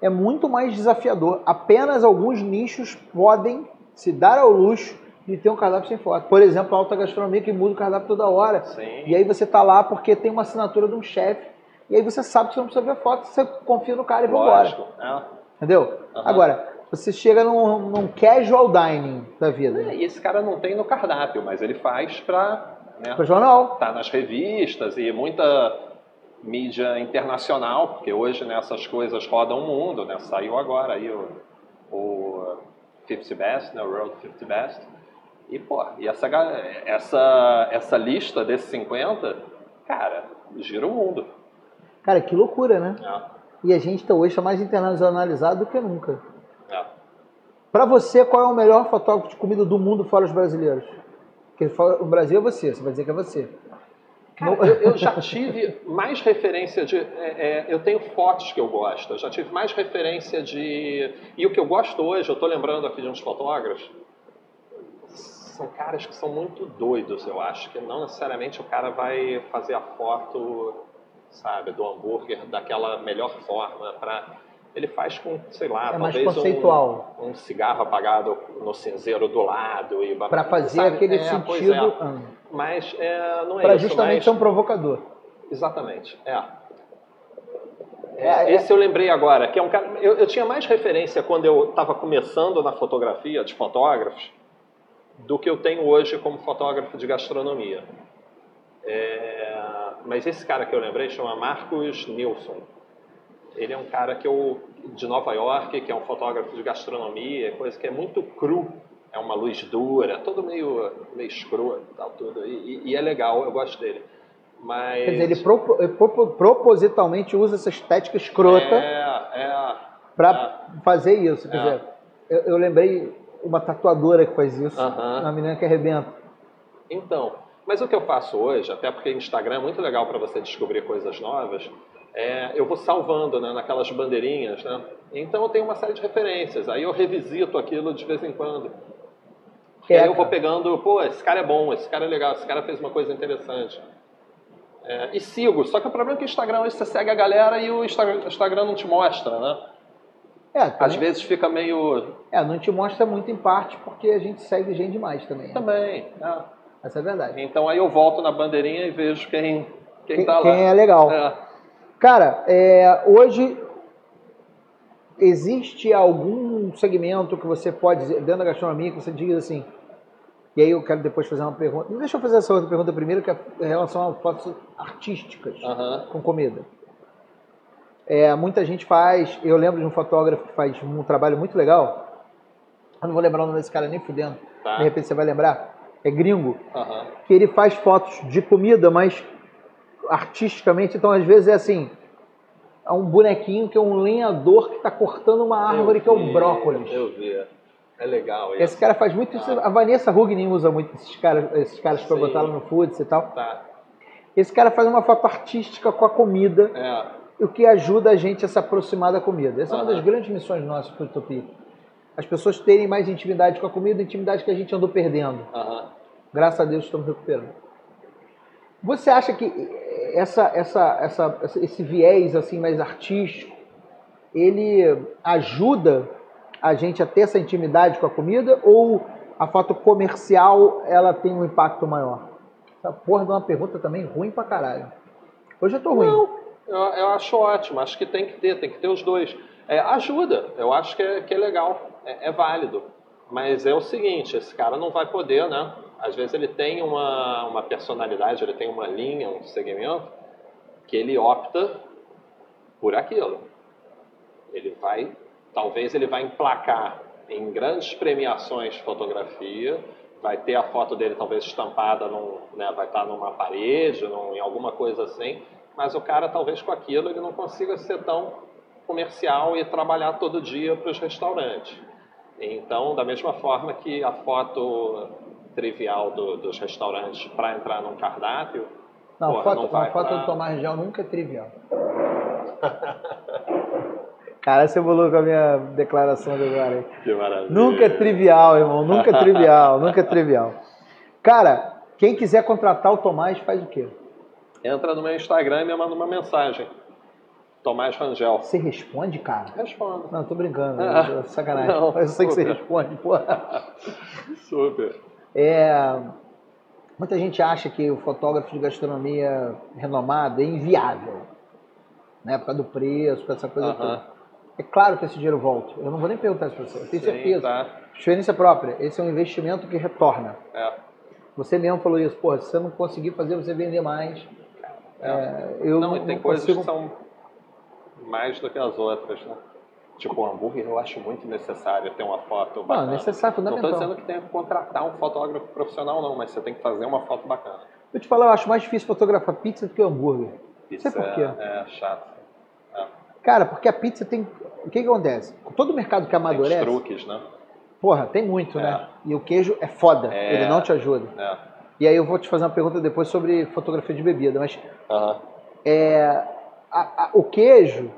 Speaker 1: é muito mais desafiador. Apenas alguns nichos podem se dar ao luxo de ter um cardápio sem foto. Por exemplo, a alta gastronomia que muda o cardápio toda hora.
Speaker 2: Sim.
Speaker 1: E aí você tá lá porque tem uma assinatura de um chefe. E aí você sabe que você não precisa ver foto, você confia no cara e vai embora.
Speaker 2: É.
Speaker 1: Entendeu?
Speaker 2: Aham.
Speaker 1: Agora, você chega num, num casual dining da vida.
Speaker 2: É, E esse cara não tem no cardápio, mas ele faz pra. Né,
Speaker 1: Pro jornal.
Speaker 2: tá nas revistas e muita mídia internacional, porque hoje né, essas coisas rodam o mundo, né? Saiu agora aí o, o 50 Best, né? World 50 Best. E, pô, e essa, essa, essa lista desses 50, cara, gira o mundo.
Speaker 1: Cara, que loucura, né?
Speaker 2: né?
Speaker 1: E a gente tá hoje tá mais internacionalizado do que nunca.
Speaker 2: É.
Speaker 1: Pra você, qual é o melhor fotógrafo de comida do mundo fora os brasileiros? Porque o Brasil é você, você vai dizer que é você.
Speaker 2: Cara, eu, eu já tive mais referência de. é, é, eu tenho fotos que eu gosto, eu já tive mais referência de. E o que eu gosto hoje, eu estou lembrando aqui de uns fotógrafos, são caras que são muito doidos, eu acho, que não necessariamente o cara vai fazer a foto, sabe, do hambúrguer daquela melhor forma. Pra, ele faz com, sei lá,
Speaker 1: É
Speaker 2: talvez
Speaker 1: conceitual.
Speaker 2: Um, um cigarro apagado no cinzeiro do lado. e
Speaker 1: Pra fazer
Speaker 2: sabe?
Speaker 1: aquele
Speaker 2: É,
Speaker 1: sentido.
Speaker 2: é. Mas é, não é
Speaker 1: Pra
Speaker 2: isso.
Speaker 1: justamente
Speaker 2: mas...
Speaker 1: ser um provocador.
Speaker 2: Exatamente, é.
Speaker 1: É,
Speaker 2: Esse eu lembrei agora, que é um cara. Eu, eu tinha mais referência quando eu estava começando na fotografia de fotógrafos do que eu tenho hoje como fotógrafo de gastronomia. É, mas esse cara que eu lembrei chama Marcos Nilsson. Ele é um cara que eu de Nova York, que é um fotógrafo de gastronomia, coisa que é muito cru. É uma luz dura, todo meio, meio escroto tal, tudo. E, e- e é legal, eu gosto dele. Mas.
Speaker 1: Quer dizer, ele propo- propo- propositalmente usa essa estética escrota
Speaker 2: É, é.
Speaker 1: pra fazer isso. Quer
Speaker 2: É.
Speaker 1: dizer, eu, eu lembrei uma tatuadora que faz isso,
Speaker 2: Aham.
Speaker 1: uma menina que arrebenta.
Speaker 2: Então, mas o que eu faço hoje, até porque Instagram é muito legal para você descobrir coisas novas, é, eu vou salvando né, naquelas bandeirinhas, né? Então eu tenho uma série de referências, aí eu revisito aquilo de vez em quando. E
Speaker 1: É,
Speaker 2: aí eu vou pegando, pô, esse cara é bom, esse cara é legal, esse cara fez uma coisa interessante. É, e sigo, só que o problema é que o Instagram hoje você segue a galera e o Insta- Instagram não te mostra, né?
Speaker 1: É,
Speaker 2: Às
Speaker 1: também-
Speaker 2: vezes fica meio.
Speaker 1: é, não te mostra muito em parte porque a gente segue gente demais também. né?
Speaker 2: Também. é.
Speaker 1: Essa é a verdade.
Speaker 2: Então aí eu volto na bandeirinha e vejo quem, quem,
Speaker 1: Quem,
Speaker 2: tá lá.
Speaker 1: quem é legal.
Speaker 2: É.
Speaker 1: Cara, é, hoje existe algum segmento que você pode dizer, dentro da gastronomia, que você diga assim, e aí eu quero depois fazer uma pergunta. Deixa eu fazer essa outra pergunta primeiro, que é em relação a fotos artísticas com comida. É, muita gente faz, eu lembro de um fotógrafo que faz um trabalho muito legal, eu não vou lembrar o nome desse cara nem fudendo,
Speaker 2: Tá.
Speaker 1: de repente você vai lembrar, é gringo, que ele faz fotos de comida, mas artisticamente, então às vezes é assim, é um bonequinho que é um lenhador que está cortando uma árvore
Speaker 2: Eu
Speaker 1: que é o
Speaker 2: vi,
Speaker 1: brócolis.
Speaker 2: Eu vi. É legal isso.
Speaker 1: Esse cara faz muito isso. A Vanessa Hugnin usa muito esses caras, esses caras para botar lá no Foods e tal.
Speaker 2: Tá.
Speaker 1: Esse cara faz uma foto artística com a comida,
Speaker 2: É.
Speaker 1: o que ajuda a gente a se aproximar da comida. Essa é uma
Speaker 2: Aham.
Speaker 1: das grandes missões nossas para Utopia. As pessoas terem mais intimidade com a comida, intimidade que a gente andou perdendo.
Speaker 2: Aham.
Speaker 1: Graças a Deus estamos recuperando. Você acha que essa, essa, essa, esse viés assim mais artístico, ele ajuda a gente a ter essa intimidade com a comida ou a foto comercial ela tem um impacto maior? Essa porra de uma pergunta também ruim pra caralho. Hoje eu tô ruim.
Speaker 2: Não, eu, eu acho ótimo. Acho que tem que ter, tem que ter os dois. É, ajuda. Eu acho que é, que é legal. É, é válido. Mas é o seguinte, esse cara não vai poder, né? Às vezes ele tem uma, uma personalidade, ele tem uma linha, um segmento, que ele opta por aquilo. Ele vai, talvez ele vai emplacar em grandes premiações de fotografia, vai ter a foto dele talvez estampada, num, né, vai estar numa parede, num, em alguma coisa assim, mas o cara talvez com aquilo ele não consiga ser tão comercial e trabalhar todo dia para os restaurantes. Então, da mesma forma que a foto trivial do- dos restaurantes para entrar num cardápio,
Speaker 1: Não,
Speaker 2: porra,
Speaker 1: foto,
Speaker 2: não vai
Speaker 1: foto
Speaker 2: pra-
Speaker 1: do Tomás Gel nunca é trivial. Cara, você bolou com a minha declaração de agora. hein?
Speaker 2: Que maravilha.
Speaker 1: Nunca é trivial, irmão. Nunca é trivial, nunca é trivial. Cara, Quem quiser contratar o Tomás faz o quê?
Speaker 2: Entra no meu Instagram e me manda uma mensagem. Tomás Rangel.
Speaker 1: Você responde, cara?
Speaker 2: Respondo.
Speaker 1: Não, tô brincando.
Speaker 2: Ah,
Speaker 1: sacanagem.
Speaker 2: não,
Speaker 1: eu sei que você
Speaker 2: super.
Speaker 1: responde, porra.
Speaker 2: Super.
Speaker 1: É, muita gente acha que o fotógrafo de gastronomia renomado é inviável. Né? Por causa do preço, por dessa coisa
Speaker 2: Aham.
Speaker 1: toda. É claro que esse dinheiro volta. Eu não vou nem perguntar isso pra você. Eu tenho
Speaker 2: Sim,
Speaker 1: certeza.
Speaker 2: tá.
Speaker 1: Experiência própria. Esse é um investimento que retorna.
Speaker 2: É.
Speaker 1: Você mesmo falou isso. Pô, se você não conseguir fazer você vender mais, é, eu
Speaker 2: não,
Speaker 1: não,
Speaker 2: tem
Speaker 1: não
Speaker 2: coisas
Speaker 1: consigo...
Speaker 2: que são mais do que as outras, né? Tipo, o hambúrguer eu acho muito necessário ter uma foto
Speaker 1: Não,
Speaker 2: bacana.
Speaker 1: necessário,
Speaker 2: Não
Speaker 1: fundamental.
Speaker 2: estou dizendo que tenha que contratar um fotógrafo profissional, não, mas você tem que fazer uma foto bacana.
Speaker 1: Eu te falar, eu acho mais difícil fotografar pizza do que hambúrguer.
Speaker 2: Isso
Speaker 1: Sei por quê.
Speaker 2: É, é chato. É.
Speaker 1: Cara, porque a pizza tem. O que, que acontece? Todo mercado que
Speaker 2: Tem
Speaker 1: amadurece.
Speaker 2: truques, né?
Speaker 1: Porra, tem muito, né? E o queijo é foda.
Speaker 2: É.
Speaker 1: Ele não te ajuda.
Speaker 2: É.
Speaker 1: E aí eu vou te fazer uma pergunta depois sobre fotografia de bebida. Mas
Speaker 2: Aham.
Speaker 1: é, a- a- o queijo,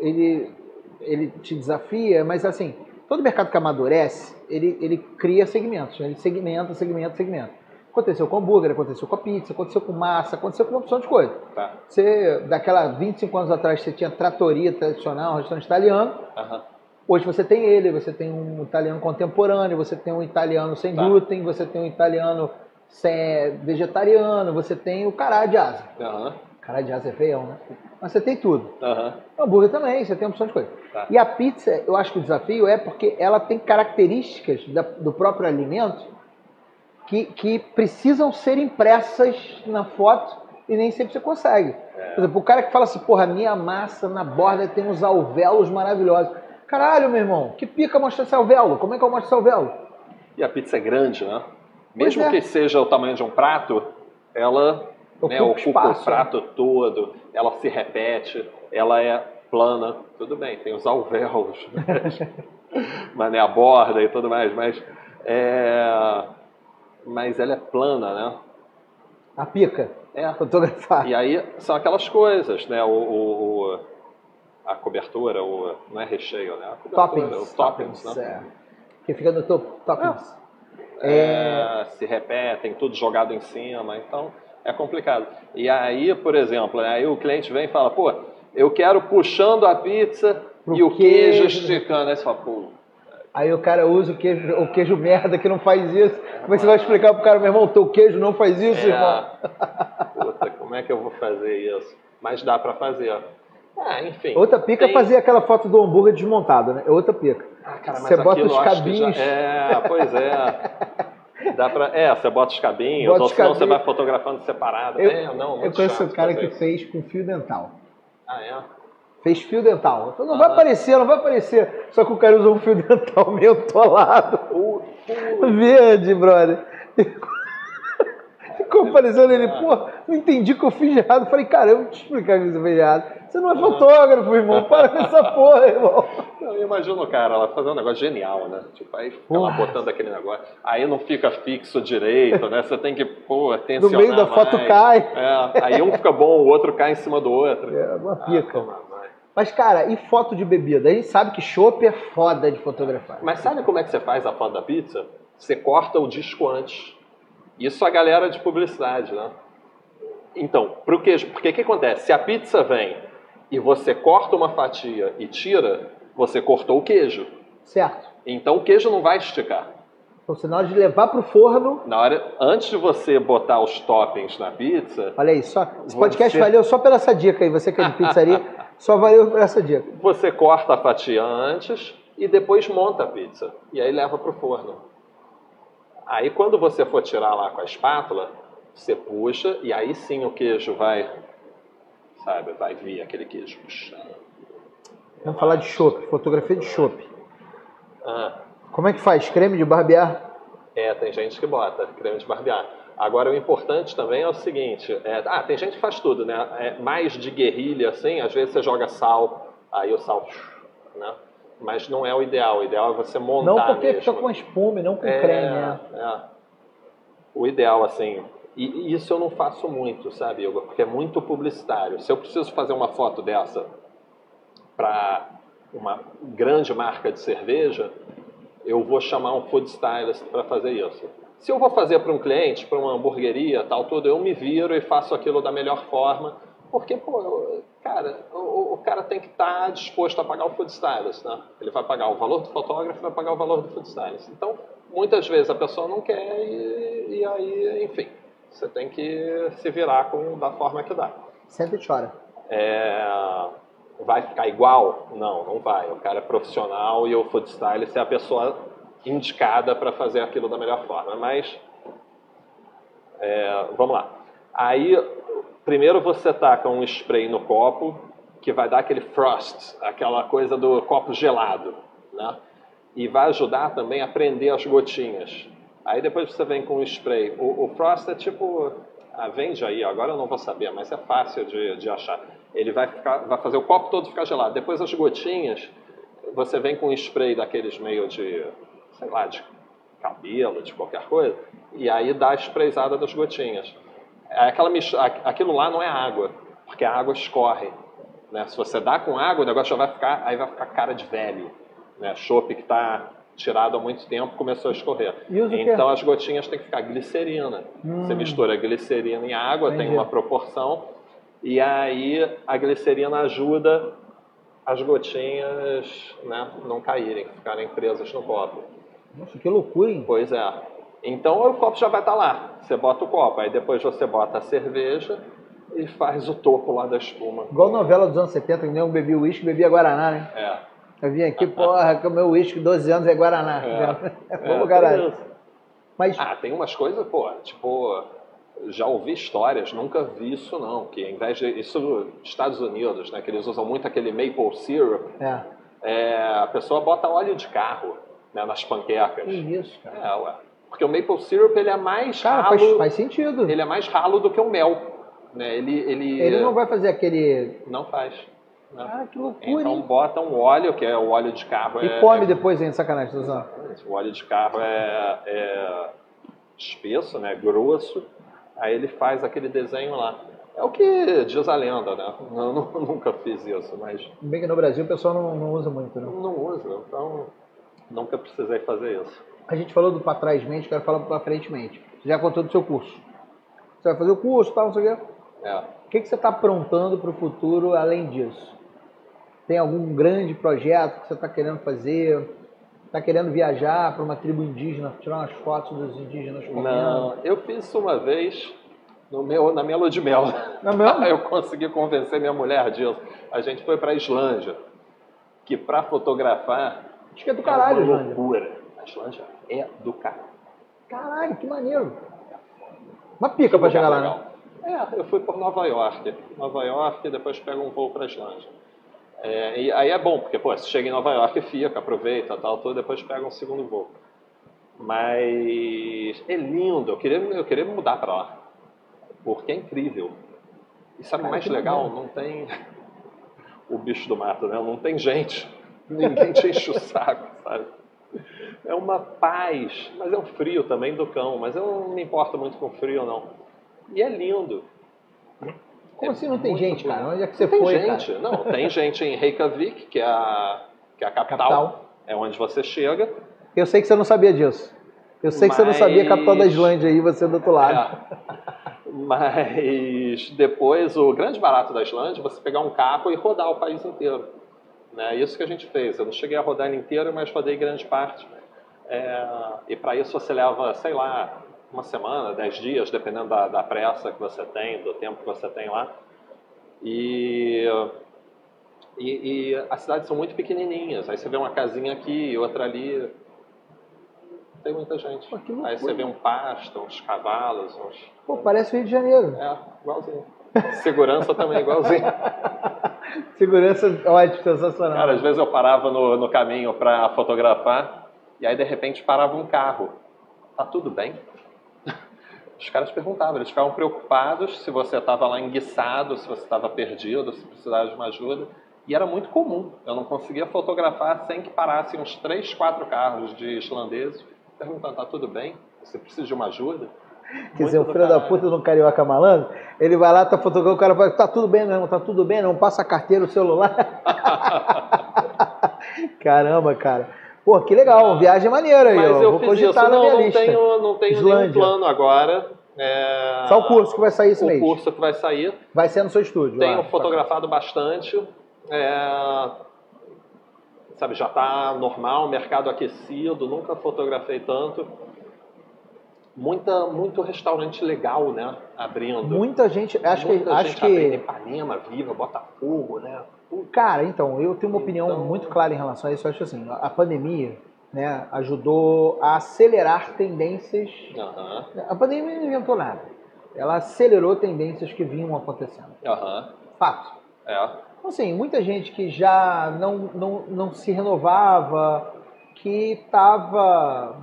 Speaker 1: ele, ele te desafia, mas assim, todo mercado que amadurece, ele, ele cria segmentos. né? Ele segmenta, segmenta, segmenta. Aconteceu com hambúrguer, aconteceu com a pizza, aconteceu com massa, aconteceu com uma opção de coisa.
Speaker 2: Tá.
Speaker 1: Você, daquela 25 anos atrás, você tinha tratoria tradicional, restaurante italiano.
Speaker 2: Aham.
Speaker 1: Hoje você tem ele, você tem um italiano contemporâneo, você tem um italiano sem
Speaker 2: Tá.
Speaker 1: glúten, você tem um italiano sem vegetariano, você tem o cará de asa.
Speaker 2: Aham.
Speaker 1: Cará de asa é feião, né? Mas você tem tudo.
Speaker 2: Aham.
Speaker 1: O hambúrguer também, você tem opção de coisa.
Speaker 2: Tá.
Speaker 1: E a pizza, eu acho que o desafio é porque ela tem características da- do próprio alimento que, que precisam ser impressas na foto e nem sempre você consegue.
Speaker 2: É.
Speaker 1: Por exemplo, o cara que fala assim, porra, minha massa na borda tem uns alvéolos maravilhosos. Caralho, meu irmão, que pica mostrar esse alvéolo? Como é que eu mostro esse alvéolo?
Speaker 2: E a pizza é grande, né? Mesmo
Speaker 1: é.
Speaker 2: que seja o tamanho de um prato, ela né,
Speaker 1: Ocupa
Speaker 2: ocupa
Speaker 1: espaço,
Speaker 2: o prato todo, ela se repete, ela é plana. Tudo bem, tem os alvéolos, mas, mas né, a borda e tudo mais, mas, é, mas ela é plana, né?
Speaker 1: A pica,
Speaker 2: É.
Speaker 1: fotografar.
Speaker 2: E aí são aquelas coisas, né? O, o- o- a cobertura, o, não é recheio, né? A
Speaker 1: Toppings.
Speaker 2: O toppings, né?
Speaker 1: é. Que fica no topo, toppings.
Speaker 2: É, se repetem, tudo jogado em cima, então é complicado. E aí, por exemplo, né, aí o cliente vem e fala, pô, eu quero puxando a pizza
Speaker 1: Pro
Speaker 2: e o queijo
Speaker 1: queijo.
Speaker 2: esticando. Aí você fala, pô,
Speaker 1: Aí o cara usa o queijo, o queijo merda que não faz isso. Como é que você vai explicar pro cara, meu irmão, teu queijo não faz isso, irmão?
Speaker 2: é, puta, como é que eu vou fazer isso? Mas dá pra fazer. Ah, enfim.
Speaker 1: Outra pica é
Speaker 2: Tem-
Speaker 1: fazer aquela foto do hambúrguer desmontado, né? É outra pica.
Speaker 2: Ah, cara, mas
Speaker 1: Você bota os cabinhos.
Speaker 2: já- É, pois é. Dá pra... É, você bota os cabinhos,
Speaker 1: Bota
Speaker 2: ou
Speaker 1: os
Speaker 2: senão você vai fotografando separado.
Speaker 1: Eu,
Speaker 2: é, não,
Speaker 1: eu conheço um cara que
Speaker 2: isso.
Speaker 1: fez com fio dental.
Speaker 2: Ah, é?
Speaker 1: Fez fio dental. Então não
Speaker 2: Aham.
Speaker 1: vai aparecer, não vai aparecer. Só que o cara usou um fio dental mentolado.
Speaker 2: Uh,
Speaker 1: Verde, brother. Ficou parecendo ele, pô, não entendi o que eu fiz de errado. Falei, cara, eu vou te explicar o que você fez de errado. Você não é fotógrafo, irmão. Para com essa porra, irmão.
Speaker 2: Não, eu imagino o cara ela fazer um negócio genial, né? Tipo, aí fica lá botando aquele negócio. Aí não fica fixo direito, né? Você tem que, pô,
Speaker 1: No
Speaker 2: tensionar
Speaker 1: meio da foto
Speaker 2: mais.
Speaker 1: cai.
Speaker 2: É, aí um fica bom, o outro cai em cima do outro.
Speaker 1: É uma
Speaker 2: Ah,
Speaker 1: pica.
Speaker 2: vai.
Speaker 1: Mas, cara, e foto de bebida? A gente sabe que chopp é foda de fotografar.
Speaker 2: Mas sabe como é que você faz a foto da pizza? Você corta o disco antes. Isso a galera de publicidade, né? Então, pro queijo, porque o que acontece? Se a pizza vem e você corta uma fatia e tira, você cortou o queijo.
Speaker 1: Certo.
Speaker 2: Então o queijo não vai esticar.
Speaker 1: Então, se na hora de levar pro forno.
Speaker 2: Na hora, antes de você botar os toppings na pizza,
Speaker 1: Olha aí, só, esse podcast
Speaker 2: Você-
Speaker 1: valeu só pela essa dica aí. Você que é de pizzaria, só valeu por essa dica.
Speaker 2: você corta a fatia antes e depois monta a pizza. E aí leva pro forno. Aí quando você for tirar lá com a espátula, você puxa e aí sim o queijo vai, sabe, vai vir aquele queijo puxando.
Speaker 1: Vamos falar de chopp, fotografia de chopp.
Speaker 2: Ah,
Speaker 1: Como é que faz? Creme de barbear?
Speaker 2: é, tem gente que bota creme de barbear. Agora o importante também é o seguinte, é, ah, tem gente que faz tudo, né? É, mais de guerrilha assim, às vezes você joga sal, aí o sal, né? Mas não é o ideal, o ideal é você montar
Speaker 1: Não porque
Speaker 2: mesmo.
Speaker 1: fica com espuma e não com
Speaker 2: É,
Speaker 1: creme, né?
Speaker 2: é. O ideal, assim, e e isso eu não faço muito, sabe, Igor? Porque é muito publicitário. Se eu preciso fazer uma foto dessa para uma grande marca de cerveja, eu vou chamar um food stylist para fazer isso. Se eu vou fazer para um cliente, para uma hamburgueria, tal, tudo, eu me viro e faço aquilo da melhor forma, porque, pô, cara, o, o cara tem que estar tá disposto a pagar o food stylist, né? Ele vai pagar o valor do fotógrafo, vai pagar o valor do food stylist. Então, muitas vezes a pessoa não quer e, e aí, enfim, você tem que se virar com, da forma que dá.
Speaker 1: Sempre chora.
Speaker 2: É, vai ficar igual? Não, não vai. O cara é profissional e o food stylist é a pessoa indicada para fazer aquilo da melhor forma. Mas, é, vamos lá. Aí, primeiro você taca um spray no copo, que vai dar aquele frost, aquela coisa do copo gelado, né? E vai ajudar também a prender as gotinhas. Aí depois você vem com o spray. O, o frost é tipo, ah, vende aí, agora eu não vou saber, mas é fácil de, de achar. Ele vai, ficar, vai fazer o copo todo ficar gelado. Depois as gotinhas, você vem com um spray daqueles meio de sei lá, de cabelo, de qualquer coisa, e aí dá a sprayzada das gotinhas. Aquela, aquilo lá não é água, porque a água escorre. Né? Se você dá com água, o negócio já vai ficar, aí vai ficar cara de velho. Né? Chope que está tirado há muito tempo começou a escorrer. Então as gotinhas têm que ficar glicerina. Hum. Você mistura glicerina e água, Entendi. tem uma proporção, e aí a glicerina ajuda as gotinhas né, não caírem, ficarem presas no copo.
Speaker 1: Nossa, que loucura, hein?
Speaker 2: Pois é. Então o copo já vai estar tá lá. Você bota o copo, aí depois você bota a cerveja e faz o topo lá da espuma.
Speaker 1: Igual novela dos anos 70, que nem um bebia uísque, bebia Guaraná, né?
Speaker 2: É.
Speaker 1: Eu vim aqui, porra, que o meu uísque 12 anos é Guaraná. É. Vamos, é, caralho.
Speaker 2: Mas... Ah, tem umas coisas, pô, tipo, já ouvi histórias, nunca vi isso não, que em vez de, isso Estados Unidos, né, que eles usam muito aquele maple syrup,
Speaker 1: é.
Speaker 2: É, a pessoa bota óleo de carro né, nas panquecas.
Speaker 1: Que isso, cara.
Speaker 2: É, ué. Porque o maple syrup ele é mais
Speaker 1: cara,
Speaker 2: ralo.
Speaker 1: Faz, faz sentido.
Speaker 2: Ele é mais ralo do que o mel. Né? Ele, ele,
Speaker 1: ele não vai fazer aquele.
Speaker 2: Não faz.
Speaker 1: Né? Ah, que loucura.
Speaker 2: Então
Speaker 1: hein?
Speaker 2: bota um óleo, que é o óleo de carro.
Speaker 1: E
Speaker 2: é,
Speaker 1: come
Speaker 2: é...
Speaker 1: depois, hein, sacanagem,
Speaker 2: Suzano. O óleo de carro é, é espesso, né? grosso. Aí ele faz aquele desenho lá. É o que diz a lenda, né? Eu, nunca fiz isso, mas.
Speaker 1: Bem que no Brasil o pessoal não, não usa muito, né?
Speaker 2: Não usa, então nunca precisei fazer isso.
Speaker 1: A gente falou do para trás mente, quero falar para frente mente. Você já contou do seu curso. Você vai fazer o curso, tal, não sei o quê.
Speaker 2: É.
Speaker 1: O que, que você está aprontando para o futuro além disso? Tem algum grande projeto que você está querendo fazer? Está querendo viajar para uma tribo indígena, tirar umas fotos dos indígenas comendo?
Speaker 2: Não, eu fiz isso uma vez no meu, na minha lua de mel. Eu consegui convencer minha mulher disso. A gente foi para a Islândia, que para fotografar
Speaker 1: Acho que é do caralho,
Speaker 2: é uma loucura. A Islândia é do caralho.
Speaker 1: Caralho, que maneiro. Uma pica para chegar lá, né?
Speaker 2: É, eu fui por Nova York. Nova York e depois pego um voo para a Islândia. É, e aí é bom, porque pô, você chega em Nova York, fica, aproveita, tal, tudo, depois pega um segundo voo. Mas é lindo, eu queria, eu queria mudar para lá, porque é incrível. E sabe o mais legal? Não tem o bicho do mato, né? Não tem gente ninguém te enche o saco, sabe? É uma paz, mas é um frio também do cão, mas eu não me importo muito com frio, não. E é lindo.
Speaker 1: Como é assim não tem gente, cara? Onde é que você
Speaker 2: não
Speaker 1: foi,
Speaker 2: tem gente.
Speaker 1: cara?
Speaker 2: Não, tem gente em Reykjavik, que é a, que é a capital, capital, é onde você chega.
Speaker 1: Eu sei que você não sabia disso. Eu sei mas... que você não sabia a capital da Islândia aí, você é do outro lado.
Speaker 2: É. Mas depois, o grande barato da Islândia é você pegar um carro e rodar o país inteiro. Né? Isso que a gente fez. Eu não cheguei a rodar ele inteiro, mas rodei grande parte. É, e para isso você leva, sei lá, uma semana, dez dias, dependendo da, da, pressa que você tem, do tempo que você tem lá. E, e, e as cidades são muito pequenininhas. Aí você vê uma casinha aqui outra ali. Tem muita gente.
Speaker 1: Pô,
Speaker 2: Aí você vê um pasto, uns cavalos, uns...
Speaker 1: Pô, parece o Rio de Janeiro.
Speaker 2: É, igualzinho. Segurança também, igualzinho.
Speaker 1: Segurança ótimo, sensacional.
Speaker 2: Cara, às vezes eu parava no, no caminho para fotografar e aí de repente parava um carro. Tá tudo bem? Os caras perguntavam, eles ficavam preocupados se você estava lá enguiçado, se você estava perdido, se precisava de uma ajuda. E era muito comum. Eu não conseguia fotografar sem que parassem uns três, quatro carros de islandeses perguntando: tá tudo bem? Você precisa de uma ajuda?
Speaker 1: Quer dizer, o filho da puta do carioca malandro, ele vai lá, tá fotografando, o cara fala, tá tudo bem não, tá tudo bem não, passa a carteira, o celular. Caramba, cara. Pô, que legal, viagem maneira aí,
Speaker 2: Mas
Speaker 1: ó.
Speaker 2: eu
Speaker 1: Vou
Speaker 2: fiz isso. Não, não
Speaker 1: lista.
Speaker 2: tenho, não tenho nenhum plano agora. É,
Speaker 1: Só o curso que vai sair esse
Speaker 2: o
Speaker 1: mês.
Speaker 2: curso que vai sair.
Speaker 1: Vai ser no seu estúdio.
Speaker 2: Tenho fotografado bastante. É, sabe, já está normal, mercado aquecido, nunca fotografei tanto. Muita, muito restaurante legal, né? Abrindo.
Speaker 1: Muita gente, acho que,
Speaker 2: Muita
Speaker 1: acho
Speaker 2: gente abrindo
Speaker 1: que,
Speaker 2: Ipanema, Viva, Botafogo, né?
Speaker 1: cara, então, eu tenho uma opinião
Speaker 2: Então-
Speaker 1: muito clara em relação a isso. Eu acho assim, a pandemia, né, ajudou a acelerar tendências.
Speaker 2: Aham,
Speaker 1: A pandemia não inventou nada. Ela acelerou tendências que vinham acontecendo.
Speaker 2: aham,
Speaker 1: Fato.
Speaker 2: é.
Speaker 1: Então, assim, muita gente que já não, não, não se renovava, que estava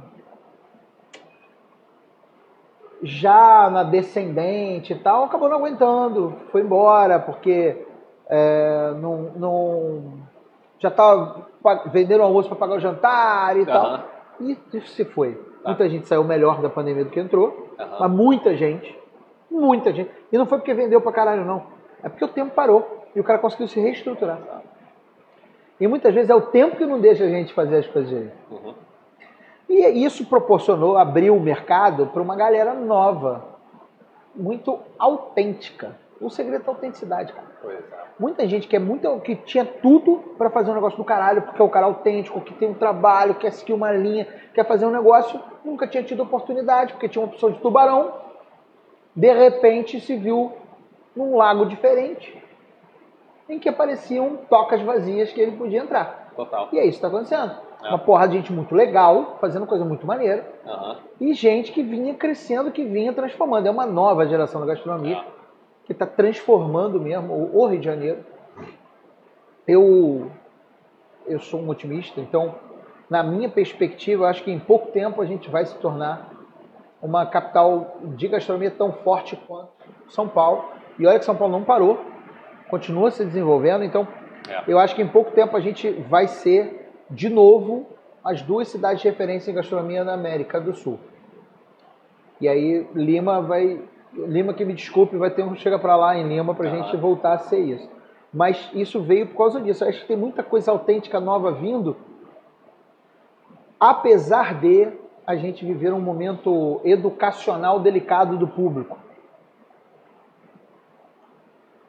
Speaker 1: já na descendente e tal, acabou não aguentando, foi embora, porque é, não, não, já estava vendendo almoço para pagar o jantar e tal.
Speaker 2: Aham.
Speaker 1: E isso se foi. Muita gente saiu melhor da pandemia do que entrou,
Speaker 2: Aham.
Speaker 1: mas muita gente, muita gente. E não foi porque vendeu pra caralho, não. É porque o tempo parou e o cara conseguiu se reestruturar. E muitas vezes é o tempo que não deixa a gente fazer as coisas direito. E isso proporcionou, abriu o mercado para uma galera nova, muito autêntica. O segredo é a autenticidade, cara.
Speaker 2: Pois é.
Speaker 1: Muita gente que é muito que tinha tudo para fazer um negócio do caralho, porque é o cara autêntico, que tem um trabalho, quer seguir uma linha, quer fazer um negócio, nunca tinha tido oportunidade, porque tinha uma opção de tubarão. De repente se viu num lago diferente, em que apareciam tocas vazias que ele podia entrar.
Speaker 2: Total.
Speaker 1: E é isso que está acontecendo.
Speaker 2: É.
Speaker 1: Uma porrada de gente muito legal, fazendo coisa muito maneira,
Speaker 2: Aham.
Speaker 1: e gente que vinha crescendo, que vinha transformando. É uma nova geração da gastronomia
Speaker 2: É.
Speaker 1: que está transformando mesmo o- Rio de Janeiro. Eu, eu sou um otimista, então, na minha perspectiva, eu acho que em pouco tempo a gente vai se tornar uma capital de gastronomia tão forte quanto São Paulo. E olha que São Paulo não parou, continua se desenvolvendo, então
Speaker 2: É.
Speaker 1: eu acho que em pouco tempo a gente vai ser, de novo, as duas cidades de referência em gastronomia na América do Sul. E aí Lima vai. Lima que me desculpe, vai ter um chega para lá em Lima pra
Speaker 2: Aham.
Speaker 1: gente voltar a ser isso. Mas isso veio por causa disso. Eu acho que tem muita coisa autêntica nova vindo, apesar de a gente viver um momento educacional delicado do público.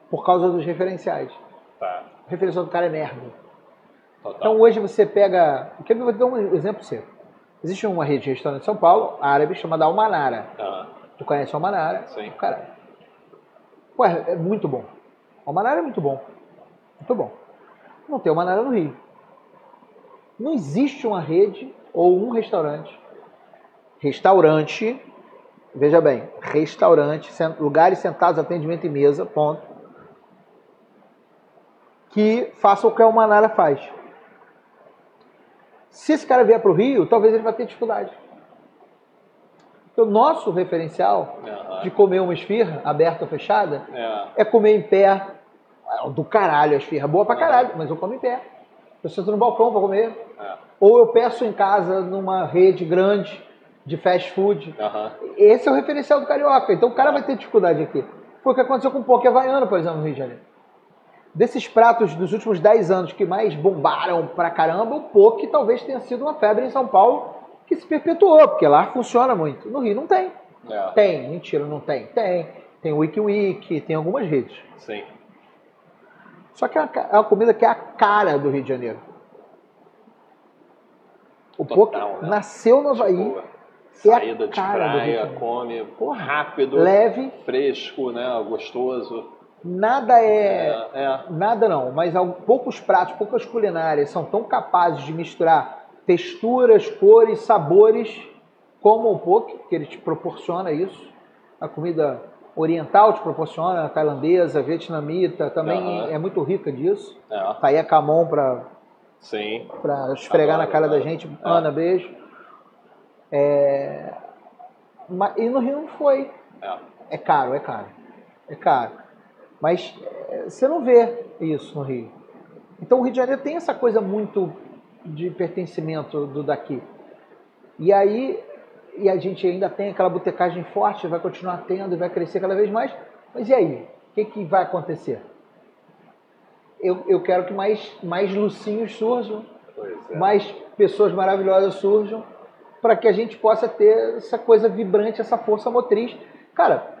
Speaker 1: Por causa dos referenciais.
Speaker 2: Tá.
Speaker 1: O referencial do cara é merda.
Speaker 2: Total.
Speaker 1: Então hoje você pega. Quer ver? Vou te dar um exemplo seu. Existe uma rede de restaurante em São Paulo, árabe, chamada Almanara.
Speaker 2: Aham.
Speaker 1: Tu conhece Almanara?
Speaker 2: Sim.
Speaker 1: Caralho. Ué, é muito bom. Almanara é muito bom. Muito bom. Não tem Almanara no Rio. Não existe uma rede ou um restaurante. Restaurante, veja bem, restaurante, lugares sentados, atendimento em mesa, ponto. Que faça o que o Almanara faz. Se esse cara vier para o Rio, talvez ele vai ter dificuldade. Porque o nosso referencial
Speaker 2: Aham.
Speaker 1: de comer uma esfirra, aberta ou fechada,
Speaker 2: É.
Speaker 1: é comer em pé. Do caralho, a esfirra é boa pra caralho, mas eu como em pé. Eu sento no balcão pra comer.
Speaker 2: É.
Speaker 1: Ou eu peço em casa numa rede grande de fast food. Esse é o referencial do carioca. Então o cara vai ter dificuldade aqui. Foi o que aconteceu com o poke havaiano, por exemplo, no Rio de Janeiro. Desses pratos dos últimos 10 anos que mais bombaram pra caramba, o poke talvez tenha sido uma febre em São Paulo que se perpetuou, porque lá funciona muito. No Rio não tem.
Speaker 2: É.
Speaker 1: Tem, mentira, não tem. Tem. Tem o Wiki Wiki, tem algumas redes.
Speaker 2: Sim.
Speaker 1: Só que é uma, é uma comida que é a cara do Rio de Janeiro. O
Speaker 2: Total,
Speaker 1: poke
Speaker 2: né?
Speaker 1: nasceu no Havaí,
Speaker 2: Tipo,
Speaker 1: é
Speaker 2: saída de
Speaker 1: cara do Rio de
Speaker 2: praia, come
Speaker 1: Porra.
Speaker 2: rápido,
Speaker 1: leve,
Speaker 2: fresco, né? Gostoso.
Speaker 1: Nada é,
Speaker 2: É, é.
Speaker 1: Nada não, mas poucos pratos, poucas culinárias são tão capazes de misturar texturas, cores, sabores como o poke, que ele te proporciona isso. A comida oriental te proporciona, a tailandesa, a vietnamita, também
Speaker 2: Aham.
Speaker 1: é muito rica disso.
Speaker 2: É.
Speaker 1: Tá aí a Camon para
Speaker 2: Sim.
Speaker 1: para esfregar
Speaker 2: Adoro,
Speaker 1: na cara da
Speaker 2: adoro.
Speaker 1: gente.
Speaker 2: É.
Speaker 1: Ana, beijo. É, E no Rio não foi.
Speaker 2: É.
Speaker 1: É caro, é caro. É caro. Mas é, você não vê isso no Rio. Então o Rio de Janeiro tem essa coisa muito de pertencimento do daqui. E aí, e a gente ainda tem aquela botecagem forte, vai continuar tendo e vai crescer cada vez mais. Mas e aí? O que, que vai acontecer? Eu, eu quero que mais, mais lucinhos surjam,
Speaker 2: é.
Speaker 1: mais pessoas maravilhosas surjam para que a gente possa ter essa coisa vibrante, essa força motriz. Cara,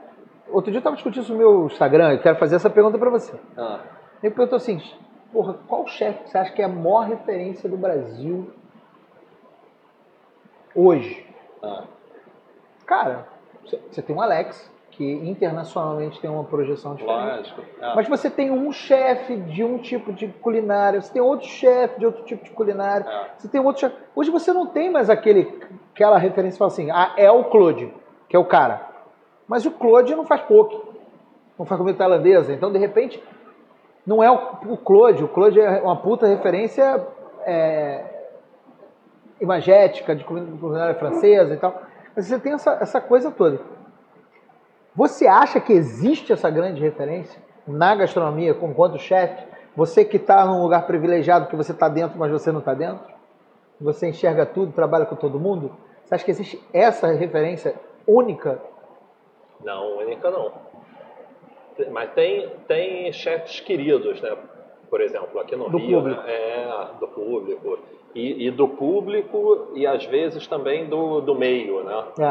Speaker 1: outro dia eu estava discutindo isso no meu Instagram, eu quero fazer essa pergunta para você.
Speaker 2: Ah,
Speaker 1: Ele perguntou assim, porra, qual chefe que você acha que é a maior referência do Brasil hoje?
Speaker 2: ah,
Speaker 1: Cara, você- tem um Alex, que internacionalmente tem uma projeção diferente.
Speaker 2: lógico. Ah,
Speaker 1: Mas você tem um chefe de um tipo de culinária, você tem outro chefe de outro tipo de culinária,
Speaker 2: É.
Speaker 1: você tem outro chefe. Hoje você não tem mais aquele, aquela referência que fala assim, ah, é o Claude, que é o cara. Mas o Claude não faz poke, não faz comida tailandesa. Então, de repente, não é o, o Claude. O Claude é uma puta referência é, imagética de culinária francesa e tal. Mas você tem essa, essa coisa toda. Você acha que existe essa grande referência na gastronomia, com quanto chefe? Você que está num lugar privilegiado, que você está dentro, mas você não está dentro? Você enxerga tudo, trabalha com todo mundo? Você acha que existe essa referência única?
Speaker 2: Não, única não. Mas tem, tem chefes queridos, né? Por exemplo, aqui no
Speaker 1: Do
Speaker 2: Rio,
Speaker 1: público.
Speaker 2: né? É, do público. E, e do público e às vezes também do, do meio, né?
Speaker 1: É.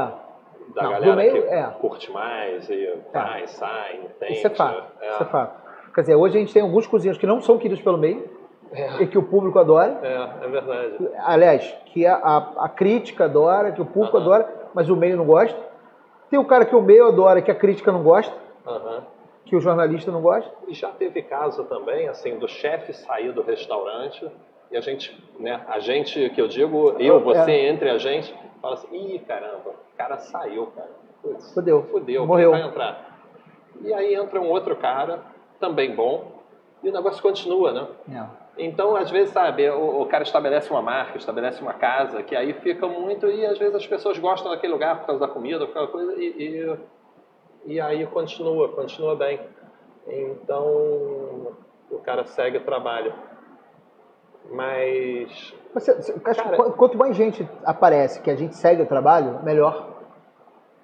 Speaker 2: Da
Speaker 1: Não,
Speaker 2: galera
Speaker 1: meio,
Speaker 2: que
Speaker 1: é.
Speaker 2: curte mais e vai, sai, entende.
Speaker 1: Isso é fato.
Speaker 2: É,
Speaker 1: Isso é fato. Quer dizer, hoje a gente tem alguns cozinheiros que não são queridos pelo meio e que o público adora.
Speaker 2: é, é verdade.
Speaker 1: Aliás, que a, a- a crítica adora, que o público adora, mas o meio não gosta. Tem o cara que o meio adora, que a crítica não gosta,
Speaker 2: Aham.
Speaker 1: que o jornalista não gosta.
Speaker 2: E já teve caso também, assim, do chefe sair do restaurante e a gente, né, a gente, que eu digo, eu,
Speaker 1: É.
Speaker 2: você, entre a gente, fala assim, ih, caramba, o cara saiu, cara. Putz,
Speaker 1: Fudeu.
Speaker 2: Fudeu,
Speaker 1: Morreu.
Speaker 2: vai entrar? E aí entra um outro cara, também bom, e o negócio continua, né? Então, às vezes, sabe, o, o cara estabelece uma marca, estabelece uma casa, que aí fica muito, e às vezes as pessoas gostam daquele lugar por causa da comida, por causa da coisa, e, e, e aí continua, continua bem. Então, o cara segue o trabalho. Mas,
Speaker 1: Você,
Speaker 2: Cara-
Speaker 1: qu- quanto mais gente aparece que a gente segue o trabalho, melhor.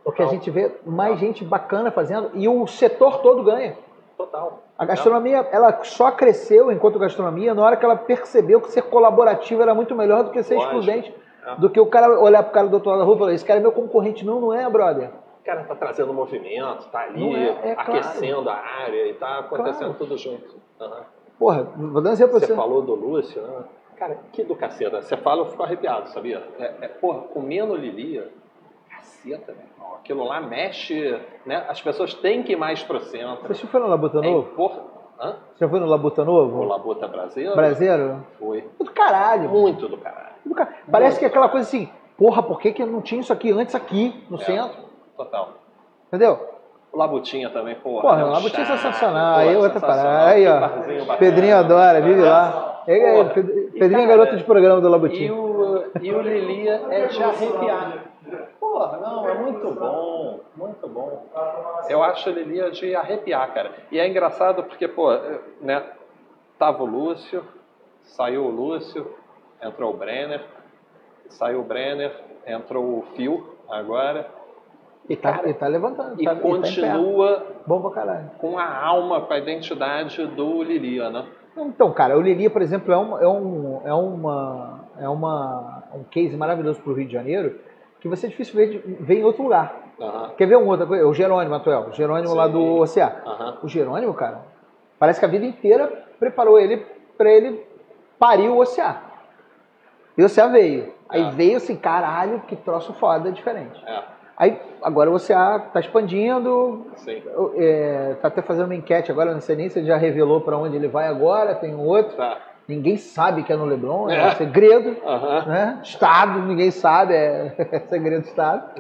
Speaker 1: Porque a
Speaker 2: Total.
Speaker 1: gente vê mais gente bacana fazendo e o setor todo ganha.
Speaker 2: total.
Speaker 1: A gastronomia, ela só cresceu enquanto gastronomia na hora que ela percebeu que ser colaborativo era muito melhor do que ser
Speaker 2: Lógico.
Speaker 1: excludente.
Speaker 2: É.
Speaker 1: Do que o cara olhar pro cara do outro lado da rua e falar, esse cara é meu concorrente. Não, não é, brother.
Speaker 2: O cara tá trazendo movimento, tá ali
Speaker 1: é, é claro.
Speaker 2: aquecendo a área e tá acontecendo
Speaker 1: Claro.
Speaker 2: tudo junto. Aham.
Speaker 1: Porra, vou dar um exemplo
Speaker 2: Você
Speaker 1: você.
Speaker 2: falou do Lúcio, né? Cara, que do caceta. Você fala, eu fico arrepiado, sabia? É, é, porra, comendo Lilia, caceta, meu irmão. Aquilo lá mexe, né? As pessoas têm que ir mais pro centro.
Speaker 1: Você já foi no Labuta
Speaker 2: É
Speaker 1: Novo?
Speaker 2: impor- Hã?
Speaker 1: Você já foi no Labuta Novo?
Speaker 2: O Labuta Brasileiro?
Speaker 1: Brasileiro?
Speaker 2: Foi.
Speaker 1: Do caralho.
Speaker 2: Muito do caralho.
Speaker 1: Do car- Parece que é aquela coisa assim, porra, por que, que não tinha isso aqui antes aqui, no
Speaker 2: É,
Speaker 1: centro?
Speaker 2: Total.
Speaker 1: Entendeu?
Speaker 2: O Labutinha também, porra.
Speaker 1: Porra,
Speaker 2: é
Speaker 1: o
Speaker 2: um
Speaker 1: Labutinha é
Speaker 2: charme,
Speaker 1: sensacional.
Speaker 2: porra,
Speaker 1: Aí outra
Speaker 2: sensacional.
Speaker 1: parada. Aí, ó. Pedrinho adora, vive lá. Ele é-
Speaker 2: Porra. E,
Speaker 1: Pedrinho é garoto de programa do
Speaker 2: E
Speaker 1: Labutinha.
Speaker 2: o, e o Lilia é de arrepiar. Porra, não, é muito bom, muito bom. Eu acho o Lilia de arrepiar, cara. E é engraçado porque, pô, né, tava o Lúcio, saiu o Lúcio, entrou o Brenner, saiu o Brenner, entrou o Phil agora,
Speaker 1: E tá,
Speaker 2: cara,
Speaker 1: e tá levantando.
Speaker 2: e
Speaker 1: tá, e tá
Speaker 2: continua
Speaker 1: Bom pra caralho.
Speaker 2: com a alma, com a identidade do Lilia, né?
Speaker 1: Então, cara, o Lili, por exemplo, é, um, é, um, é, uma, é uma, um case maravilhoso pro Rio de Janeiro que você é difícil ver, ver em outro lugar.
Speaker 2: Aham,
Speaker 1: Quer ver uma outra coisa? O Jerônimo, Atuel. O Jerônimo lá
Speaker 2: Sim.
Speaker 1: do Oceá.
Speaker 2: aham.
Speaker 1: O Jerônimo, cara, parece que a vida inteira preparou ele pra ele parir o Oceá. E o Oceá veio. Aí
Speaker 2: É.
Speaker 1: veio assim, caralho, que troço foda, diferente.
Speaker 2: É,
Speaker 1: Aí agora o Oceá tá expandindo,
Speaker 2: sim.
Speaker 1: é, tá até fazendo uma enquete agora, não sei nem se ele já revelou pra onde ele vai agora, tem um outro.
Speaker 2: Tá.
Speaker 1: Ninguém sabe que é no Leblon, é,
Speaker 2: É.
Speaker 1: um segredo, né? Estado, ninguém sabe, é, é segredo do Estado.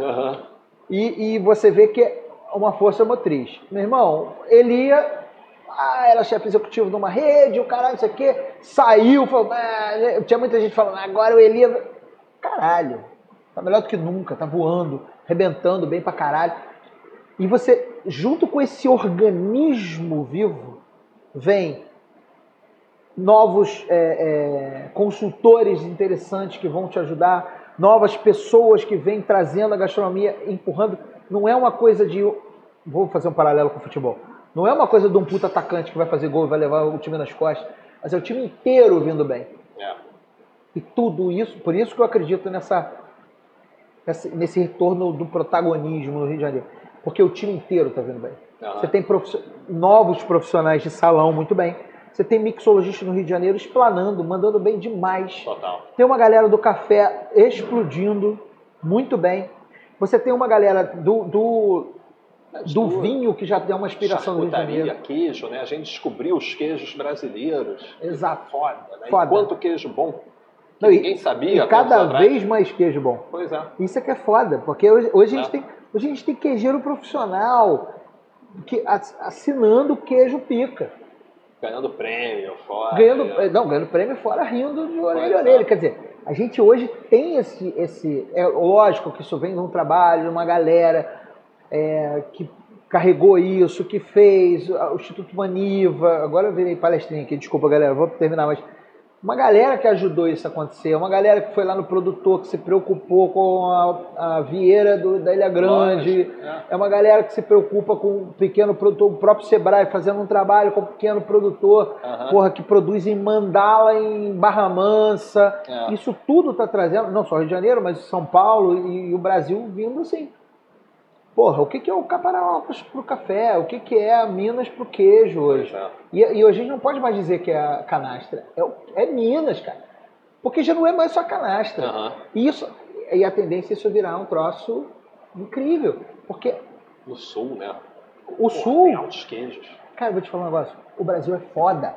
Speaker 1: E, e você vê que é uma força motriz. Meu irmão, ele ia, ah, era chefe executivo de uma rede, o caralho, isso aqui, saiu, falou, ah, tinha muita gente falando, agora o Elia, caralho, tá melhor do que nunca, tá voando, arrebentando bem pra caralho. E você, junto com esse organismo vivo, vem novos é, é, consultores interessantes que vão te ajudar, novas pessoas que vêm trazendo a gastronomia, empurrando. Não é uma coisa de. Vou fazer um paralelo com o futebol. Não é uma coisa de um puta atacante que vai fazer gol e vai levar o time nas costas, mas é o time inteiro vindo bem.
Speaker 2: É.
Speaker 1: E tudo isso, por isso que eu acredito nessa, nesse retorno do protagonismo no Rio de Janeiro. Porque o time inteiro está vindo bem.
Speaker 2: Aham.
Speaker 1: Você tem profiss- novos profissionais de salão muito bem. Você tem mixologistas no Rio de Janeiro explanando, mandando bem demais.
Speaker 2: Total.
Speaker 1: Tem uma galera do café explodindo muito bem. Você tem uma galera do, do, do vinho que já tem uma inspiração do Rio
Speaker 2: queijo, né? A gente descobriu os queijos brasileiros.
Speaker 1: Exato.
Speaker 2: Foda, né?
Speaker 1: Foda.
Speaker 2: E quanto queijo bom.
Speaker 1: Não,
Speaker 2: ninguém sabia.
Speaker 1: E cada
Speaker 2: anos atrás.
Speaker 1: vez mais queijo bom.
Speaker 2: Pois é.
Speaker 1: Isso é que é foda, porque hoje, hoje a, gente
Speaker 2: É.
Speaker 1: tem, hoje a gente tem queijeiro profissional que, ass- assinando queijo pica.
Speaker 2: Ganhando prêmio, fora.
Speaker 1: ganhando,
Speaker 2: né?
Speaker 1: não, ganhando prêmio fora rindo de orelha a orelha. Quer dizer, a gente hoje tem esse, esse. É lógico que isso vem de um trabalho, de uma galera é, que carregou isso, que fez, o Instituto Maniva. Agora eu virei palestrinha aqui, desculpa galera, vou terminar, mas uma galera que ajudou isso a acontecer, uma galera que foi lá no produtor, que se preocupou com a, a Vieira do, da Ilha Grande,
Speaker 2: Lógico, é.
Speaker 1: é uma galera que se preocupa com o pequeno produtor, o próprio Sebrae fazendo um trabalho com o pequeno produtor, porra, que produz em Mandala, em Barra Mansa.
Speaker 2: É.
Speaker 1: Isso tudo está trazendo, não só Rio de Janeiro, mas São Paulo e, o Brasil vindo assim. Porra, o que, que é o Caparaocas pro café? O que, que é a Minas pro queijo hoje?
Speaker 2: É.
Speaker 1: E, e hoje a gente não pode mais dizer que é a canastra. É, é Minas, cara. Porque já não é mais só canastra.
Speaker 2: Aham.
Speaker 1: E, isso, e a tendência é isso virar um troço incrível. Porque
Speaker 2: No sul, né?
Speaker 1: o
Speaker 2: Pô,
Speaker 1: Sul,
Speaker 2: Tem altos queijos.
Speaker 1: cara, eu vou te falar um negócio. O Brasil é foda.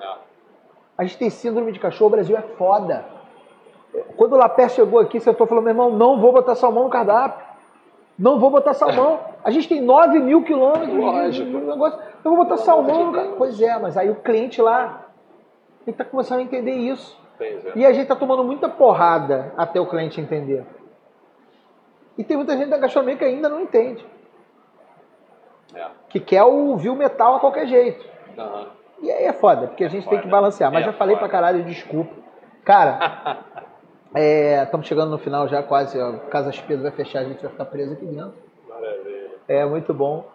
Speaker 2: É.
Speaker 1: A gente tem síndrome de cachorro, o Brasil é foda. Quando o Lapé chegou aqui, você falou, meu irmão, não vou botar salmão no cardápio. Não vou botar salmão. A gente tem 9 mil quilômetros de-
Speaker 2: Lógico.
Speaker 1: de negócio. Eu vou botar salmão no.
Speaker 2: Deus.
Speaker 1: Pois é, mas aí o cliente lá, ele tá começando a entender isso.
Speaker 2: É.
Speaker 1: E a gente tá tomando muita porrada até o cliente entender. E tem muita gente da gastronomia que ainda não entende.
Speaker 2: É.
Speaker 1: Que quer o viu metal a qualquer jeito.
Speaker 2: Aham.
Speaker 1: E aí é foda, porque a gente tem que
Speaker 2: foda.
Speaker 1: balancear. Mas
Speaker 2: É
Speaker 1: já falei
Speaker 2: foda.
Speaker 1: pra caralho, desculpa. Cara, estamos chegando no final já quase. ó, Casa Pedro vai fechar, a gente vai ficar preso aqui dentro.
Speaker 2: Maravilha.
Speaker 1: É muito bom.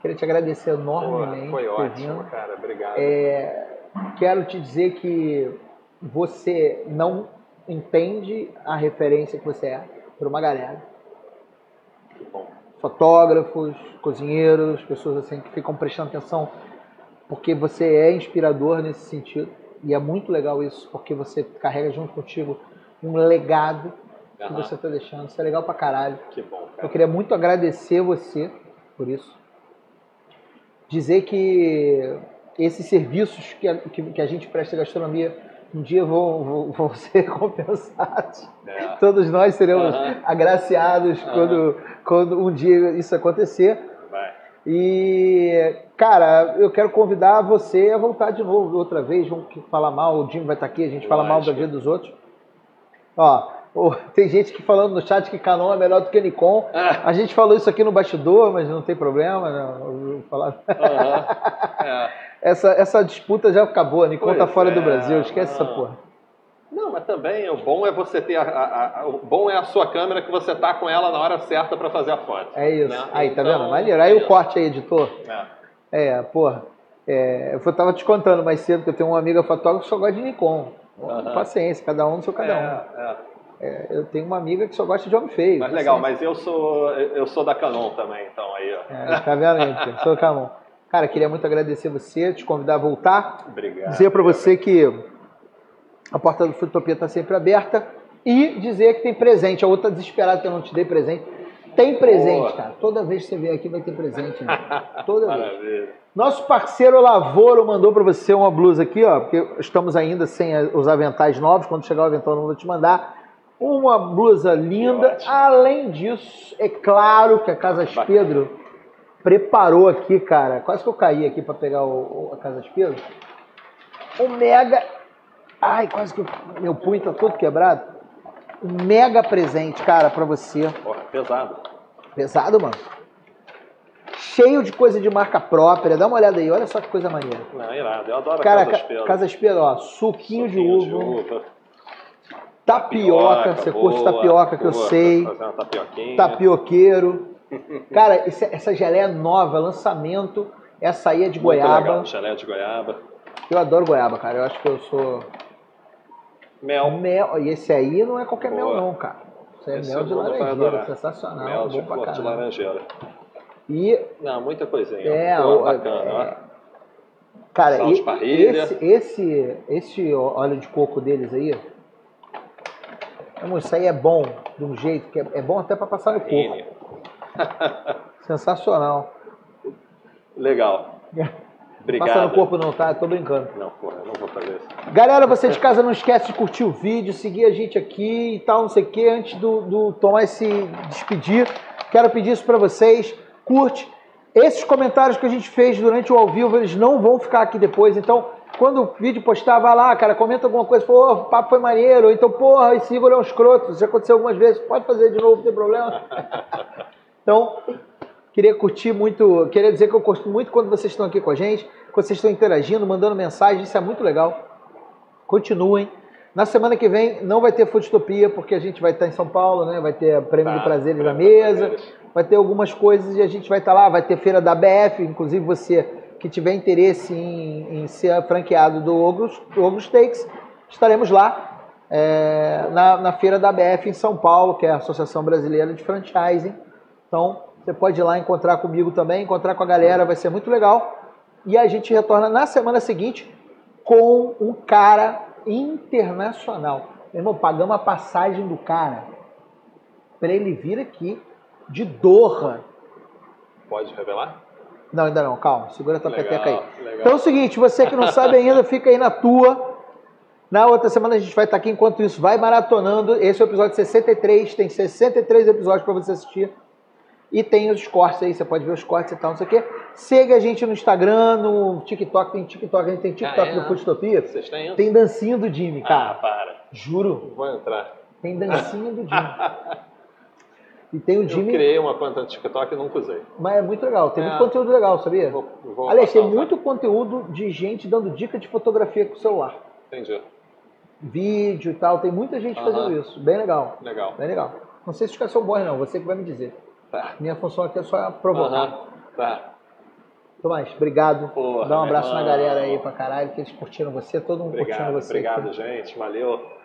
Speaker 1: Queria te agradecer enormemente
Speaker 2: foi
Speaker 1: por ter
Speaker 2: ótimo,
Speaker 1: vindo.
Speaker 2: cara. Obrigado.
Speaker 1: É, quero te dizer que você não entende a referência que você é para uma galera.
Speaker 2: Que bom.
Speaker 1: Fotógrafos, cozinheiros, pessoas assim que ficam prestando atenção, porque você é inspirador nesse sentido. E é muito legal isso, porque você carrega junto contigo um legado que você está deixando. Isso é legal pra caralho.
Speaker 2: Que bom,
Speaker 1: Eu
Speaker 2: cara.
Speaker 1: queria muito agradecer você por isso. Dizer que esses serviços que a, que, que a gente presta à gastronomia um dia vão, vão, vão ser compensados.
Speaker 2: É.
Speaker 1: Todos nós seremos
Speaker 2: Aham.
Speaker 1: agraciados
Speaker 2: Aham.
Speaker 1: quando, quando um dia isso acontecer.
Speaker 2: Vai.
Speaker 1: E, cara, eu quero convidar você a voltar de novo outra vez. Vamos falar mal, o Jim vai estar aqui, a gente fala mal da vida dos outros. Ó, tem gente que falando no chat que Canon é melhor do que Nikon.
Speaker 2: Ah.
Speaker 1: A gente falou isso aqui no bastidor, mas não tem problema. Não, vou falar.
Speaker 2: Aham. É.
Speaker 1: Essa, essa disputa já acabou, a Nikon tá
Speaker 2: Pois
Speaker 1: fora do
Speaker 2: é,
Speaker 1: Brasil, esquece essa
Speaker 2: não.
Speaker 1: porra.
Speaker 2: Não, mas também o bom é você ter a, a- a- o bom é a sua câmera que você tá com ela na hora certa para fazer a foto.
Speaker 1: É isso.
Speaker 2: né?
Speaker 1: Aí, tá
Speaker 2: Então,
Speaker 1: vendo? Maneiro. Aí
Speaker 2: é
Speaker 1: o corte aí, editor.
Speaker 2: É.
Speaker 1: É, porra. É, eu tava te contando mais cedo que eu tenho uma amiga fotógrafa que só gosta de Nikon.
Speaker 2: Aham.
Speaker 1: Paciência, cada um no seu cada um.
Speaker 2: É, é.
Speaker 1: É, eu tenho uma amiga que só gosta de homem feio.
Speaker 2: Mas legal,
Speaker 1: Paciência.
Speaker 2: mas eu sou eu sou da Canon também, então aí, ó.
Speaker 1: É, tá vendo aí? Sou Camon. Cara, queria muito agradecer você, te convidar a voltar.
Speaker 2: Obrigado.
Speaker 1: dizer para você que a porta do Futopia está sempre aberta e dizer que tem presente. A outra desesperada que eu não te dei presente. Tem presente,
Speaker 2: Boa.
Speaker 1: cara. Toda vez que você vier aqui vai ter presente. Né? Toda vez.
Speaker 2: Maravilha.
Speaker 1: Nosso parceiro Lavoro mandou para você uma blusa aqui, ó, porque estamos ainda sem os aventais novos. Quando chegar o avental, eu não vou te mandar. Uma blusa linda. Além disso, é claro que a Casas
Speaker 2: Bacana.
Speaker 1: Pedro preparou aqui, cara. Quase que eu caí aqui para pegar o, o- a Casas Pedro. Um mega. Ai, quase que eu- meu punho tá todo quebrado. Um mega presente, cara, para você.
Speaker 2: Porra, pesado.
Speaker 1: Pesado, mano. Cheio de coisa de marca própria. Dá uma olhada aí, olha só que coisa maneira.
Speaker 2: Não, irado. Eu adoro
Speaker 1: Cara,
Speaker 2: Casas
Speaker 1: ca-
Speaker 2: Pedro.
Speaker 1: Casas Pedro, ó, suquinho,
Speaker 2: Suquinho
Speaker 1: de, uva,
Speaker 2: uva.
Speaker 1: tapioca, você curte
Speaker 2: boa,
Speaker 1: tapioca que eu
Speaker 2: boa,
Speaker 1: sei, tapioqueiro. Cara, essa geleia é nova, lançamento, essa aí é de
Speaker 2: Muito
Speaker 1: goiaba.
Speaker 2: legal. Geleia de goiaba.
Speaker 1: Eu adoro goiaba, cara, eu acho que eu sou...
Speaker 2: Mel.
Speaker 1: Mel. E esse aí não é qualquer mel,
Speaker 2: Boa.
Speaker 1: não, cara. Isso é
Speaker 2: Esse
Speaker 1: mel
Speaker 2: é
Speaker 1: de laranjeira, sensacional.
Speaker 2: Mel de flor de laranjeira.
Speaker 1: E
Speaker 2: Não, muita coisinha.
Speaker 1: É,
Speaker 2: Pô, bacana, ó.
Speaker 1: é. Cara, e- esse, esse, esse óleo de coco deles aí, isso aí é bom de um jeito que é, é bom até para passar no corpo.
Speaker 2: Ine.
Speaker 1: Sensacional.
Speaker 2: Legal. Obrigado.
Speaker 1: Passa no corpo não, tá? Eu tô brincando.
Speaker 2: Não, porra, eu não vou fazer isso.
Speaker 1: Galera, você de casa não esquece de curtir o vídeo, seguir a gente aqui e tal, não sei o que. Antes do, do Tomás se despedir, quero pedir isso pra vocês. Curte. Esses comentários que a gente fez durante o ao vivo, eles não vão ficar aqui depois. Então, quando o vídeo postar, vai lá, cara, comenta alguma coisa. Pô, o papo foi maneiro. Ou então, porra, esse Igor é um escroto. Isso já aconteceu algumas vezes. Pode fazer de novo, não tem problema. Então, queria curtir muito, queria dizer que eu curto muito quando vocês estão aqui com a gente, vocês estão interagindo, mandando mensagem, isso é muito legal. Continuem. Na semana que vem não vai ter Foodtopia, porque a gente vai estar em São Paulo, né? Vai ter Prêmio
Speaker 2: Tá,
Speaker 1: de Prazeres na mesa,
Speaker 2: Prazeres.
Speaker 1: vai ter algumas coisas e a gente vai estar lá, vai ter feira da BF, inclusive você que tiver interesse em, em ser franqueado do Ogros, do Ogros Steaks, estaremos lá é, na, na feira da BF em São Paulo, que é a Associação Brasileira de Franchising. Então, você pode ir lá encontrar comigo também, encontrar com a galera, vai ser muito legal. E a gente retorna na semana seguinte com um cara internacional. Meu irmão, pagamos a passagem do cara para ele vir aqui de Doha.
Speaker 2: Pode revelar?
Speaker 1: Não, ainda não, calma, segura a tua
Speaker 2: Legal,
Speaker 1: peteca aí.
Speaker 2: legal.
Speaker 1: Então é o seguinte, você que não sabe ainda, fica aí na tua. Na outra semana a gente vai estar aqui, enquanto isso, vai maratonando. Esse é o episódio 63, tem 63 episódios para você assistir. E tem os cortes aí, você pode ver os cortes e tal, não sei o quê. Segue a gente no Instagram, no TikTok, tem TikTok, a gente tem TikTok
Speaker 2: Ah, é?
Speaker 1: do Foodtopia.
Speaker 2: Vocês têm?
Speaker 1: Tem dancinha do Jimmy,
Speaker 2: Ah,
Speaker 1: cara.
Speaker 2: para.
Speaker 1: Juro,
Speaker 2: Vou entrar.
Speaker 1: tem dancinha do Jimmy. E tem o
Speaker 2: Eu
Speaker 1: Jimmy,
Speaker 2: criei uma conta no TikTok e nunca usei.
Speaker 1: mas é muito legal, tem
Speaker 2: É.
Speaker 1: muito conteúdo legal, sabia?
Speaker 2: Vou, vou
Speaker 1: Aliás, tem muito conteúdo de gente dando dica de fotografia com o celular.
Speaker 2: Entendi.
Speaker 1: Vídeo e tal, tem muita gente
Speaker 2: Aham.
Speaker 1: fazendo isso. Bem legal,
Speaker 2: Legal.
Speaker 1: bem legal. Não sei se os caras são bons, não, você que vai me dizer.
Speaker 2: Tá.
Speaker 1: Minha função aqui é só provocar.
Speaker 2: Aham. Tá.
Speaker 1: Tomás, obrigado.
Speaker 2: Porra,
Speaker 1: Dá um abraço na
Speaker 2: irmão.
Speaker 1: galera aí pra caralho, que eles curtiram você, todo mundo
Speaker 2: Obrigado,
Speaker 1: curtindo você.
Speaker 2: obrigado, gente. Valeu.